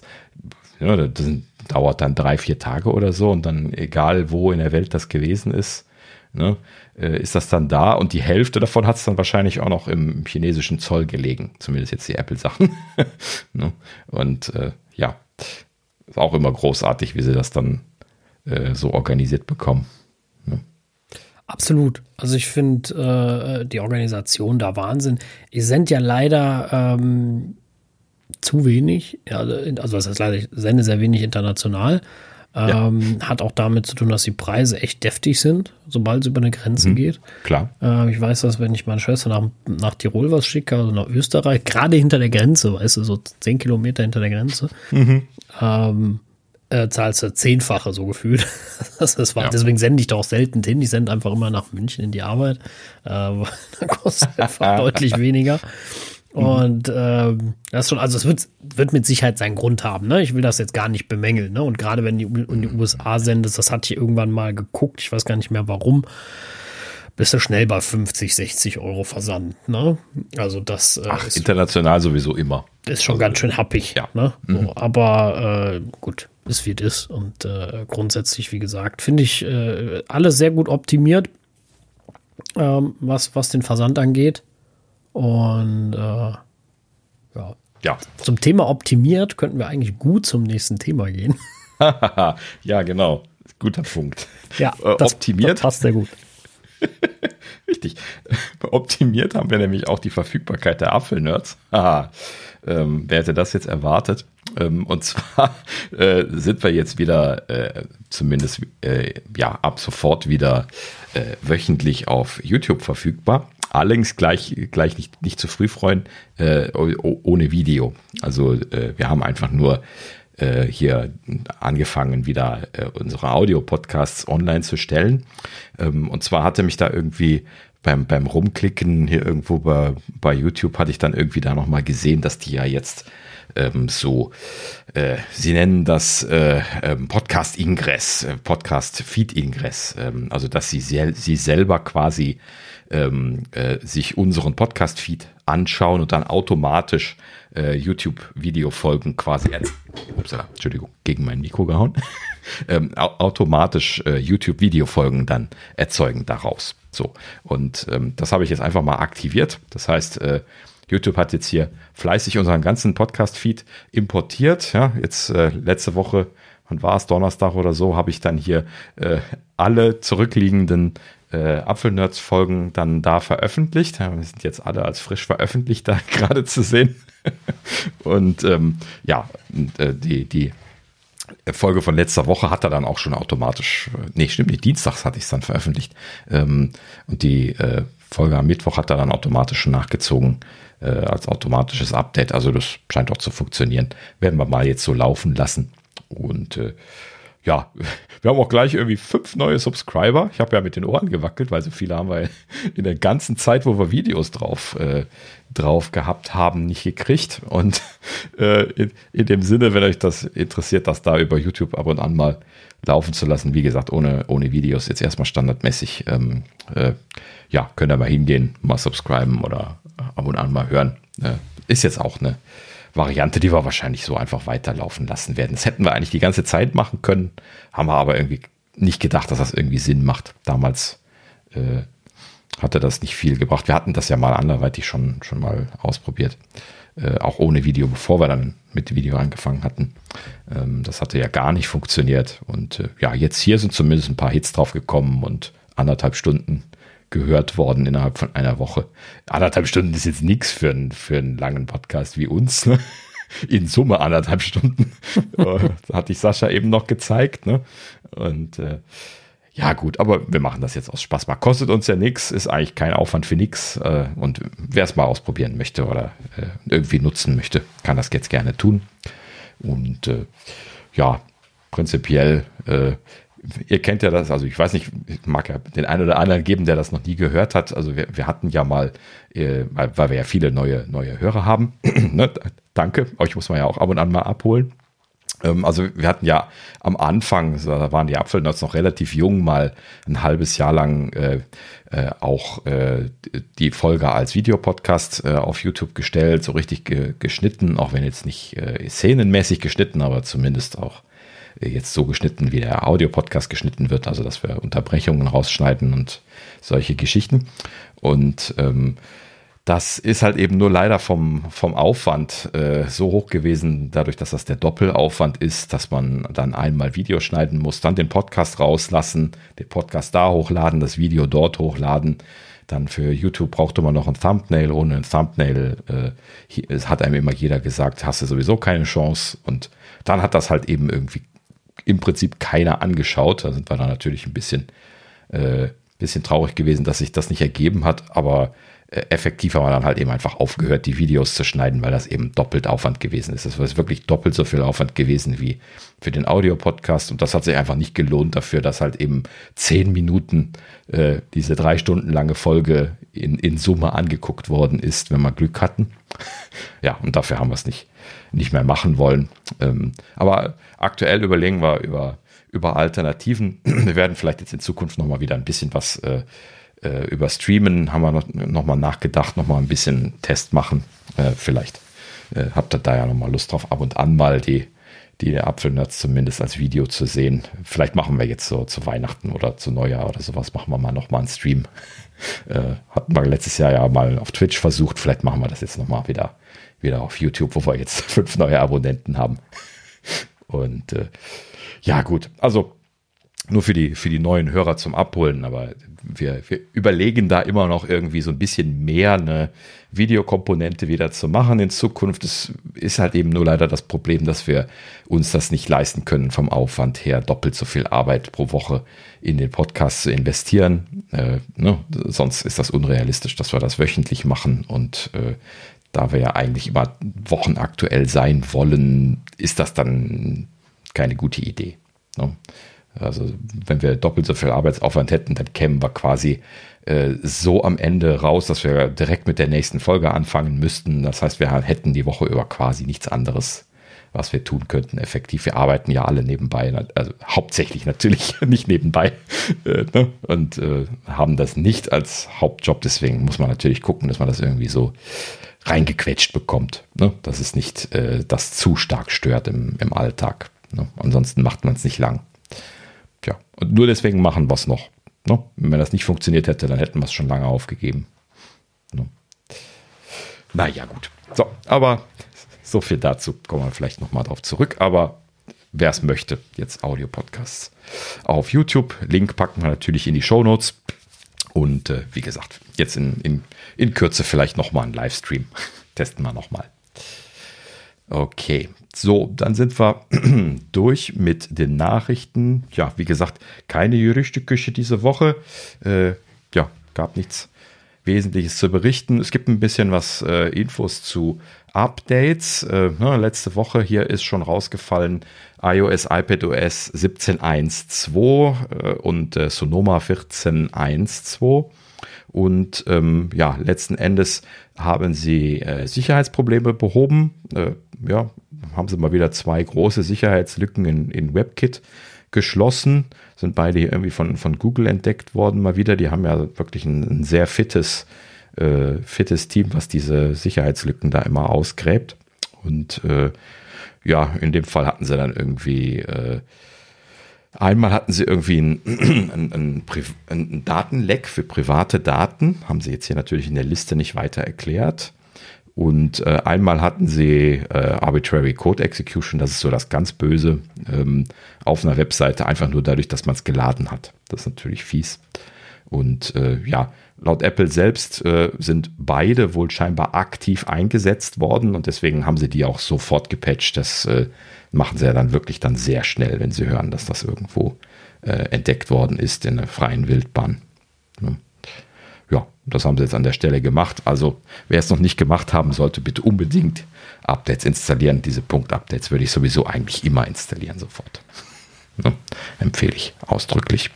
ja, das dauert dann drei, vier Tage oder so und dann egal wo in der Welt das gewesen ist, ne, äh, ist das dann da und die Hälfte davon hat es dann wahrscheinlich auch noch im chinesischen Zoll gelegen, zumindest jetzt die Apple-Sachen. ne? Und äh, ja, ist auch immer großartig, wie sie das dann äh, so organisiert bekommen. Ne? Absolut. Also ich finde äh, die Organisation da Wahnsinn. Ich sende ja leider ähm, zu wenig, ja, also was heißt leider, ich sende sehr wenig international. Ähm, ja. Hat auch damit zu tun, dass die Preise echt deftig sind, sobald es über eine Grenze mhm, geht. Klar. Äh, ich weiß, dass wenn ich meine Schwester nach, nach Tirol was schicke, also nach Österreich, gerade hinter der Grenze, weißt du, so zehn Kilometer hinter der Grenze, mhm. Ähm, äh, zahlst du zehnfache so gefühlt. das, das war, ja. Deswegen sende ich da auch selten hin. Ich sende einfach immer nach München in die Arbeit. Äh, da kostet einfach deutlich weniger. Mhm. Und ähm, das schon, also es wird, wird mit Sicherheit seinen Grund haben, ne? Ich will das jetzt gar nicht bemängeln, ne? Und gerade wenn du in die USA sendest, das hatte ich irgendwann mal geguckt, ich weiß gar nicht mehr warum, bist du schnell bei 50, 60 Euro Versand, ne? Also das äh, Ach, ist, international sowieso immer. Ist schon also, ganz schön happig, ja. ne? So, mhm. Aber äh, gut, ist wie es ist. Und äh, grundsätzlich, wie gesagt, finde ich äh, alles sehr gut optimiert, ähm, was, was den Versand angeht. Und äh, ja. ja. Zum Thema optimiert könnten wir eigentlich gut zum nächsten Thema gehen. ja, genau. Guter Punkt. Ja, äh, das, optimiert. Das passt sehr gut. Richtig. Optimiert haben wir nämlich auch die Verfügbarkeit der Apfelnerds. ähm, wer hätte das jetzt erwartet? Ähm, und zwar äh, sind wir jetzt wieder, äh, zumindest äh, ja, ab sofort wieder äh, wöchentlich auf YouTube verfügbar. Allerdings gleich, gleich nicht, nicht zu früh freuen, äh, ohne Video. Also äh, wir haben einfach nur äh, hier angefangen, wieder äh, unsere Audio-Podcasts online zu stellen. Ähm, und zwar hatte mich da irgendwie beim, beim Rumklicken hier irgendwo bei, bei YouTube hatte ich dann irgendwie da nochmal gesehen, dass die ja jetzt ähm, so, äh, sie nennen das äh, ähm, Podcast-Ingress, äh, Podcast-Feed-Ingress, ähm, also dass sie, sel sie selber quasi ähm, äh, sich unseren Podcast-Feed anschauen und dann automatisch äh, YouTube-Video-Folgen quasi, upsala, Entschuldigung, gegen mein Mikro gehauen, ähm, automatisch äh, YouTube-Video-Folgen dann erzeugen daraus. So, und ähm, das habe ich jetzt einfach mal aktiviert. Das heißt, äh, YouTube hat jetzt hier fleißig unseren ganzen Podcast-Feed importiert. Ja, jetzt äh, letzte Woche, wann war es, Donnerstag oder so, habe ich dann hier äh, alle zurückliegenden äh, Apfelnerds-Folgen dann da veröffentlicht. Wir sind jetzt alle als frisch veröffentlicht da gerade zu sehen. und ähm, ja, äh, die, die Folge von letzter Woche hat er dann auch schon automatisch, äh, nee, stimmt nicht, dienstags hatte ich es dann veröffentlicht. Ähm, und die äh, Folge am Mittwoch hat er dann automatisch schon nachgezogen äh, als automatisches Update. Also das scheint auch zu funktionieren. Werden wir mal jetzt so laufen lassen. Und äh, ja, Wir haben auch gleich irgendwie fünf neue Subscriber. Ich habe ja mit den Ohren gewackelt, weil so viele haben wir in der ganzen Zeit, wo wir Videos drauf, äh, drauf gehabt haben, nicht gekriegt. Und äh, in, in, dem Sinne, wenn euch das interessiert, das da über YouTube ab und an mal laufen zu lassen, wie gesagt, ohne, ohne Videos, jetzt erstmal standardmäßig, ähm, äh, ja, könnt ihr mal hingehen, mal subscriben oder ab und an mal hören. Äh, ist jetzt auch eine Variante, die wir wahrscheinlich so einfach weiterlaufen lassen werden. Das hätten wir eigentlich die ganze Zeit machen können, haben wir aber irgendwie nicht gedacht, dass das irgendwie Sinn macht. Damals äh, hatte das nicht viel gebracht. Wir hatten das ja mal anderweitig schon, schon mal ausprobiert. Äh, auch ohne Video, bevor wir dann mit Video angefangen hatten. Ähm, das hatte ja gar nicht funktioniert. Und äh, ja, jetzt hier sind zumindest ein paar Hits drauf gekommen und anderthalb Stunden gehört worden innerhalb von einer Woche. Anderthalb Stunden ist jetzt nichts für, ein, für einen langen Podcast wie uns. Ne? In Summe anderthalb Stunden. das hatte ich Sascha eben noch gezeigt. Ne? Und äh, ja, gut, aber wir machen das jetzt aus Spaß. Mal kostet uns ja nichts, ist eigentlich kein Aufwand für nichts. Äh, und wer es mal ausprobieren möchte oder äh, irgendwie nutzen möchte, kann das jetzt gerne tun. Und äh, ja, prinzipiell äh, ihr kennt ja das, also ich weiß nicht, ich mag ja den einen oder anderen geben, der das noch nie gehört hat. Also wir, wir hatten ja mal, äh, weil wir ja viele neue, neue Hörer haben. ne? Danke, euch muss man ja auch ab und an mal abholen. Ähm, also wir hatten ja am Anfang, da waren die Apfelnuts noch relativ jung, mal ein halbes Jahr lang äh, äh, auch äh, die Folge als Videopodcast äh, auf YouTube gestellt, so richtig ge geschnitten, auch wenn jetzt nicht äh, szenenmäßig geschnitten, aber zumindest auch jetzt so geschnitten, wie der Audio-Podcast geschnitten wird, also dass wir Unterbrechungen rausschneiden und solche Geschichten. Und ähm, das ist halt eben nur leider vom, vom Aufwand äh, so hoch gewesen, dadurch, dass das der Doppelaufwand ist, dass man dann einmal Video schneiden muss, dann den Podcast rauslassen, den Podcast da hochladen, das Video dort hochladen. Dann für YouTube brauchte man noch ein Thumbnail. Ohne ein Thumbnail äh, hat einem immer jeder gesagt, hast du sowieso keine Chance. Und dann hat das halt eben irgendwie im Prinzip keiner angeschaut. Da sind wir dann natürlich ein bisschen, äh, bisschen traurig gewesen, dass sich das nicht ergeben hat, aber effektiv haben wir dann halt eben einfach aufgehört, die Videos zu schneiden, weil das eben doppelt Aufwand gewesen ist. Das ist wirklich doppelt so viel Aufwand gewesen wie für den Audio-Podcast und das hat sich einfach nicht gelohnt dafür, dass halt eben zehn Minuten äh, diese drei Stunden lange Folge in, in Summe angeguckt worden ist, wenn wir Glück hatten. ja, und dafür haben wir es nicht, nicht mehr machen wollen. Ähm, aber aktuell überlegen wir über, über Alternativen. Wir werden vielleicht jetzt in Zukunft nochmal wieder ein bisschen was äh, äh, über Streamen, haben wir noch, noch mal nachgedacht, noch mal ein bisschen Test machen. Äh, vielleicht äh, habt ihr da ja noch mal Lust drauf, ab und an mal die, die Apfelnerds zumindest als Video zu sehen. Vielleicht machen wir jetzt so zu Weihnachten oder zu Neujahr oder sowas, machen wir mal noch mal einen Stream. Äh, hatten wir letztes Jahr ja mal auf Twitch versucht, vielleicht machen wir das jetzt noch mal wieder, wieder auf YouTube, wo wir jetzt fünf neue Abonnenten haben. Und äh, ja, gut, also nur für die, für die neuen Hörer zum Abholen, aber wir, wir überlegen da immer noch irgendwie so ein bisschen mehr eine Videokomponente wieder zu machen in Zukunft. Es ist halt eben nur leider das Problem, dass wir uns das nicht leisten können, vom Aufwand her doppelt so viel Arbeit pro Woche in den Podcast zu investieren. Äh, ne? Sonst ist das unrealistisch, dass wir das wöchentlich machen und äh, da wir ja eigentlich immer wochenaktuell sein wollen, ist das dann keine gute Idee. Ne? Also wenn wir doppelt so viel Arbeitsaufwand hätten, dann kämen wir quasi äh, so am Ende raus, dass wir direkt mit der nächsten Folge anfangen müssten. Das heißt, wir hätten die Woche über quasi nichts anderes, was wir tun könnten. Effektiv, wir arbeiten ja alle nebenbei, also hauptsächlich natürlich nicht nebenbei äh, ne? und äh, haben das nicht als Hauptjob. Deswegen muss man natürlich gucken, dass man das irgendwie so reingequetscht bekommt, ne? dass es nicht äh, das zu stark stört im, im Alltag. Ne? Ansonsten macht man es nicht lang. Tja, und nur deswegen machen wir es noch. Ne? Wenn das nicht funktioniert hätte, dann hätten wir es schon lange aufgegeben. Ne? Naja, gut. So, aber so viel dazu. Kommen wir vielleicht nochmal drauf zurück. Aber wer es möchte, jetzt Audio-Podcasts auf YouTube. Link packen wir natürlich in die Show Notes. Und äh, wie gesagt, jetzt in, in, in Kürze vielleicht nochmal ein Livestream. Testen wir nochmal. Okay, so, dann sind wir durch mit den Nachrichten. Ja, wie gesagt, keine Gerüchteküche diese Woche. Äh, ja, gab nichts Wesentliches zu berichten. Es gibt ein bisschen was äh, Infos zu Updates. Äh, ne, letzte Woche hier ist schon rausgefallen iOS, iPadOS 17.1.2 äh, und äh, Sonoma 14.1.2. Und ähm, ja, letzten Endes haben sie äh, Sicherheitsprobleme behoben. Äh, ja, haben sie mal wieder zwei große Sicherheitslücken in, in WebKit geschlossen. Sind beide irgendwie von, von Google entdeckt worden mal wieder. Die haben ja wirklich ein, ein sehr fittes, äh, fittes Team, was diese Sicherheitslücken da immer ausgräbt. Und äh, ja, in dem Fall hatten sie dann irgendwie äh, Einmal hatten sie irgendwie einen, einen, einen, einen, Datenleck für private Daten, haben sie jetzt hier natürlich in der Liste nicht weiter erklärt. Und äh, einmal hatten sie äh, Arbitrary Code Execution, das ist so das ganz Böse, ähm, auf einer Webseite, einfach nur dadurch, dass man es geladen hat. Das ist natürlich fies. Und äh, ja, laut Apple selbst äh, sind beide wohl scheinbar aktiv eingesetzt worden und deswegen haben sie die auch sofort gepatcht. Das äh, machen sie ja dann wirklich dann sehr schnell, wenn sie hören, dass das irgendwo äh, entdeckt worden ist in der freien Wildbahn. Ja ja, das haben sie jetzt an der Stelle gemacht. Also, wer es noch nicht gemacht haben sollte, bitte unbedingt Updates installieren. Diese Punkt-Updates würde ich sowieso eigentlich immer installieren sofort. Ja, empfehle ich ausdrücklich.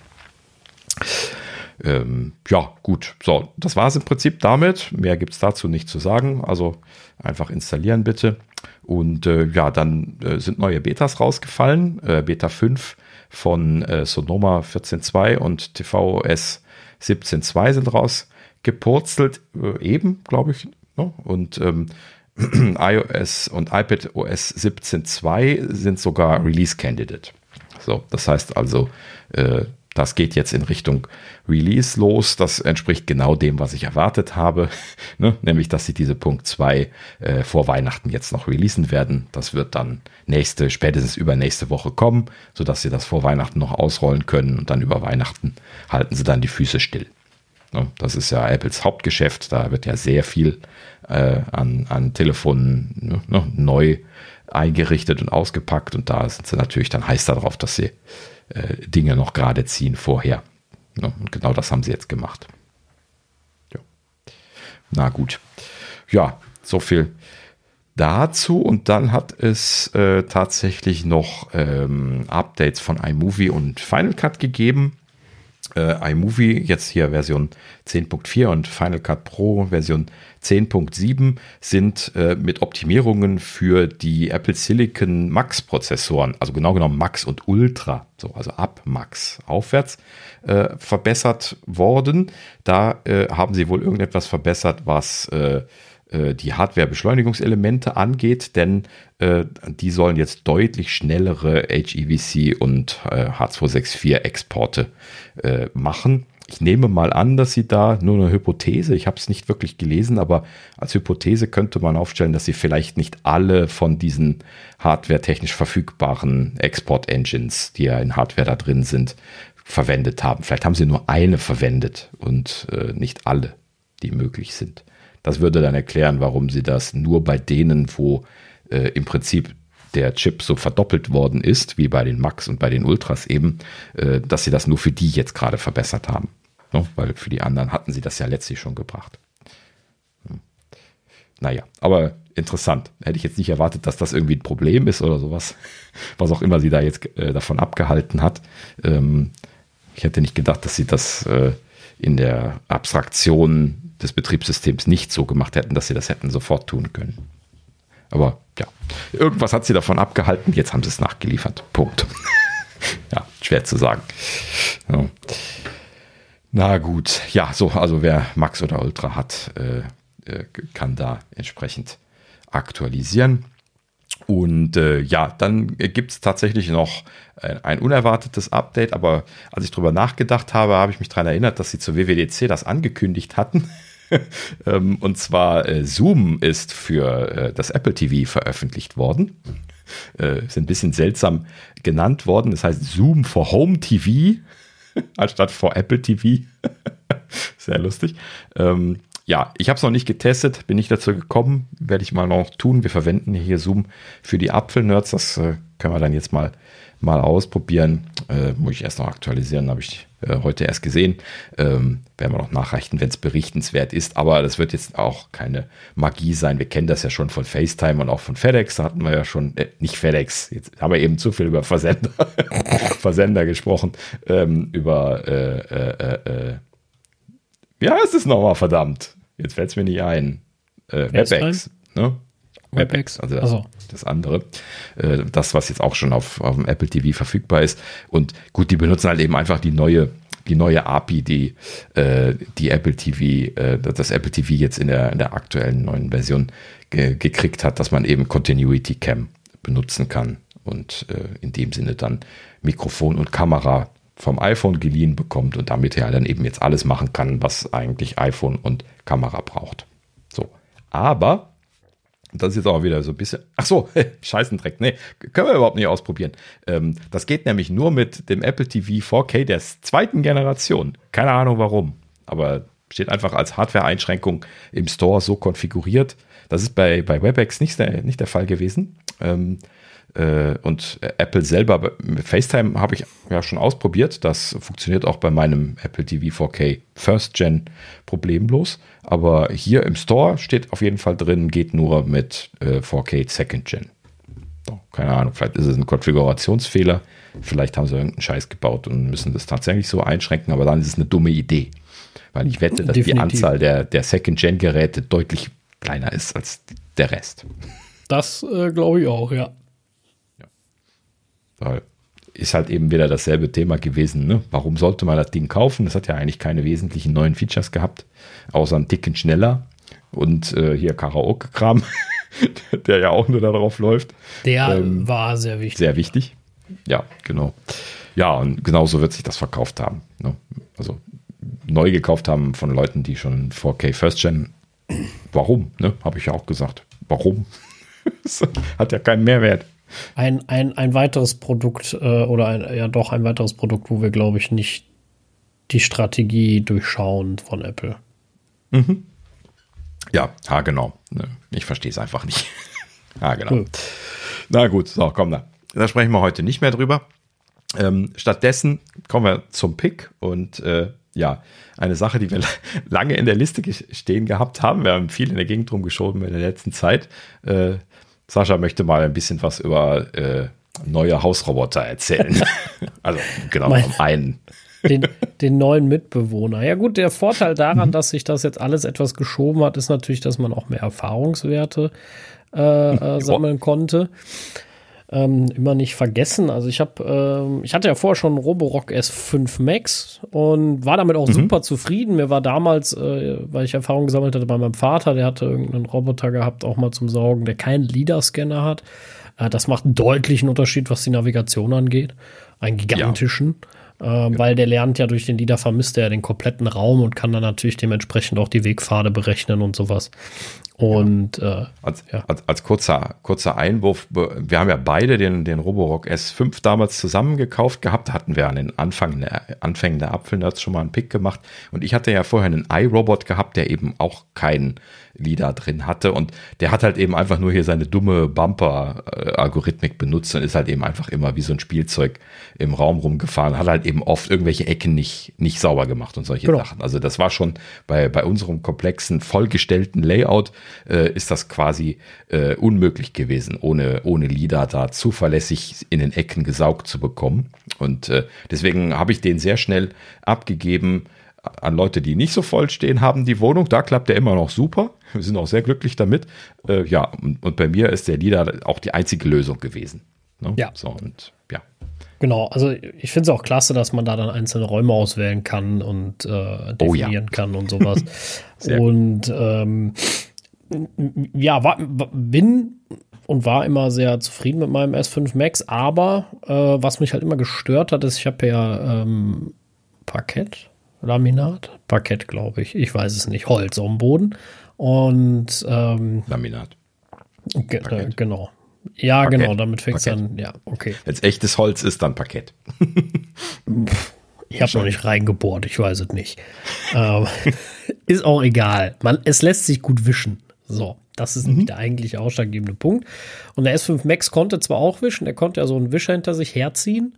Ähm, ja, gut. So, das war es im Prinzip damit. Mehr gibt es dazu nicht zu sagen. Also einfach installieren bitte. Und äh, ja, dann äh, sind neue Betas rausgefallen. Äh, Beta 5 von äh, Sonoma 14.2 und tvOS 17.2 sind rausgepurzelt, äh, eben, glaube ich. Ne? Und ähm, iOS und iPadOS 17.2 sind sogar Release Candidate. So, das heißt also, äh, das geht jetzt in Richtung Release los. Das entspricht genau dem, was ich erwartet habe, ne? nämlich dass sie diese Punkt 2 äh, vor Weihnachten jetzt noch releasen werden. Das wird dann nächste, spätestens übernächste Woche kommen, sodass sie das vor Weihnachten noch ausrollen können und dann über Weihnachten halten sie dann die Füße still. Ne? Das ist ja Apples Hauptgeschäft, da wird ja sehr viel äh, an, an Telefonen ne, ne neu eingerichtet und ausgepackt und da sind sie natürlich dann heiß darauf, dass sie äh, Dinge noch gerade ziehen vorher. Ja, und genau das haben sie jetzt gemacht. Ja. Na gut. Ja, so viel dazu. Und dann hat es äh, tatsächlich noch ähm, Updates von iMovie und Final Cut gegeben. Äh, iMovie jetzt hier Version 10.4 und Final Cut Pro Version 10.7 sind äh, mit Optimierungen für die Apple Silicon Max Prozessoren, also genau genommen Max und Ultra, so also ab Max aufwärts, äh, verbessert worden. Da äh, haben sie wohl irgendetwas verbessert, was äh, äh, die Hardware-Beschleunigungselemente angeht, denn äh, die sollen jetzt deutlich schnellere HEVC und äh, H264-Exporte äh, machen. Ich nehme mal an, dass sie da nur eine Hypothese, ich habe es nicht wirklich gelesen, aber als Hypothese könnte man aufstellen, dass sie vielleicht nicht alle von diesen hardware-technisch verfügbaren Export-Engines, die ja in Hardware da drin sind, verwendet haben. Vielleicht haben sie nur eine verwendet und äh, nicht alle, die möglich sind. Das würde dann erklären, warum sie das nur bei denen, wo äh, im Prinzip der Chip so verdoppelt worden ist, wie bei den Max und bei den Ultras eben, äh, dass sie das nur für die jetzt gerade verbessert haben. No? Weil für die anderen hatten sie das ja letztlich schon gebracht. Hm. Naja, aber interessant. Hätte ich jetzt nicht erwartet, dass das irgendwie ein Problem ist oder sowas. Was auch immer sie da jetzt äh, davon abgehalten hat. Ähm, ich hätte nicht gedacht, dass sie das äh, in der Abstraktion des Betriebssystems nicht so gemacht hätten, dass sie das hätten sofort tun können. Aber ja, irgendwas hat sie davon abgehalten, jetzt haben sie es nachgeliefert. Punkt. ja, schwer zu sagen. Ja. Na gut, ja, so, also wer Max oder Ultra hat, äh, äh kann da entsprechend aktualisieren. Und äh, ja, dann gibt es tatsächlich noch ein, ein, unerwartetes Update, aber als ich drüber nachgedacht habe, habe ich mich daran erinnert, dass sie zur WWDC das angekündigt hatten. ähm, und zwar äh, Zoom ist für äh, das Apple TV veröffentlicht worden. Äh, ist ein bisschen seltsam genannt worden. Das heißt Zoom for Home TV anstatt for Apple TV. Sehr lustig. Ähm, ja, ich habe es noch nicht getestet, bin nicht dazu gekommen, werde ich mal noch tun. Wir verwenden hier Zoom für die Apfelnerds, das äh, können wir dann jetzt mal, mal ausprobieren. Äh, muss ich erst noch aktualisieren, habe ich äh, heute erst gesehen. Ähm, werden wir noch nachreichen, wenn es berichtenswert ist. Aber das wird jetzt auch keine Magie sein. Wir kennen das ja schon von FaceTime und auch von FedEx. Da hatten wir ja schon, äh, nicht FedEx, jetzt haben wir eben zu viel über Versender, Versender gesprochen. Ähm, über, äh, äh, äh, wie heißt es nochmal, verdammt? Jetzt fällt es mir nicht ein. Äh, WebEx. Ne? WebEx, also also. das andere. Äh, das, was jetzt auch schon auf, auf dem Apple TV verfügbar ist. Und gut, die benutzen halt eben einfach die neue, die neue API, die, äh, die Apple TV, äh, das Apple TV jetzt in der, in der aktuellen neuen Version ge gekriegt hat, dass man eben Continuity Cam benutzen kann und in dem Sinne dann Mikrofon und Kamera vom iPhone geliehen bekommt und damit ja dann eben jetzt alles machen kann, was eigentlich iPhone und Kamera braucht. So. Aber das ist jetzt auch wieder so ein bisschen. Ach so, Scheißendreck. Nee, können wir überhaupt nicht ausprobieren. Ähm, das geht nämlich nur mit dem Apple TV 4K der zweiten Generation. Keine Ahnung warum. Aber steht einfach als Hardware-Einschränkung im Store so konfiguriert. Das ist bei, bei WebEx nicht der, nicht der Fall gewesen. Ähm, äh, und Apple selber, FaceTime habe ich ja schon ausprobiert. Das funktioniert auch bei meinem Apple TV 4K First Gen problemlos. Aber hier im Store steht auf jeden Fall drin, geht nur mit äh, 4K Second Gen. So, keine Ahnung, vielleicht ist es ein Konfigurationsfehler. Vielleicht haben sie irgendeinen Scheiß gebaut und müssen das tatsächlich so einschränken, aber dann ist es eine dumme Idee. Weil ich wette, dass Definitiv. die Anzahl der, der Second-Gen-Geräte deutlich kleiner ist als der Rest. Das äh, glaube ich auch, ja. Weil ist halt eben wieder dasselbe Thema gewesen. Ne? Warum sollte man das Ding kaufen? Das hat ja eigentlich keine wesentlichen neuen Features gehabt, außer ein Ticken schneller und äh, hier Karaoke-Kram, der ja auch nur darauf läuft. Der ähm, war sehr wichtig. Sehr wichtig. Ja, genau. Ja, und genauso wird sich das verkauft haben. Ne? Also neu gekauft haben von Leuten, die schon 4K First Gen. Warum? Ne? Habe ich ja auch gesagt. Warum? hat ja keinen Mehrwert ein, ein, ein weiteres Produkt äh, oder ein, ja doch ein weiteres Produkt, wo wir, glaube ich, nicht die Strategie durchschauen von Apple. Mhm. Ja, ja, genau. Ich verstehe es einfach nicht. ja, genau. Cool. Na gut, so, komm da. Da sprechen wir heute nicht mehr drüber. Ähm, stattdessen kommen wir zum Pick und äh, ja, eine Sache, die wir lange in der Liste stehen gehabt haben. Wir haben viel in der Gegend rumgeschoben in der letzten Zeit. Äh, Sascha möchte mal ein bisschen was über äh, neue Hausroboter erzählen. also genau, mein, um einen. Den, den, neuen Mitbewohner. Ja gut, der Vorteil daran, mhm. dass sich das jetzt alles etwas geschoben hat, ist natürlich, dass man auch mehr Erfahrungswerte äh, äh, sammeln konnte ähm, immer nicht vergessen. Also ich habe, ähm, ich hatte ja vorher schon einen Roborock S5 Max und war damit auch mhm. super zufrieden. Mir war damals, äh, weil ich Erfahrung gesammelt hatte bei meinem Vater, der hatte irgendeinen Roboter gehabt, auch mal zum Saugen, der keinen LIDAR-Scanner hat. Äh, das macht einen deutlichen Unterschied, was die Navigation angeht. Einen gigantischen. Ja. Äh, weil der lernt ja durch den LIDAR vermisst er ja den kompletten Raum und kann dann natürlich dementsprechend auch die Wegpfade berechnen und sowas. Und ja. Äh, als, ja. als, als, kurzer, kurzer Einwurf, wir haben ja beide den, den Roborock S5 damals zusammen gekauft gehabt, da hatten wir an den Anfang, Anfängen der Apfelnerds schon mal einen Pick gemacht und ich hatte ja vorher einen iRobot gehabt, der eben auch keinen LIDAR drin hatte und der hat halt eben einfach nur hier seine dumme Bumper-Algorithmik benutzt und ist halt eben einfach immer wie so ein Spielzeug im Raum rumgefahren, hat halt eben oft irgendwelche Ecken nicht, nicht sauber gemacht und solche genau. Sachen. Also das war schon bei, bei unserem komplexen, vollgestellten Layout äh, ist das quasi äh, unmöglich gewesen, ohne, ohne LIDAR da zuverlässig in den Ecken gesaugt zu bekommen. Und äh, deswegen habe ich den sehr schnell abgegeben an Leute, die nicht so voll stehen haben, die Wohnung. Da klappt der immer noch super. Wir sind auch sehr glücklich damit. Äh, ja, und, und, bei mir ist der LIDAR auch die einzige Lösung gewesen. Ne? Ja. So, und ja. Genau, also ich finde es auch klasse, dass man da dann einzelne Räume auswählen kann und äh, definieren oh, ja. kann und sowas. und ähm, ja, war, bin und war immer sehr zufrieden mit meinem S5 Max, aber äh, was mich halt immer gestört hat, ist, ich habe ja ähm, Parkett, Laminat, Parkett, glaube ich, ich weiß es nicht, Holz am Boden und ähm, Laminat. Ge äh, genau. Ja, Parkett. genau, damit fängt es dann, ja, okay. Wenn es echtes Holz ist, dann Parkett. ich habe noch nicht reingebohrt, ich weiß es nicht. ähm, ist auch egal. Man, es lässt sich gut wischen. So, das ist mhm. der eigentliche ausschlaggebende Punkt. Und der S5 Max konnte zwar auch wischen, der konnte ja so einen Wischer hinter sich herziehen.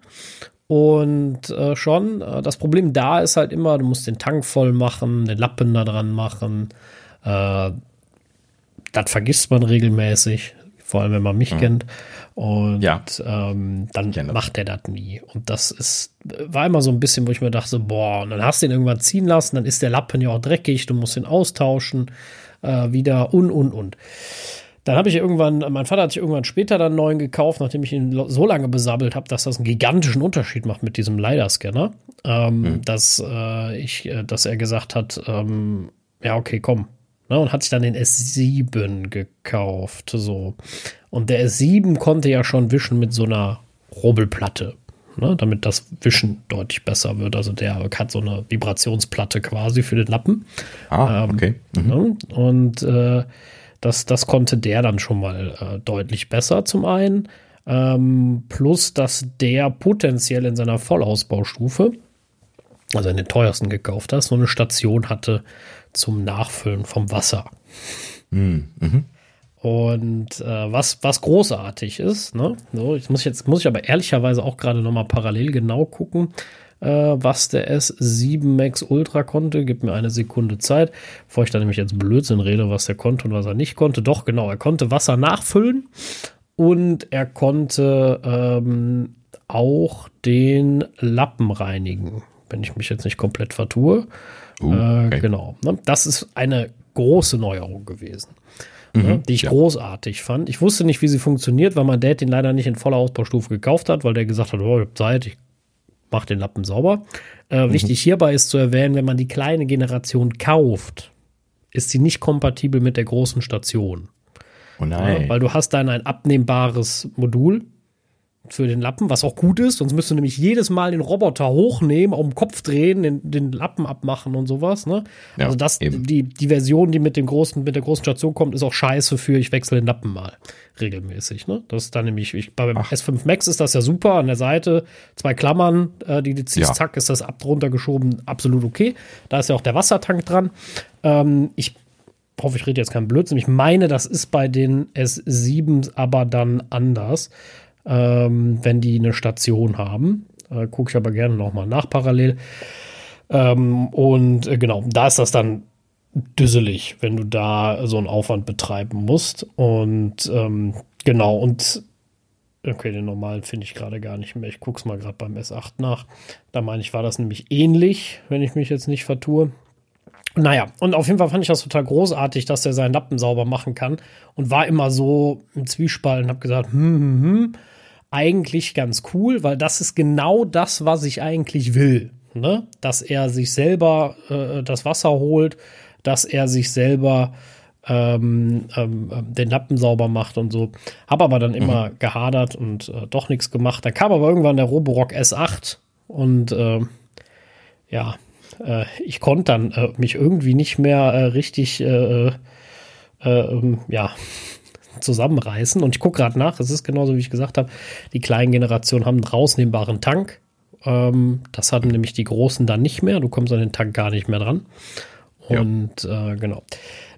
Und äh, schon, äh, das Problem da ist halt immer, du musst den Tank voll machen, den Lappen da dran machen. Äh, das vergisst man regelmäßig, vor allem wenn man mich mhm. kennt. Und ja. ähm, dann macht er das nie. Und das ist, war immer so ein bisschen, wo ich mir dachte, boah, und dann hast du ihn irgendwann ziehen lassen, dann ist der Lappen ja auch dreckig, du musst ihn austauschen, äh, wieder und, und, und. Dann habe ich irgendwann, mein Vater hat sich irgendwann später dann einen neuen gekauft, nachdem ich ihn so lange besabbelt habe, dass das einen gigantischen Unterschied macht mit diesem LiDAR-Scanner. Ähm, mhm. Dass äh, ich, äh, dass er gesagt hat, ähm, ja, okay, komm. Ne, und hat sich dann den S7 gekauft. So. Und der S7 konnte ja schon wischen mit so einer Rubbelplatte. Ne, damit das Wischen deutlich besser wird. Also der hat so eine Vibrationsplatte quasi für den Lappen. Ah, ähm, okay. Mhm. Ne, und äh, das, das konnte der dann schon mal äh, deutlich besser zum einen. Ähm, plus, dass der potenziell in seiner Vollausbaustufe, also in den teuersten gekauft hat, so eine Station hatte zum Nachfüllen vom Wasser. Mhm. mhm. Und äh, was, was großartig ist, ne? So, ich muss jetzt, muss ich aber ehrlicherweise auch gerade nochmal parallel genau gucken, äh, was der S7 Max Ultra konnte. Gib mir eine Sekunde Zeit, bevor ich da nämlich jetzt Blödsinn rede, was der konnte und was er nicht konnte. Doch, genau, er konnte Wasser nachfüllen und er konnte ähm, auch den Lappen reinigen, wenn ich mich jetzt nicht komplett vertue. Uh, okay. äh, genau. Ne? Das ist eine große Neuerung gewesen. Ne, mhm, die ich ja. großartig fand. Ich wusste nicht, wie sie funktioniert, weil mein Dad den leider nicht in voller Ausbaustufe gekauft hat, weil der gesagt hat, oh, ich habe Zeit, ich mache den Lappen sauber. Äh, mhm. Wichtig hierbei ist zu erwähnen, wenn man die kleine Generation kauft, ist sie nicht kompatibel mit der großen Station. Oh nein. Ja, weil du hast dann ein abnehmbares Modul für den Lappen, was auch gut ist, sonst müsstest du nämlich jedes Mal den Roboter hochnehmen, um den Kopf drehen, den, den Lappen abmachen und sowas. Ne? Ja, also das, die, die Version, die mit dem großen, mit der großen Station kommt, ist auch scheiße für ich wechsle den Lappen mal regelmäßig. Ne? Das ist dann nämlich, ich, beim Ach. S5 Max ist das ja super, an der Seite zwei Klammern, äh, die du ziehst, ja. zack, ist das ab drunter geschoben, absolut okay. Da ist ja auch der Wassertank dran. Ähm, ich hoffe, ich rede jetzt keinen Blödsinn. Ich meine, das ist bei den S7 aber dann anders ähm, wenn die eine Station haben. Äh, Gucke ich aber gerne nochmal nach parallel. Ähm, und äh, genau, da ist das dann düsselig, wenn du da so einen Aufwand betreiben musst. Und ähm, genau, und okay, den normalen finde ich gerade gar nicht mehr. Ich gucke es mal gerade beim S8 nach. Da meine ich, war das nämlich ähnlich, wenn ich mich jetzt nicht vertue. Naja, und auf jeden Fall fand ich das total großartig, dass er seinen Lappen sauber machen kann und war immer so im Zwiespalt und habe gesagt, hm, hm, hm eigentlich ganz cool, weil das ist genau das, was ich eigentlich will. Ne? Dass er sich selber äh, das Wasser holt, dass er sich selber ähm, ähm, den Lappen sauber macht und so. Hab aber dann immer mhm. gehadert und äh, doch nichts gemacht. Da kam aber irgendwann der Roborock S8 und äh, ja, ich konnte dann äh, mich irgendwie nicht mehr äh, richtig äh, ähm, ja zusammenreißen. Und ich gucke gerade nach, es ist genauso, wie ich gesagt habe, die kleinen Generationen haben einen rausnehmbaren Tank. Ähm, das hatten nämlich die großen dann nicht mehr. Du kommst an den Tank gar nicht mehr dran. Und ja. äh, genau.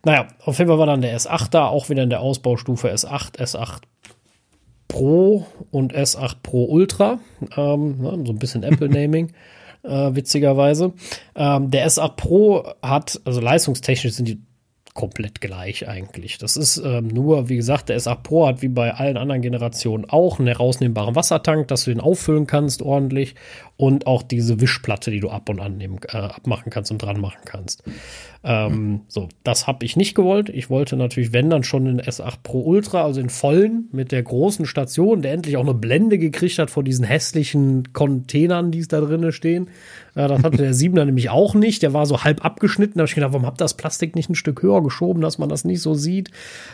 Naja, auf jeden Fall war dann der S8 da, auch wieder in der Ausbaustufe S8, S8 Pro und S8 Pro Ultra. Ähm, ne, so ein bisschen Apple-Naming. äh, witzigerweise. Ähm, der S8 Pro hat, also leistungstechnisch sind die komplett gleich eigentlich. Das ist ähm, nur, wie gesagt, der S8 Pro hat wie bei allen anderen Generationen auch einen herausnehmbaren Wassertank, dass du den auffüllen kannst ordentlich und auch diese Wischplatte, die du ab und an nehmen, äh, abmachen kannst und dran machen kannst. Ähm, so, das habe ich nicht gewollt. Ich wollte natürlich, wenn dann schon den S8 Pro Ultra, also in vollen mit der großen Station, der endlich auch eine Blende gekriegt hat vor diesen hässlichen Containern, die es da drinnen stehen. Äh, das hatte der 7er nämlich auch nicht. Der war so halb abgeschnitten. Da habe ich gedacht, warum habt das Plastik nicht ein Stück höher geschoben, dass man das nicht so sieht?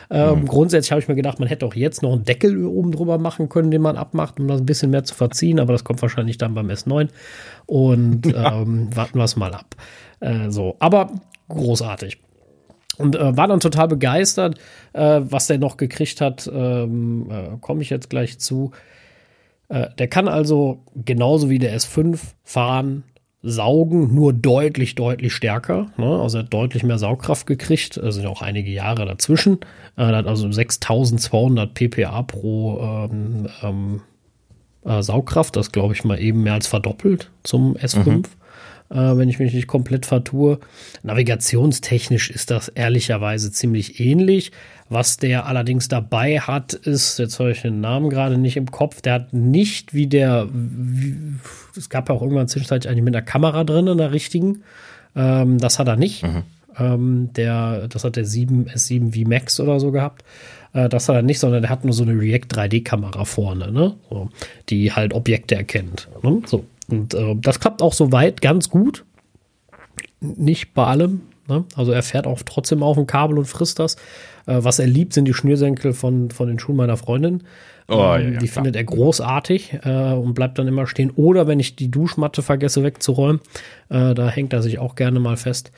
Ähm, mhm. Grundsätzlich habe ich mir gedacht, man hätte auch jetzt noch einen Deckel oben drüber machen können, den man abmacht, um das ein bisschen mehr zu verziehen. Aber das kommt wahrscheinlich dann beim S9. Und ähm, warten wir es mal ab. Äh, so, aber großartig. Und äh, war dann total begeistert, äh, was der noch gekriegt hat, ähm, äh, komme ich jetzt gleich zu. Äh, der kann also genauso wie der S5 fahren, saugen, nur deutlich, deutlich stärker. Ne? Also er hat deutlich mehr Saugkraft gekriegt. Es sind auch einige Jahre dazwischen. Er hat also 6200 ppA pro ähm, ähm, äh, Saugkraft, das glaube ich mal eben mehr als verdoppelt zum S5. Mhm. Äh, wenn ich mich nicht komplett vertue. Navigationstechnisch ist das ehrlicherweise ziemlich ähnlich. Was der allerdings dabei hat, ist, jetzt habe ich den Namen gerade nicht im Kopf, der hat nicht wie der, wie, es gab ja auch irgendwann zwischenzeitlich eigentlich mit einer Kamera drin, in der richtigen. Ähm, das hat er nicht. Mhm. Ähm, der, das hat der 7, S7 V Max oder so gehabt. Äh, das hat er nicht, sondern der hat nur so eine React 3D-Kamera vorne, ne? So, die halt Objekte erkennt. Ne? So. Und äh, das klappt auch soweit ganz gut. Nicht bei allem. Ne? Also er fährt auch trotzdem auf dem Kabel und frisst das. Äh, was er liebt, sind die Schnürsenkel von, von den Schuhen meiner Freundin. Oh, ähm, ja, ja, die klar. findet er großartig äh, und bleibt dann immer stehen. Oder wenn ich die Duschmatte vergesse wegzuräumen, äh, da hängt er sich auch gerne mal fest.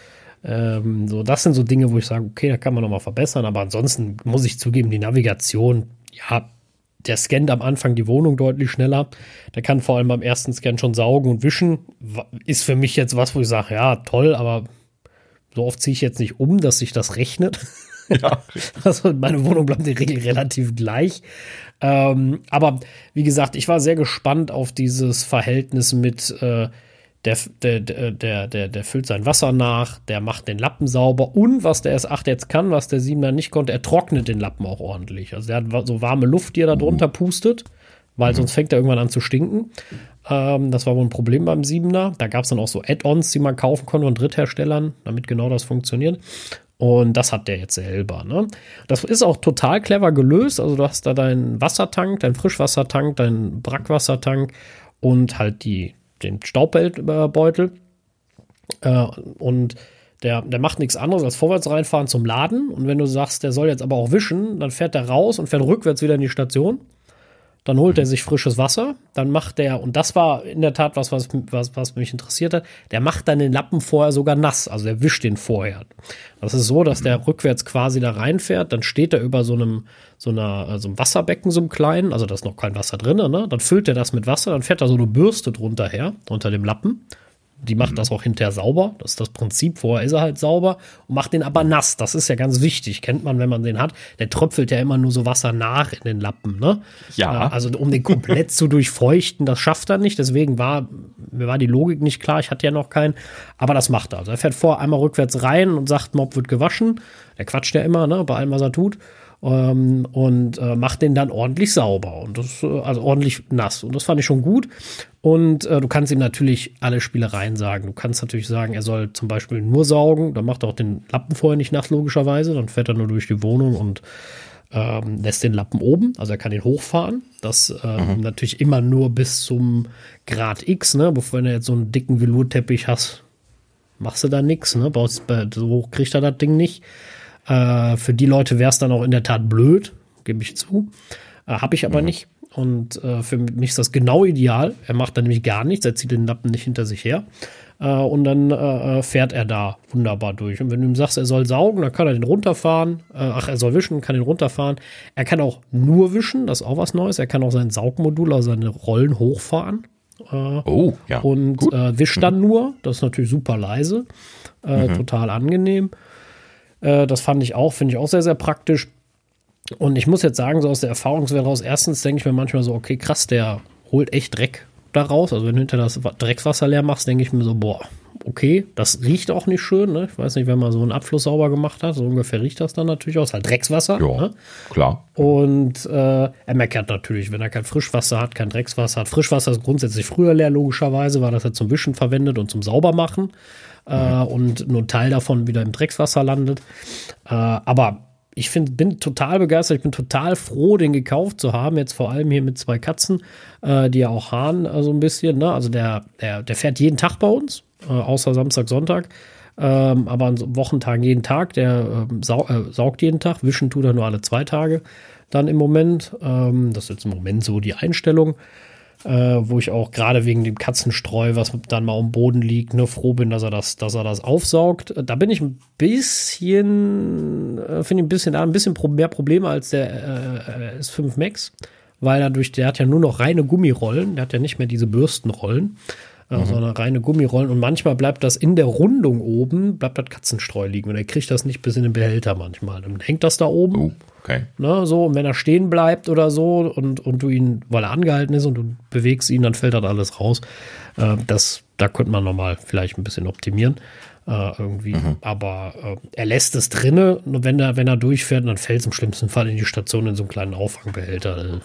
Ähm, so, das sind so Dinge, wo ich sage, okay, da kann man noch mal verbessern, aber ansonsten muss ich zugeben, die Navigation, ja, der scannt am Anfang die Wohnung deutlich schneller. Der kann vor allem beim ersten Scan schon saugen und wischen. Ist für mich jetzt was, wo ich sage, ja, toll, aber so oft ziehe ich jetzt nicht um, dass sich das rechnet. Ja. also meine Wohnung bleibt in der Regel relativ gleich. Ähm, aber wie gesagt, ich war sehr gespannt auf dieses Verhältnis mit äh, der, der, der, der, der füllt sein Wasser nach, der macht den Lappen sauber und was der S8 jetzt kann, was der 7er nicht konnte, er trocknet den Lappen auch ordentlich. Also der hat so warme Luft, die er da drunter pustet, weil mhm. sonst fängt er irgendwann an zu stinken. Ähm, das war wohl ein Problem beim 7er. Da gab es dann auch so Add-ons, die man kaufen konnte von Drittherstellern, damit genau das funktioniert. Und das hat der jetzt selber. Ne? Das ist auch total clever gelöst. Also du hast da deinen Wassertank, deinen Frischwassertank, deinen Brackwassertank und halt die, den Staubbeutel. Äh, und der, der macht nichts anderes als vorwärts reinfahren zum Laden. Und wenn du sagst, der soll jetzt aber auch wischen, dann fährt er raus und fährt rückwärts wieder in die Station. Dann holt er sich frisches Wasser, dann macht er, und das war in der Tat was, was, was, was mich interessiert hat, der macht dann den Lappen vorher sogar nass, also er wischt den vorher. Das ist so, dass der rückwärts quasi da reinfährt, dann steht er über so einem, so einer, so einem Wasserbecken, so einem kleinen, also da ist noch kein Wasser drin, ne? Dann füllt er das mit Wasser, dann fährt da so eine Bürste drunter her, unter dem Lappen. Die macht mhm. das auch hinterher sauber. Das ist das Prinzip. Vorher ist er halt sauber und macht den aber nass. Das ist ja ganz wichtig. Kennt man, wenn man den hat. Der tröpfelt ja immer nur so Wasser nach in den Lappen. Ne? Ja. Also um den komplett zu durchfeuchten, das schafft er nicht. Deswegen war mir war die Logik nicht klar. Ich hatte ja noch keinen. Aber das macht er. Also er fährt vor einmal rückwärts rein und sagt, Mob wird gewaschen. Der quatscht ja immer, ne, bei allem, was er tut ähm, und äh, macht den dann ordentlich sauber und das, äh, also ordentlich nass. Und das fand ich schon gut. Und äh, du kannst ihm natürlich alle Spielereien sagen. Du kannst natürlich sagen, er soll zum Beispiel nur saugen, dann macht er auch den Lappen vorher nicht nass, logischerweise. Dann fährt er nur durch die Wohnung und ähm, lässt den Lappen oben, also er kann ihn hochfahren. Das ähm, mhm. natürlich immer nur bis zum Grad X, ne? Bevor du jetzt so einen dicken Velurteppich hast, machst du da nichts, ne? so hoch kriegt er das Ding nicht. Äh, für die Leute wäre es dann auch in der Tat blöd, gebe ich zu. Äh, Habe ich aber mhm. nicht. Und äh, für mich ist das genau ideal. Er macht dann nämlich gar nichts, er zieht den Lappen nicht hinter sich her. Äh, und dann äh, äh, fährt er da wunderbar durch. Und wenn du ihm sagst, er soll saugen, dann kann er den runterfahren. ach, er soll wischen, kann den runterfahren. Er kann auch nur wischen, das ist auch was Neues. Er kann auch sein Saugmodul, also seine Rollen hochfahren. oh, ja. Und wischt dann mhm. nur. Das ist natürlich super leise. Mhm. Total angenehm. Äh, das fand ich auch, finde ich auch sehr, sehr praktisch. Und ich muss jetzt sagen, so aus der Erfahrungswert raus, erstens denke ich mir manchmal so, okay, krass, der holt echt Dreck da raus. Also wenn du hinter das Dreckswasser leer machst, denke ich mir so, boah, okay, das riecht auch nicht schön. Ne? Ich weiß nicht, wenn man so einen Abfluss sauber gemacht hat, so ungefähr riecht das dann natürlich aus, halt Dreckswasser. Ja, ne? klar. Und äh, er meckert natürlich, wenn er kein Frischwasser hat, kein Dreckswasser hat. Frischwasser ist grundsätzlich früher leer, logischerweise, weil das er zum Wischen verwendet und zum Saubermachen äh, und nur ein Teil davon wieder im Dreckswasser landet. Äh, aber ich find, bin total begeistert. Ich bin total froh, den gekauft zu haben. Jetzt vor allem hier mit zwei Katzen, äh, die ja auch haaren äh, so ein bisschen. Ne? Also der, der, der fährt jeden Tag bei uns, äh, außer Samstag, Sonntag. Ähm, aber an Wochentagen jeden Tag. Der ähm, sau äh, saugt jeden Tag. Wischen tut er nur alle zwei Tage dann im Moment. Ähm, das ist jetzt im Moment so die Einstellung äh, wo ich auch gerade wegen dem Katzenstreu, was dann mal am Boden liegt, ne, froh bin, dass er das, dass er das aufsaugt. Da bin ich ein bisschen, äh, finde ich ein bisschen, ein bisschen mehr Probleme als der äh, S5 Max, weil dadurch, der hat ja nur noch reine Gummirollen, der hat ja nicht mehr diese Bürstenrollen. Mhm. sondern reine Gummirollen. Und manchmal bleibt das in der Rundung oben, bleibt das Katzenstreu liegen. Und er kriegt das nicht bis in den Behälter manchmal. Dann hängt das da oben. Oh, okay. Ne, so, und wenn er stehen bleibt oder so und, und du ihn, weil er angehalten ist und du bewegst ihn, dann fällt das alles raus. Äh, das, da könnte man nochmal vielleicht ein bisschen optimieren. Äh, irgendwie. Mhm. Aber äh, er lässt es drinne. Und wenn er, wenn er durchfährt, dann fällt es im schlimmsten Fall in die Station in so einen kleinen Auffangbehälter.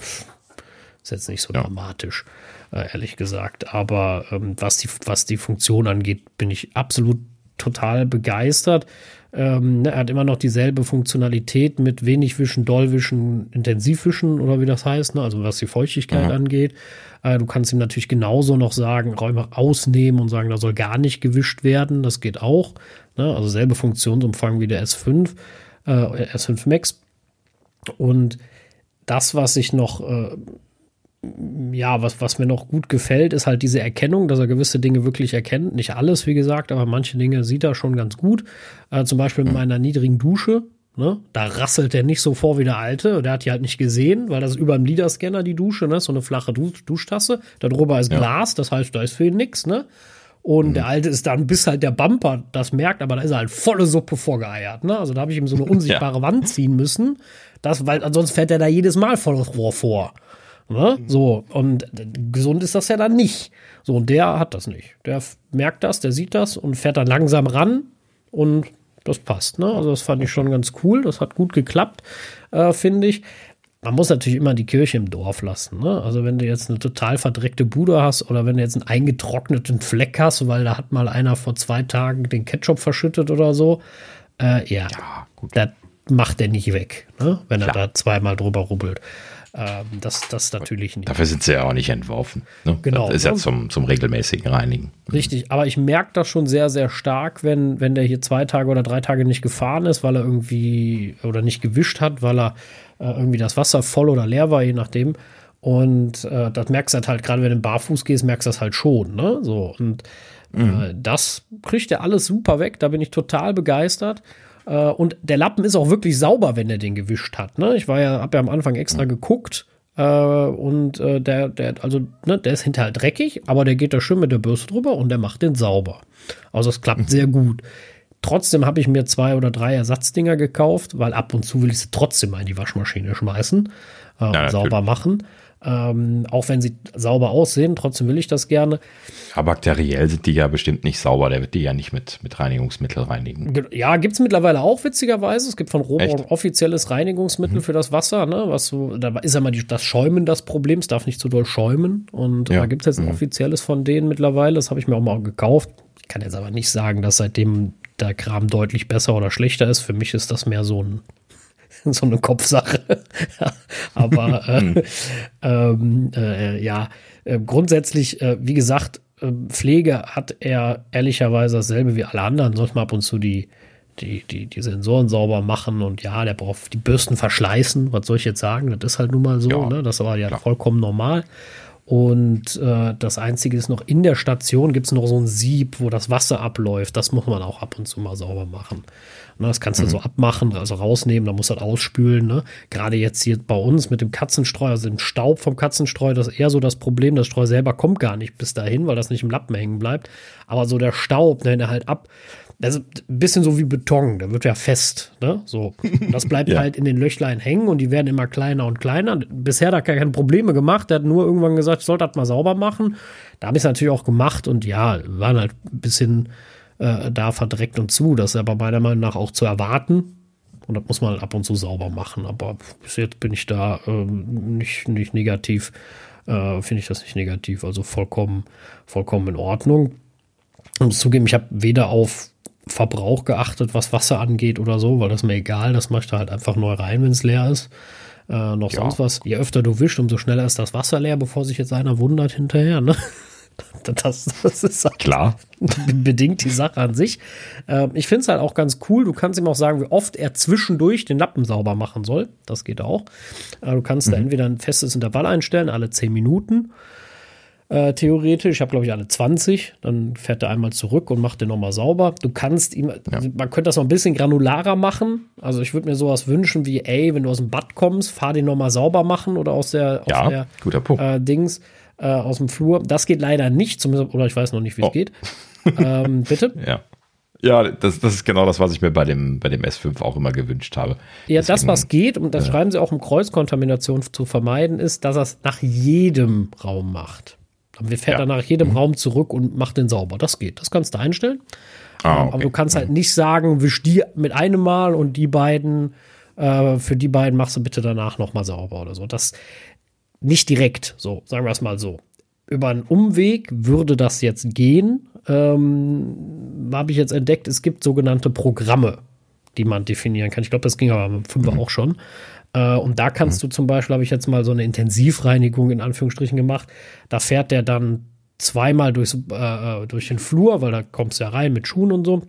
Ist jetzt nicht so ja. dramatisch, ehrlich gesagt. Aber ähm, was, die, was die Funktion angeht, bin ich absolut total begeistert. Ähm, ne, er hat immer noch dieselbe Funktionalität mit wenig Wischen, Dollwischen, Intensivwischen oder wie das heißt, ne? also was die Feuchtigkeit mhm. angeht. Äh, du kannst ihm natürlich genauso noch sagen, Räume ausnehmen und sagen, da soll gar nicht gewischt werden. Das geht auch. Ne? Also selbe Funktionsumfang wie der S5, äh, S5 Max. Und das, was ich noch äh, ja, was, was mir noch gut gefällt, ist halt diese Erkennung, dass er gewisse Dinge wirklich erkennt. Nicht alles, wie gesagt, aber manche Dinge sieht er schon ganz gut. Äh, zum Beispiel in hm. meiner niedrigen Dusche. Ne? Da rasselt er nicht so vor wie der alte. Der hat die halt nicht gesehen, weil das ist über dem Liederscanner die Dusche, ne? so eine flache du Duschtasse. Darüber ist ja. Glas, das heißt, da ist für ihn nichts. Ne? Und mhm. der alte ist dann, bis halt der Bumper das merkt, aber da ist er halt volle Suppe vorgeeiert. Ne? Also da habe ich ihm so eine unsichtbare ja. Wand ziehen müssen. Das, weil ansonsten fährt er da jedes Mal volles Rohr vor. Ne? So, und gesund ist das ja dann nicht. So, und der hat das nicht. Der merkt das, der sieht das und fährt dann langsam ran und das passt. Ne? Also, das fand ich schon ganz cool. Das hat gut geklappt, äh, finde ich. Man muss natürlich immer die Kirche im Dorf lassen. Ne? Also, wenn du jetzt eine total verdreckte Bude hast oder wenn du jetzt einen eingetrockneten Fleck hast, weil da hat mal einer vor zwei Tagen den Ketchup verschüttet oder so, äh, ja, ja das macht er nicht weg, ne? wenn Klar. er da zweimal drüber rubbelt. Ähm, das, das natürlich nicht. Dafür sind sie ja auch nicht entworfen. Ne? Genau. Das ist ja zum, zum regelmäßigen Reinigen. Richtig, aber ich merke das schon sehr, sehr stark, wenn, wenn der hier zwei Tage oder drei Tage nicht gefahren ist, weil er irgendwie oder nicht gewischt hat, weil er äh, irgendwie das Wasser voll oder leer war, je nachdem. Und äh, das merkst du halt gerade, wenn du barfuß gehst, merkst du das halt schon. Ne? So, und mhm. äh, das kriegt er alles super weg. Da bin ich total begeistert. Äh, und der Lappen ist auch wirklich sauber, wenn er den gewischt hat. Ne? Ich war ja, habe ja am Anfang extra geguckt. Äh, und äh, der, der, also, ne, der ist hinterher dreckig, aber der geht da schön mit der Bürste drüber und der macht den sauber. Also es klappt mhm. sehr gut. Trotzdem habe ich mir zwei oder drei Ersatzdinger gekauft, weil ab und zu will ich sie trotzdem mal in die Waschmaschine schmeißen äh, ja, und sauber machen. Ähm, auch wenn sie sauber aussehen, trotzdem will ich das gerne. Ja, bakteriell sind die ja bestimmt nicht sauber. Der wird die ja nicht mit, mit Reinigungsmittel reinigen. Ja, gibt es mittlerweile auch witzigerweise. Es gibt von Robo ein offizielles Reinigungsmittel mhm. für das Wasser. Ne? Was so, da ist ja mal die, das Schäumen das Problem. Es darf nicht zu doll schäumen. Und ja. da gibt es jetzt ein mhm. offizielles von denen mittlerweile. Das habe ich mir auch mal gekauft. Ich kann jetzt aber nicht sagen, dass seitdem der Kram deutlich besser oder schlechter ist. Für mich ist das mehr so ein so eine Kopfsache. Aber äh, hm. ähm, äh, ja, äh, grundsätzlich, äh, wie gesagt, äh, Pflege hat er ehrlicherweise dasselbe wie alle anderen. Sollte man ab und zu die, die, die, die Sensoren sauber machen und ja, der braucht die Bürsten verschleißen. Was soll ich jetzt sagen? Das ist halt nun mal so. Ja, ne? Das war ja klar. vollkommen normal. Und äh, das Einzige ist noch, in der Station gibt es noch so ein Sieb, wo das Wasser abläuft. Das muss man auch ab und zu mal sauber machen. Ne, das kannst du mhm. so abmachen, also rausnehmen, dann muss das ausspülen. Ne? Gerade jetzt hier bei uns mit dem Katzenstreu, also dem Staub vom Katzenstreu, das ist eher so das Problem. Das Streu selber kommt gar nicht bis dahin, weil das nicht im Lappen hängen bleibt. Aber so der Staub, ne, der halt ab. Also ein bisschen so wie Beton, der wird ja fest, ne? So. Und das bleibt ja. halt in den Löchlein hängen und die werden immer kleiner und kleiner. Bisher hat er keine Probleme gemacht, der hat nur irgendwann gesagt, ich sollte das mal sauber machen. Da habe ich es natürlich auch gemacht und ja, waren halt ein bisschen äh, da verdreckt und zu. Das ist aber meiner Meinung nach auch zu erwarten. Und das muss man ab und zu sauber machen. Aber bis jetzt bin ich da äh, nicht, nicht negativ, äh, finde ich das nicht negativ. Also vollkommen, vollkommen in Ordnung. Ich muss zugeben, ich habe weder auf Verbrauch geachtet, was Wasser angeht oder so, weil das ist mir egal. Das mache ich da halt einfach neu rein, wenn es leer ist. Äh, noch ja. sonst was. Je öfter du wischst, umso schneller ist das Wasser leer, bevor sich jetzt einer wundert hinterher. Ne? Das, das ist halt klar. Bedingt die Sache an sich. Ähm, ich finde es halt auch ganz cool. Du kannst ihm auch sagen, wie oft er zwischendurch den Lappen sauber machen soll. Das geht auch. Äh, du kannst mhm. da entweder ein festes Intervall einstellen, alle 10 Minuten. Äh, theoretisch. Ich habe, glaube ich, alle 20. Dann fährt er einmal zurück und macht den nochmal sauber. Du kannst ihm, ja. man könnte das noch ein bisschen granularer machen. Also ich würde mir sowas wünschen wie, ey, wenn du aus dem Bad kommst, fahr den nochmal sauber machen oder aus der, aus ja, der guter Punkt. Äh, Dings. Äh, aus dem Flur. Das geht leider nicht, zumindest, oder ich weiß noch nicht, wie es oh. geht. Ähm, bitte? Ja. Ja, das, das ist genau das, was ich mir bei dem, bei dem S5 auch immer gewünscht habe. Ja, das, was geht, und das ja. schreiben sie auch, um Kreuzkontamination zu vermeiden, ist, dass er es nach jedem Raum macht. Dann fährt ja. er nach jedem mhm. Raum zurück und macht den sauber. Das geht. Das kannst du einstellen. Ah, okay. Aber du kannst halt mhm. nicht sagen, wisch die mit einem Mal und die beiden, äh, für die beiden machst du bitte danach nochmal sauber oder so. Das nicht direkt, so, sagen wir es mal so. Über einen Umweg würde das jetzt gehen. Ähm, Habe ich jetzt entdeckt, es gibt sogenannte Programme, die man definieren kann. Ich glaube, das ging aber mit Fünfer mhm. auch schon. Äh, und da kannst mhm. du zum Beispiel, habe ich jetzt mal so eine Intensivreinigung in Anführungsstrichen gemacht. Da fährt der dann zweimal durchs, äh, durch den Flur, weil da kommst du ja rein mit Schuhen und so.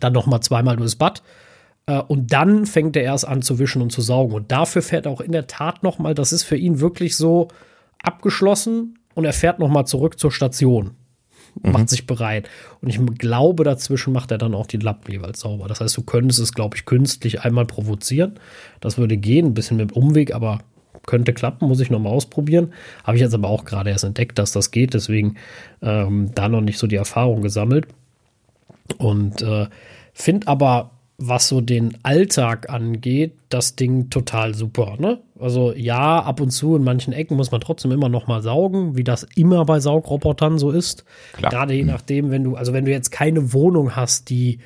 Dann nochmal zweimal durchs Bad. Äh, und dann fängt er erst an zu wischen und zu saugen. Und dafür fährt er auch in der Tat nochmal, das ist für ihn wirklich so abgeschlossen und er fährt nochmal zurück zur Station. Mhm. Macht sich bereit. Und ich glaube, dazwischen macht er dann auch die Lappen jeweils sauber. Das heißt, du könntest es, glaube ich, künstlich einmal provozieren. Das würde gehen, ein bisschen mit Umweg, aber könnte klappen, muss ich nochmal ausprobieren. Habe ich jetzt aber auch gerade erst entdeckt, dass das geht, deswegen ähm, da noch nicht so die Erfahrung gesammelt. Und äh, finde aber, was so den Alltag angeht, das Ding total super. Ne? Also ja, ab und zu in manchen Ecken muss man trotzdem immer noch mal saugen, wie das immer bei Saugrobotern so ist. Klar. Gerade je mhm. nachdem, wenn du, also wenn du jetzt keine Wohnung hast, die,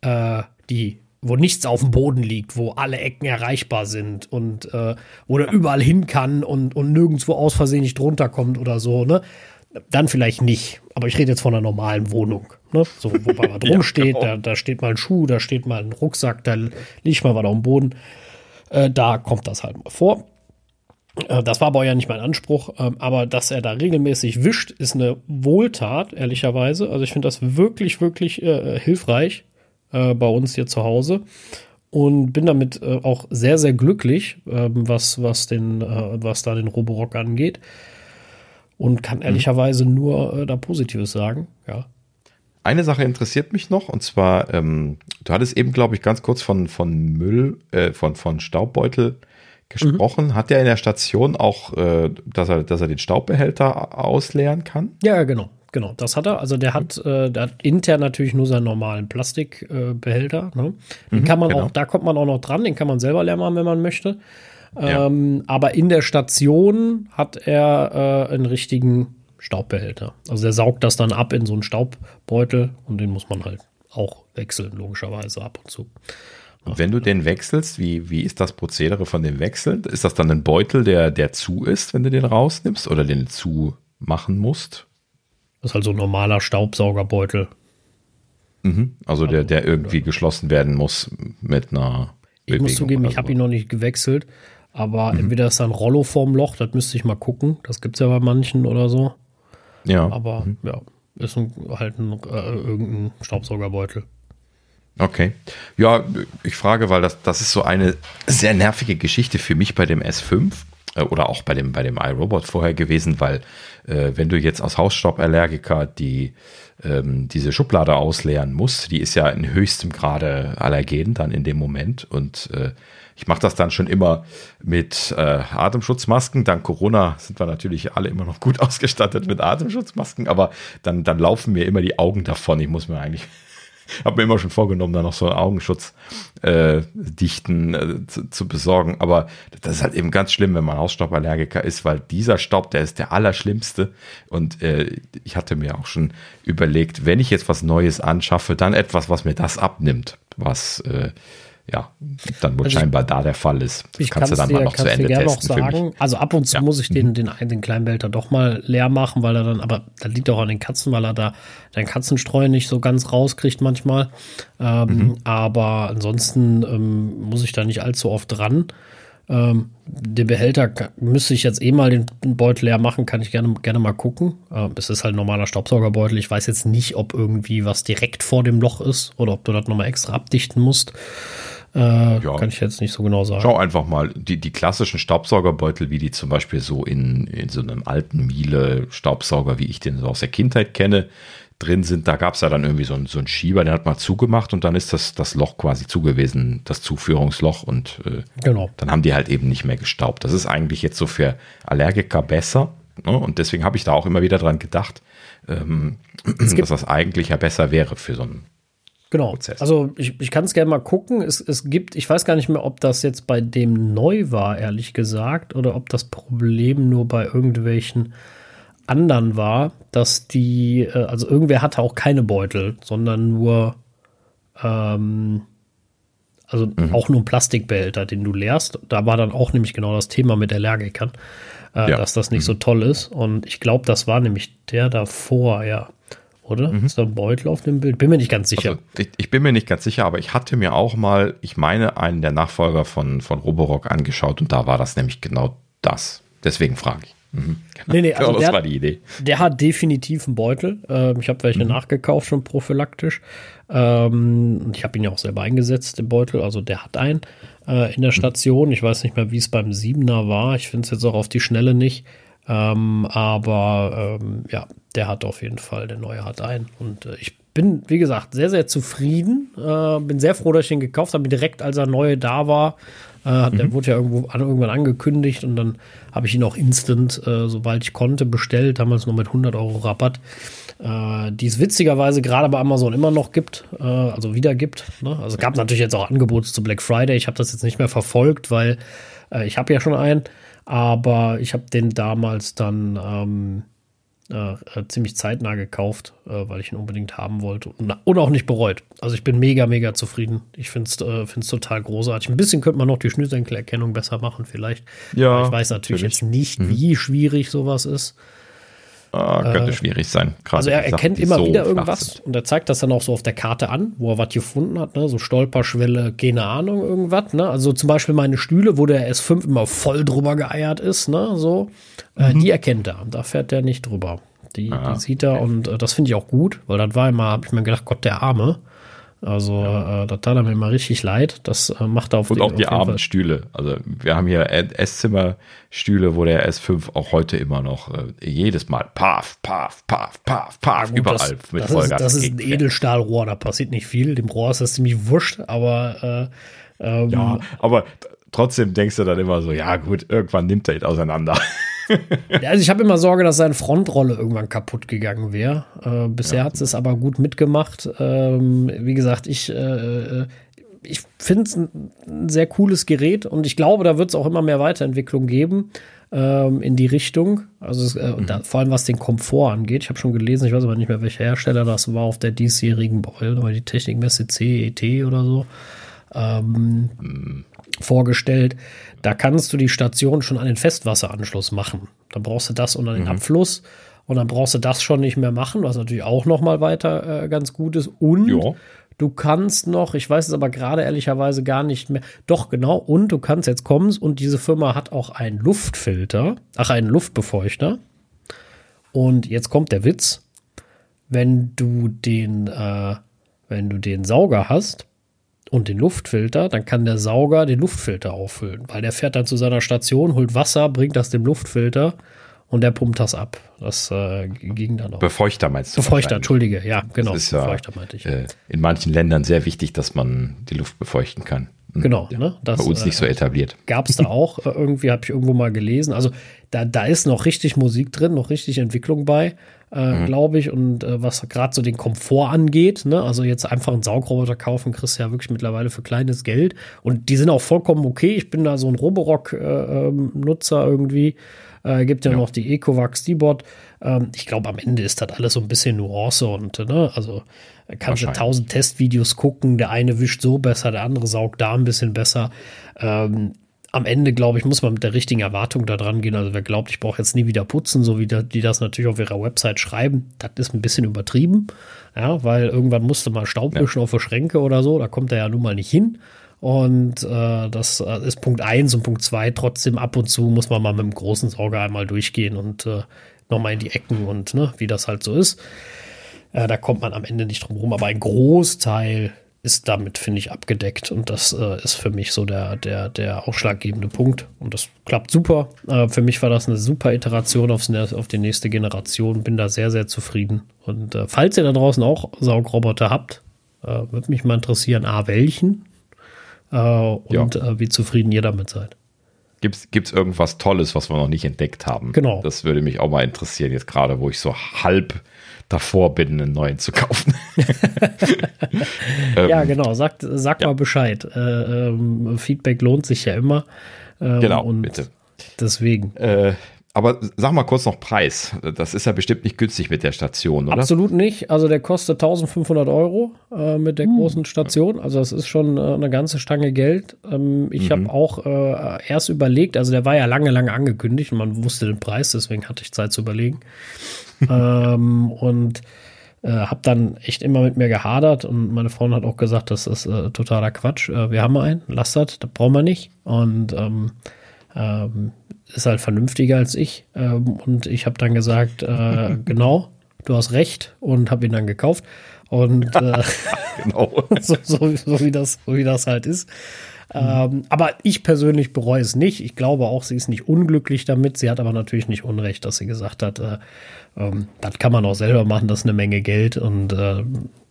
äh, die wo nichts auf dem Boden liegt, wo alle Ecken erreichbar sind und äh, wo der überall hin kann und, und nirgendwo aus Versehen nicht drunter kommt oder so, ne? Dann vielleicht nicht. Aber ich rede jetzt von einer normalen Wohnung. Ne? So, wo mal was rumsteht, ja, genau. da, da steht mal ein Schuh, da steht mal ein Rucksack, da liegt mal was auf dem Boden. Äh, da kommt das halt mal vor. Äh, das war aber ja nicht mein Anspruch, ähm, aber dass er da regelmäßig wischt, ist eine Wohltat, ehrlicherweise. Also ich finde das wirklich, wirklich äh, hilfreich äh, bei uns hier zu Hause und bin damit äh, auch sehr, sehr glücklich, äh, was, was, den, äh, was da den Roborock angeht. Und kann mhm. ehrlicherweise mhm. nur äh, da Positives sagen, ja. Eine Sache interessiert mich noch, und zwar, ähm, du hattest eben, glaube ich, ganz kurz von, von Müll, äh, von, von Staubbeutel gesprochen. Mhm. Hat der in der Station auch, äh, dass, er, dass er den Staubbehälter ausleeren kann? Ja, genau. Genau, das hat er. Also der hat, äh, der hat intern natürlich nur seinen normalen Plastikbehälter. Ne? Den mhm, kann man genau. auch, da kommt man auch noch dran, den kann man selber leer machen, wenn man möchte. Ja. Ähm, aber in der Station hat er äh, einen richtigen Staubbehälter. Also der saugt das dann ab in so einen Staubbeutel und den muss man halt auch wechseln, logischerweise ab und zu. Und wenn du den wechselst, wie, wie ist das Prozedere von dem Wechseln? Ist das dann ein Beutel, der, der zu ist, wenn du den rausnimmst oder den zu machen musst? Das ist halt so ein normaler Staubsaugerbeutel. Mhm. Also der, der irgendwie geschlossen werden muss mit einer. Ich Bewegung muss zugeben, ich habe ihn noch nicht gewechselt, aber mhm. entweder ist da ein Rollo vorm Loch, das müsste ich mal gucken. Das gibt es ja bei manchen oder so. Ja. Aber mhm. ja, ist ein, halt ein, äh, irgendein Staubsaugerbeutel. Okay. Ja, ich frage, weil das, das ist so eine sehr nervige Geschichte für mich bei dem S5 äh, oder auch bei dem, bei dem iRobot vorher gewesen, weil äh, wenn du jetzt als Hausstauballergiker die ähm, diese Schublade ausleeren musst, die ist ja in höchstem Grade allergen dann in dem Moment und äh, ich mache das dann schon immer mit äh, Atemschutzmasken. Dank Corona sind wir natürlich alle immer noch gut ausgestattet mit Atemschutzmasken, aber dann, dann laufen mir immer die Augen davon. Ich muss mir eigentlich habe mir immer schon vorgenommen, da noch so einen Augenschutz äh, äh, zu, zu, besorgen. Aber das ist halt eben ganz schlimm, wenn man Hausstauballergiker ist, weil dieser Staub, der ist der allerschlimmste. Und äh, ich hatte mir auch schon überlegt, wenn ich jetzt was Neues anschaffe, dann etwas, was mir das abnimmt, was äh, ja, dann wohl also scheinbar da der Fall ist. Das ich kannst du dann dir, mal noch zu Ende testen. Noch sagen. Also ab und zu ja. muss ich den, mhm. den, den kleinen Behälter doch mal leer machen, weil er dann, aber das liegt auch an den Katzen, weil er da den Katzenstreu nicht so ganz rauskriegt manchmal. Ähm, mhm. Aber ansonsten ähm, muss ich da nicht allzu oft dran. Ähm, den Behälter müsste ich jetzt eh mal den Beutel leer machen, kann ich gerne, gerne mal gucken. Ähm, es ist halt ein normaler Staubsaugerbeutel. Ich weiß jetzt nicht, ob irgendwie was direkt vor dem Loch ist oder ob du das nochmal extra abdichten musst. Äh, ja. Kann ich jetzt nicht so genau sagen. Schau einfach mal, die, die klassischen Staubsaugerbeutel, wie die zum Beispiel so in, in so einem alten Miele-Staubsauger, wie ich den so aus der Kindheit kenne, drin sind, da gab es ja dann irgendwie so einen, so einen Schieber, der hat mal zugemacht und dann ist das, das Loch quasi zugewiesen, das Zuführungsloch und äh, genau. dann haben die halt eben nicht mehr gestaubt. Das ist eigentlich jetzt so für Allergiker besser, Ne? Und deswegen habe ich da auch immer wieder dran gedacht, ähm, dass das eigentlich ja besser wäre für so einen Genau. Prozess. Also ich, ich kann es gerne mal gucken. Es, es gibt, ich weiß gar nicht mehr, ob das jetzt bei dem neu war, ehrlich gesagt, oder ob das Problem nur bei irgendwelchen anderen war, dass die, äh, also irgendwer hatte auch keine Beutel, sondern nur, ähm, also mhm. auch nur ein Plastikbehälter, den du leerst. Da war dann auch nämlich genau das Thema mit Allergikern, äh, ja. dass das nicht mhm. so toll ist. Und ich glaube, das war nämlich der davor, ja oder? Mhm. Ist da ein Beutel auf dem Bild? Bin mir nicht ganz sicher. Also, ich, ich, bin mir nicht ganz sicher, aber ich hatte mir auch mal, ich meine, einen der Nachfolger von, von Roborock angeschaut und da war das nämlich genau das. Deswegen frage ich. Mhm. Nee, nee, also das der, war die Idee. Der hat definitiv einen Beutel. Ähm, ich habe welche mhm. nachgekauft, schon prophylaktisch. Ähm, ich habe ihn ja auch selber eingesetzt, den Beutel. Also der hat einen äh, in der mhm. Station. Ich weiß nicht mehr, wie es beim Siebener war. Ich finde es jetzt auch auf die Schnelle nicht. Ähm, aber ähm, ja, der hat auf jeden Fall, der neue hat einen. Und äh, ich bin, wie gesagt, sehr, sehr zufrieden. Äh, bin sehr froh, dass ich ihn gekauft habe. Direkt als er neue da war, äh, mhm. der wurde ja irgendwo an, irgendwann angekündigt und dann habe ich ihn auch instant, äh, sobald ich konnte, bestellt. Damals noch mit 100 Euro Rabatt. Äh, die es witzigerweise gerade bei Amazon immer noch gibt, äh, also wieder gibt. Ne? Also gab es natürlich jetzt auch Angebote zu Black Friday. Ich habe das jetzt nicht mehr verfolgt, weil ich habe ja schon einen. Aber ich habe den damals dann ähm, äh, äh, ziemlich zeitnah gekauft, äh, weil ich ihn unbedingt haben wollte und, und, auch nicht bereut. Also ich bin mega, mega zufrieden. Ich finde es äh, total großartig. Ein bisschen könnte man noch die Schnürsenkelerkennung besser machen vielleicht. Ja. Aber ich weiß natürlich, natürlich. jetzt nicht, mhm. wie schwierig sowas ist. Ah, könnte äh, schwierig sein. also er erkennt immer so wieder irgendwas und er zeigt das dann auch so auf der Karte an, wo er was gefunden hat, ne? so Stolperschwelle, keine Ahnung, irgendwas. Ne? Also zum Beispiel meine Stühle, wo der S5 immer voll drüber geeiert ist, ne? so, äh, mhm. die erkennt er. Da fährt er nicht drüber. Die, ah, die sieht er okay. und äh, das finde ich auch gut, weil das war immer, habe ich mir gedacht, Gott, der Arme. Also ja. äh, das tat er mir mal richtig leid. Das äh, macht er auf Und auch die armen Stühle. Also wir haben hier Esszimmerstühle, wo der S5 auch heute immer noch äh, jedes Mal paf, paf, paf, paf, paf, ja, überall das, mit das Vollgas. Ist, das ist ein Edelstahlrohr, da passiert nicht viel. Dem Rohr ist das ziemlich wurscht, aber äh, ähm, Ja, aber trotzdem denkst du dann immer so, ja gut, irgendwann nimmt er ihn auseinander. also ich habe immer Sorge, dass seine Frontrolle irgendwann kaputt gegangen wäre. Äh, bisher ja. hat es aber gut mitgemacht. Ähm, wie gesagt, ich, äh, ich finde es ein, ein, sehr cooles Gerät und ich glaube, da wird es auch immer mehr Weiterentwicklung geben ähm, in die Richtung. Also äh, mhm. da, vor allem was den Komfort angeht. Ich habe schon gelesen, ich weiß aber nicht mehr, welcher Hersteller das war auf der diesjährigen Beul, oder die Technikmesse CET oder so. Ähm, mhm vorgestellt. Da kannst du die Station schon an den Festwasseranschluss machen. Dann brauchst du das unter den mhm. Abfluss und dann brauchst du das schon nicht mehr machen, was natürlich auch noch mal weiter äh, ganz gut ist. Und jo. du kannst noch, ich weiß es aber gerade ehrlicherweise gar nicht mehr, doch genau, und du kannst jetzt kommen und diese Firma hat auch einen Luftfilter, ach, einen Luftbefeuchter. Und jetzt kommt der Witz, wenn du den, äh, wenn du den Sauger hast, und den Luftfilter, dann kann der Sauger den Luftfilter auffüllen, weil der fährt dann zu seiner Station, holt Wasser, bringt das dem Luftfilter und der pumpt das ab. Das äh, ging dann auch. Befeuchter meinst du? Befeuchter, Entschuldige, ja, genau. Das ist Befeuchter meinte ich. Äh, in manchen Ländern sehr wichtig, dass man die Luft befeuchten kann. Genau, ja, ne? Das, bei uns nicht so äh, etabliert. Gab es da auch äh, irgendwie, habe ich irgendwo mal gelesen. Also da, da ist noch richtig Musik drin, noch richtig Entwicklung bei äh, mhm. glaube ich. Und äh, was gerade so den Komfort angeht, ne? also jetzt einfach einen Saugroboter kaufen, kriegst du ja wirklich mittlerweile für kleines Geld. Und die sind auch vollkommen okay. Ich bin da so ein Roborock-Nutzer äh, ähm, irgendwie. Äh, gibt ja, ja, noch die Ecovax D-Bot. Ähm, ich glaube, am Ende ist das alles so ein bisschen Nuance und, ne, also kannst du tausend Testvideos gucken. Der eine wischt so besser, der andere saugt da ein bisschen besser. Ähm, am Ende, glaube ich, muss man mit der richtigen Erwartung da dran gehen. Also wer glaubt, ich brauche jetzt nie wieder putzen, so wie die das natürlich auf ihrer Website schreiben, das ist ein bisschen übertrieben. Ja, weil irgendwann musste mal Staub wischen ja. auf der Schränke oder so, da kommt er ja nun mal nicht hin. Und äh, das äh, ist Punkt 1 und Punkt 2. Trotzdem ab und zu muss man mal mit dem großen Sauger einmal durchgehen und äh, nochmal in die Ecken und ne, wie das halt so ist. Äh, da kommt man am Ende nicht drum rum, aber ein Großteil ist damit, finde ich, abgedeckt. Und das äh, ist für mich so der, der, der ausschlaggebende Punkt. Und das klappt super. Äh, für mich war das eine super Iteration aufs, auf die nächste Generation. Bin da sehr, sehr zufrieden. Und äh, falls ihr da draußen auch Saugroboter habt, äh, würde mich mal interessieren, A, welchen? Äh, und ja. Äh, wie zufrieden ihr damit seid. Gibt es irgendwas Tolles, was wir noch nicht entdeckt haben? Genau. Das würde mich auch mal interessieren, jetzt gerade, wo ich so halb davor bin, einen neuen zu kaufen. ja, genau. Sag, sag ja. mal Bescheid. Äh, ähm, Feedback lohnt sich ja immer. Ähm, genau, bitte. Deswegen. Äh, aber sag mal kurz noch Preis. Das ist ja bestimmt nicht günstig mit der Station, oder? Absolut nicht. Also der kostet 1500 Euro äh, mit der hm. großen Station. Also das ist schon äh, eine ganze Stange Geld. Ähm, ich mhm. habe auch äh, erst überlegt, also der war ja lange, lange angekündigt und man wusste den Preis, deswegen hatte ich Zeit zu überlegen. ähm, und äh, habe dann echt immer mit mir gehadert und meine Freundin hat auch gesagt, das ist äh, totaler Quatsch. Äh, wir haben einen, lass das, das brauchen wir nicht. Und ähm, ähm, ist halt vernünftiger als ich. Ähm, und ich habe dann gesagt, äh, genau, du hast recht und habe ihn dann gekauft. Und äh, genau. so, so, so, wie das, so wie das halt ist. Ähm, aber ich persönlich bereue es nicht. Ich glaube auch, sie ist nicht unglücklich damit. Sie hat aber natürlich nicht Unrecht, dass sie gesagt hat, äh, ähm, das kann man auch selber machen, das ist eine Menge Geld und äh,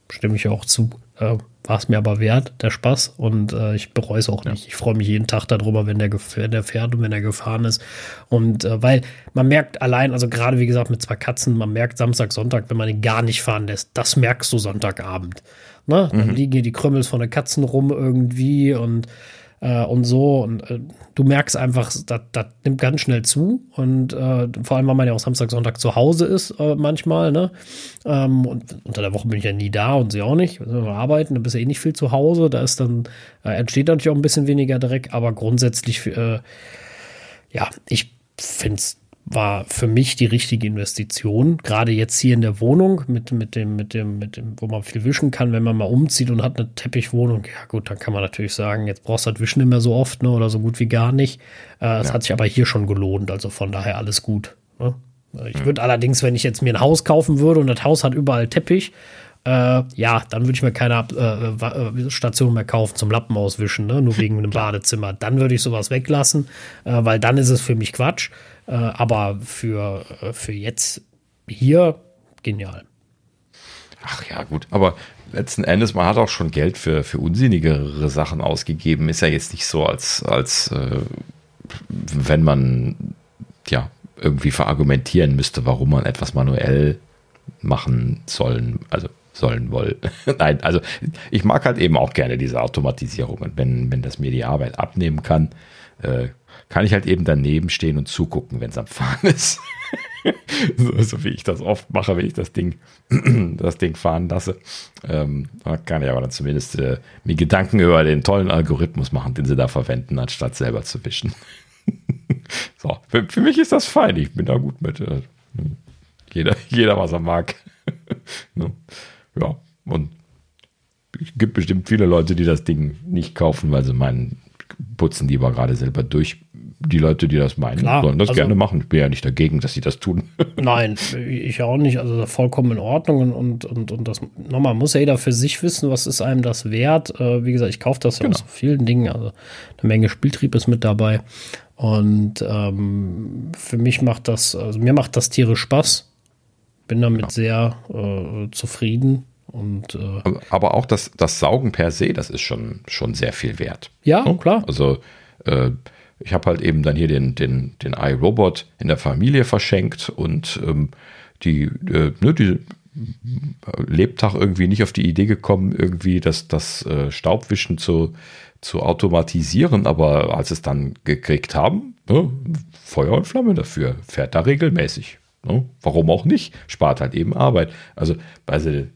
stimme ich auch zu. Äh, war es mir aber wert, der Spaß. Und äh, ich bereue es auch ja. nicht. Ich freue mich jeden Tag darüber, wenn der, wenn der fährt und wenn er gefahren ist. Und äh, weil man merkt allein, also gerade wie gesagt mit zwei Katzen, man merkt Samstag, Sonntag, wenn man ihn gar nicht fahren lässt, das merkst du Sonntagabend. Ne? Dann mhm. liegen hier die Krümmels von den Katzen rum irgendwie und äh, und so. Und äh, du merkst einfach, das nimmt ganz schnell zu. Und äh, vor allem, weil man ja auch Samstag, Sonntag zu Hause ist, äh, manchmal. Ne? Ähm, und unter der Woche bin ich ja nie da und sie auch nicht. Wenn wir arbeiten, dann bist du eh nicht viel zu Hause. Da ist dann, äh, entsteht natürlich auch ein bisschen weniger Dreck, aber grundsätzlich, äh, ja, ich finde es war für mich die richtige Investition. Gerade jetzt hier in der Wohnung mit, mit dem, mit dem, mit dem, wo man viel wischen kann, wenn man mal umzieht und hat eine Teppichwohnung. Ja, gut, dann kann man natürlich sagen, jetzt brauchst du das Wischen nicht mehr so oft, ne, oder so gut wie gar nicht. Äh, es ja. hat sich aber hier schon gelohnt, also von daher alles gut. Ne? Ich würde allerdings, wenn ich jetzt mir ein Haus kaufen würde und das Haus hat überall Teppich, äh, ja, dann würde ich mir keine äh, äh, Station mehr kaufen zum Lappen auswischen, ne? nur wegen einem Badezimmer. Dann würde ich sowas weglassen, äh, weil dann ist es für mich Quatsch. Äh, aber für, äh, für jetzt hier genial. Ach ja, gut, aber letzten Endes, man hat auch schon Geld für, für unsinnigere Sachen ausgegeben. Ist ja jetzt nicht so, als, als wenn man ja irgendwie verargumentieren müsste, warum man etwas manuell machen sollen. Also sollen wollen. Nein, also ich mag halt eben auch gerne diese Automatisierung. Und wenn, wenn das mir die Arbeit abnehmen kann, äh, kann ich halt eben daneben stehen und zugucken, wenn es am Fahren ist. so, so, wie ich das oft mache, wenn ich das Ding, das Ding fahren lasse. Ähm, kann ich aber dann zumindest äh, mir Gedanken über den tollen Algorithmus machen, den sie da verwenden, anstatt selber zu wischen. so, für, für, mich ist das fein. Ich bin da gut mit. Äh, jeder, jeder, was er mag. ne? ja, und es gibt bestimmt viele Leute, die das Ding nicht kaufen, weil sie meinen, putzen lieber gerade selber durch. Die Leute, die das meinen, Klar, sollen das also, gerne machen. Ich bin ja nicht dagegen, dass sie das tun. Nein, ich auch nicht. Also vollkommen in Ordnung. Und, und, und das nochmal muss ja jeder für sich wissen, was ist einem das wert. Äh, wie gesagt, ich kaufe das ja genau. aus vielen Dingen. Also eine Menge Spieltrieb ist mit dabei. Und ähm, für mich macht das, also mir macht das Tiere Spaß. Bin damit ja. sehr äh, zufrieden. Und, äh, aber auch das, das Saugen per se, das ist schon, schon sehr viel wert. Ja, oh, klar. Also äh, ich habe halt eben dann hier den, den, den iRobot in der Familie verschenkt und ähm, die, äh, ne, die Lebtag irgendwie nicht auf die Idee gekommen, irgendwie das, das äh, Staubwischen zu, zu automatisieren, aber als es dann gekriegt haben, ne, Feuer und Flamme dafür, fährt da regelmäßig. Ne? Warum auch nicht? Spart halt eben Arbeit. Also, sie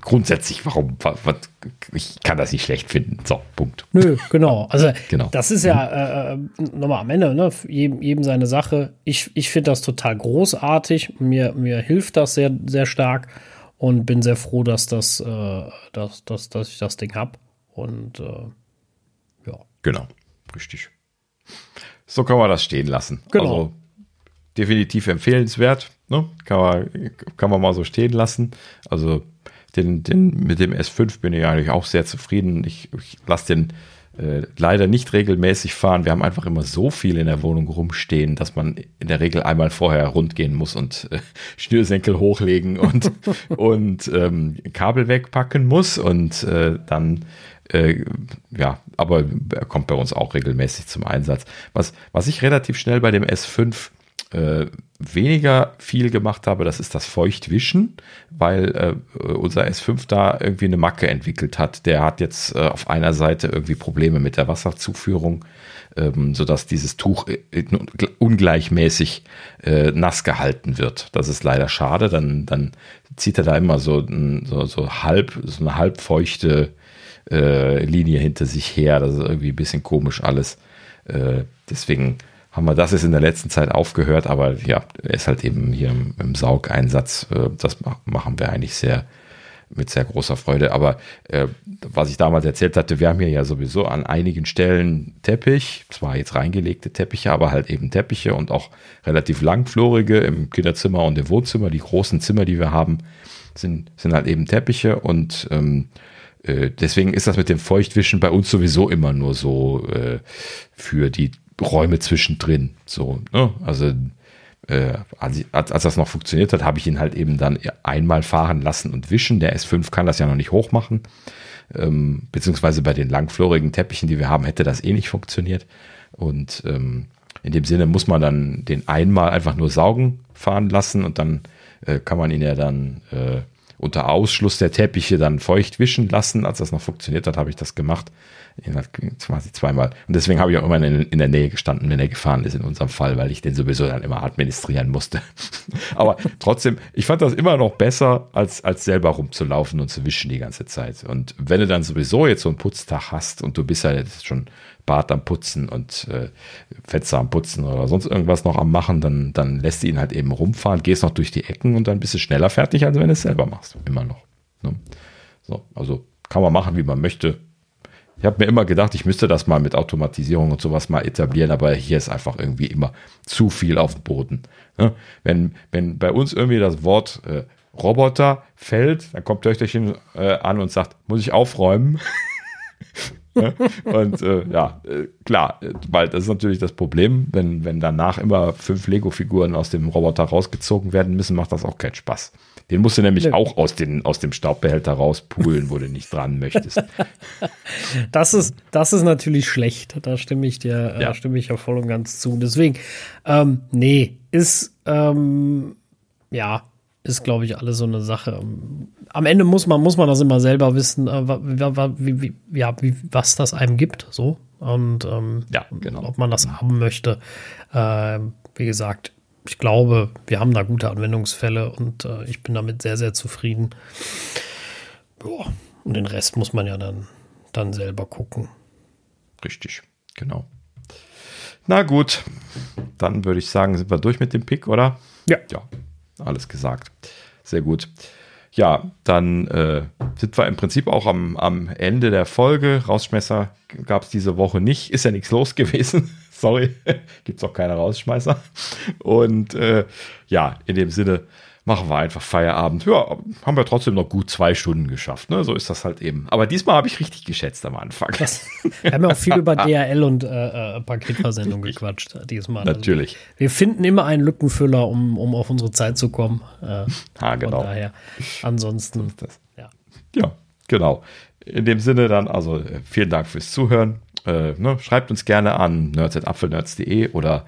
grundsätzlich, warum, was, ich kann das nicht schlecht finden. So, Punkt. Nö, genau. Also, genau. das ist ja mhm. äh, nochmal am Ende, ne? Jedem, jedem seine Sache. Ich, ich finde das total großartig. Mir, mir hilft das sehr, sehr stark und bin sehr froh, dass, das, äh, dass, dass, dass ich das Ding habe. Und äh, ja. Genau, richtig. So kann man das stehen lassen. Genau. Also, definitiv empfehlenswert. Ne? Kann, man, kann man mal so stehen lassen. Also den, den, mit dem S5 bin ich eigentlich auch sehr zufrieden. Ich, ich lasse den äh, leider nicht regelmäßig fahren. Wir haben einfach immer so viel in der Wohnung rumstehen, dass man in der Regel einmal vorher rundgehen muss und äh, Schnürsenkel hochlegen und, und ähm, Kabel wegpacken muss. Und äh, dann Äh, ja, aber er kommt bei uns auch regelmäßig zum Einsatz. Was, was ich relativ schnell bei dem S5 äh, weniger viel gemacht habe, das ist das Feuchtwischen, weil äh, unser S5 da irgendwie eine Macke entwickelt hat. Der hat jetzt äh, auf einer Seite irgendwie Probleme mit der Wasserzuführung, ähm, sodass dieses Tuch ungleichmäßig äh, nass gehalten wird. Das ist leider schade. Dann, dann zieht er da immer so, so, so halb, so eine halbfeuchte äh, Linie hinter sich her. Das ist irgendwie ein bisschen komisch alles. Äh, deswegen haben wir das jetzt in der letzten Zeit aufgehört, aber ja, ist halt eben hier im, im Saugeinsatz. Äh, das machen wir eigentlich sehr mit sehr großer Freude. Aber äh, was ich damals erzählt hatte, wir haben hier ja sowieso an einigen Stellen Teppich, zwar jetzt reingelegte Teppiche, aber halt eben Teppiche und auch relativ langflorige im Kinderzimmer und im Wohnzimmer. Die großen Zimmer, die wir haben, sind, sind halt eben Teppiche und ähm, äh, deswegen ist das mit dem Feuchtwischen bei uns sowieso immer nur so äh, für die Räume zwischendrin. So, ne? Also äh, als, als, das noch funktioniert hat, habe ich ihn halt eben dann einmal fahren lassen und wischen. Der S5 kann das ja noch nicht hoch machen. Ähm, beziehungsweise bei den langflorigen Teppichen, die wir haben, hätte das eh nicht funktioniert. Und ähm, in dem Sinne muss man dann den einmal einfach nur saugen fahren lassen und dann äh, kann man ihn ja dann äh, unter Ausschluss der Teppiche dann feucht wischen lassen. Als das noch funktioniert hat, habe ich das gemacht quasi zweimal. Und deswegen habe ich auch immer in, in, der Nähe gestanden, wenn er gefahren ist in unserem Fall, weil ich den sowieso dann immer administrieren musste. Aber trotzdem, ich fand das immer noch besser, als, als selber rumzulaufen und zu wischen die ganze Zeit. Und wenn du dann sowieso jetzt so einen Putztag hast und du bist ja jetzt schon Bart am Putzen und äh, Fetzer am Putzen oder sonst irgendwas noch am Machen, dann, dann lässt du ihn halt eben rumfahren, gehst noch durch die Ecken und dann bist du schneller fertig, als wenn du es selber machst. Immer noch. Ne? So, also kann man machen, wie man möchte ich habe mir immer gedacht, ich müsste das mal mit Automatisierung und sowas mal etablieren, aber hier ist einfach irgendwie immer zu viel auf dem Boden. Ne? Wenn, wenn bei uns irgendwie das Wort äh, Roboter fällt, dann kommt Töchterchen äh, an und sagt, muss ich aufräumen? Ne? und äh, ja, äh, klar, weil das ist natürlich das Problem, wenn, wenn danach immer fünf Lego-Figuren aus dem Roboter rausgezogen werden müssen, macht das auch keinen Spaß. Den musst du nämlich nee. auch aus, den, aus dem Staubbehälter rauspulen, wo du nicht dran möchtest. Das ist, das ist natürlich schlecht. Da stimme ich dir, äh, ja. stimme ich ja voll und ganz zu. Deswegen, ähm, nee, ist, ähm, ja, ist, glaube ich, alles so eine Sache. Am Ende muss man, muss man das immer selber wissen, äh, wie, wie, ja, wie, was das einem gibt, so. Und ähm, ja, genau. ob man das haben möchte. Äh, wie gesagt, ich glaube, wir haben da gute Anwendungsfälle und äh, ich bin damit sehr, sehr zufrieden. Boah. Und den Rest muss man ja dann, dann selber gucken. Richtig, genau. Na gut, dann würde ich sagen, sind wir durch mit dem Pick, oder? Ja. Ja, alles gesagt. Sehr gut. Ja, dann äh, sind wir im Prinzip auch am, am Ende der Folge. Rausschmesser gab es diese Woche nicht. Ist ja nichts los gewesen. Sorry, gibt es auch keine Rausschmeißer. Und äh, ja, in dem Sinne machen wir einfach Feierabend. Ja, haben wir trotzdem noch gut zwei Stunden geschafft. Ne? So ist das halt eben. Aber diesmal habe ich richtig geschätzt am Anfang. Das, wir haben ja auch viel über DRL und äh, äh, Paketversendung gequatscht diesmal. Natürlich. Also, wir finden immer einen Lückenfüller, um, um auf unsere Zeit zu kommen. Äh, ah, genau. Von daher. Ansonsten. ja. ja, genau. In dem Sinne dann, also äh, vielen Dank fürs Zuhören. Äh, ne, schreibt uns gerne an nerds.apfelnerds.de oder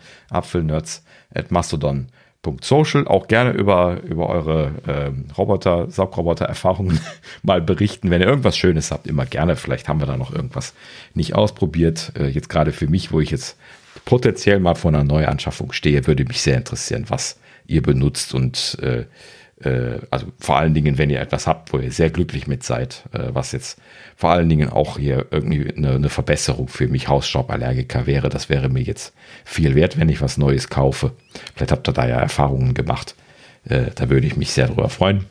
apfelnerds.mastodon.social. Auch gerne über, über eure ähm, Roboter, Saugroboter-Erfahrungen mal berichten. Wenn ihr irgendwas Schönes habt, immer gerne. Vielleicht haben wir da noch irgendwas nicht ausprobiert. Äh, jetzt gerade für mich, wo ich jetzt potenziell mal vor einer Neuanschaffung stehe, würde mich sehr interessieren, was ihr benutzt und äh, also vor allen Dingen, wenn ihr etwas habt, wo ihr sehr glücklich mit seid, äh, was jetzt vor allen Dingen auch hier irgendwie eine, eine Verbesserung für mich Hausstauballergiker wäre. Das wäre mir jetzt viel wert, wenn ich was Neues kaufe. Vielleicht habt ihr da ja Erfahrungen gemacht. Äh, da würde ich mich sehr drüber freuen.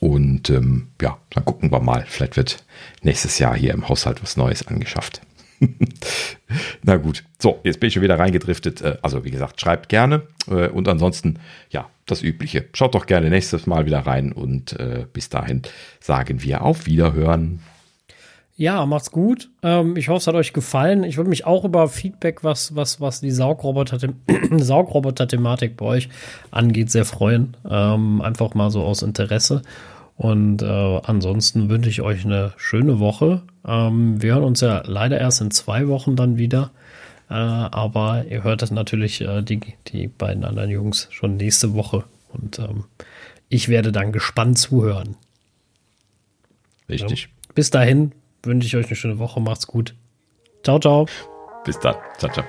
Und ähm, ja, dann gucken wir mal. Vielleicht wird nächstes Jahr hier im Haushalt was Neues angeschafft. Na gut, so, jetzt bin ich schon wieder reingedriftet. Äh, also wie gesagt, schreibt gerne. Äh, und ansonsten, ja, das Übliche. Schaut doch gerne nächstes Mal wieder rein und äh, bis dahin sagen wir auf Wiederhören. Ja, macht's gut. Ähm, ich hoffe, es hat euch gefallen. Ich würde mich auch über Feedback, was, was, was die Saugroboter-Thematik bei euch angeht, sehr freuen. Ähm, einfach mal so aus Interesse. Und äh, ansonsten wünsche ich euch eine schöne Woche. Ähm, wir hören uns ja leider erst in zwei Wochen dann wieder. Äh, aber ihr hört das natürlich äh, die, die beiden anderen Jungs schon nächste Woche. Und ähm, ich werde dann gespannt zuhören. Richtig. Ja. Bis dahin wünsche ich euch eine schöne Woche. Macht's gut. Ciao, ciao. Bis dann. Ciao, ciao.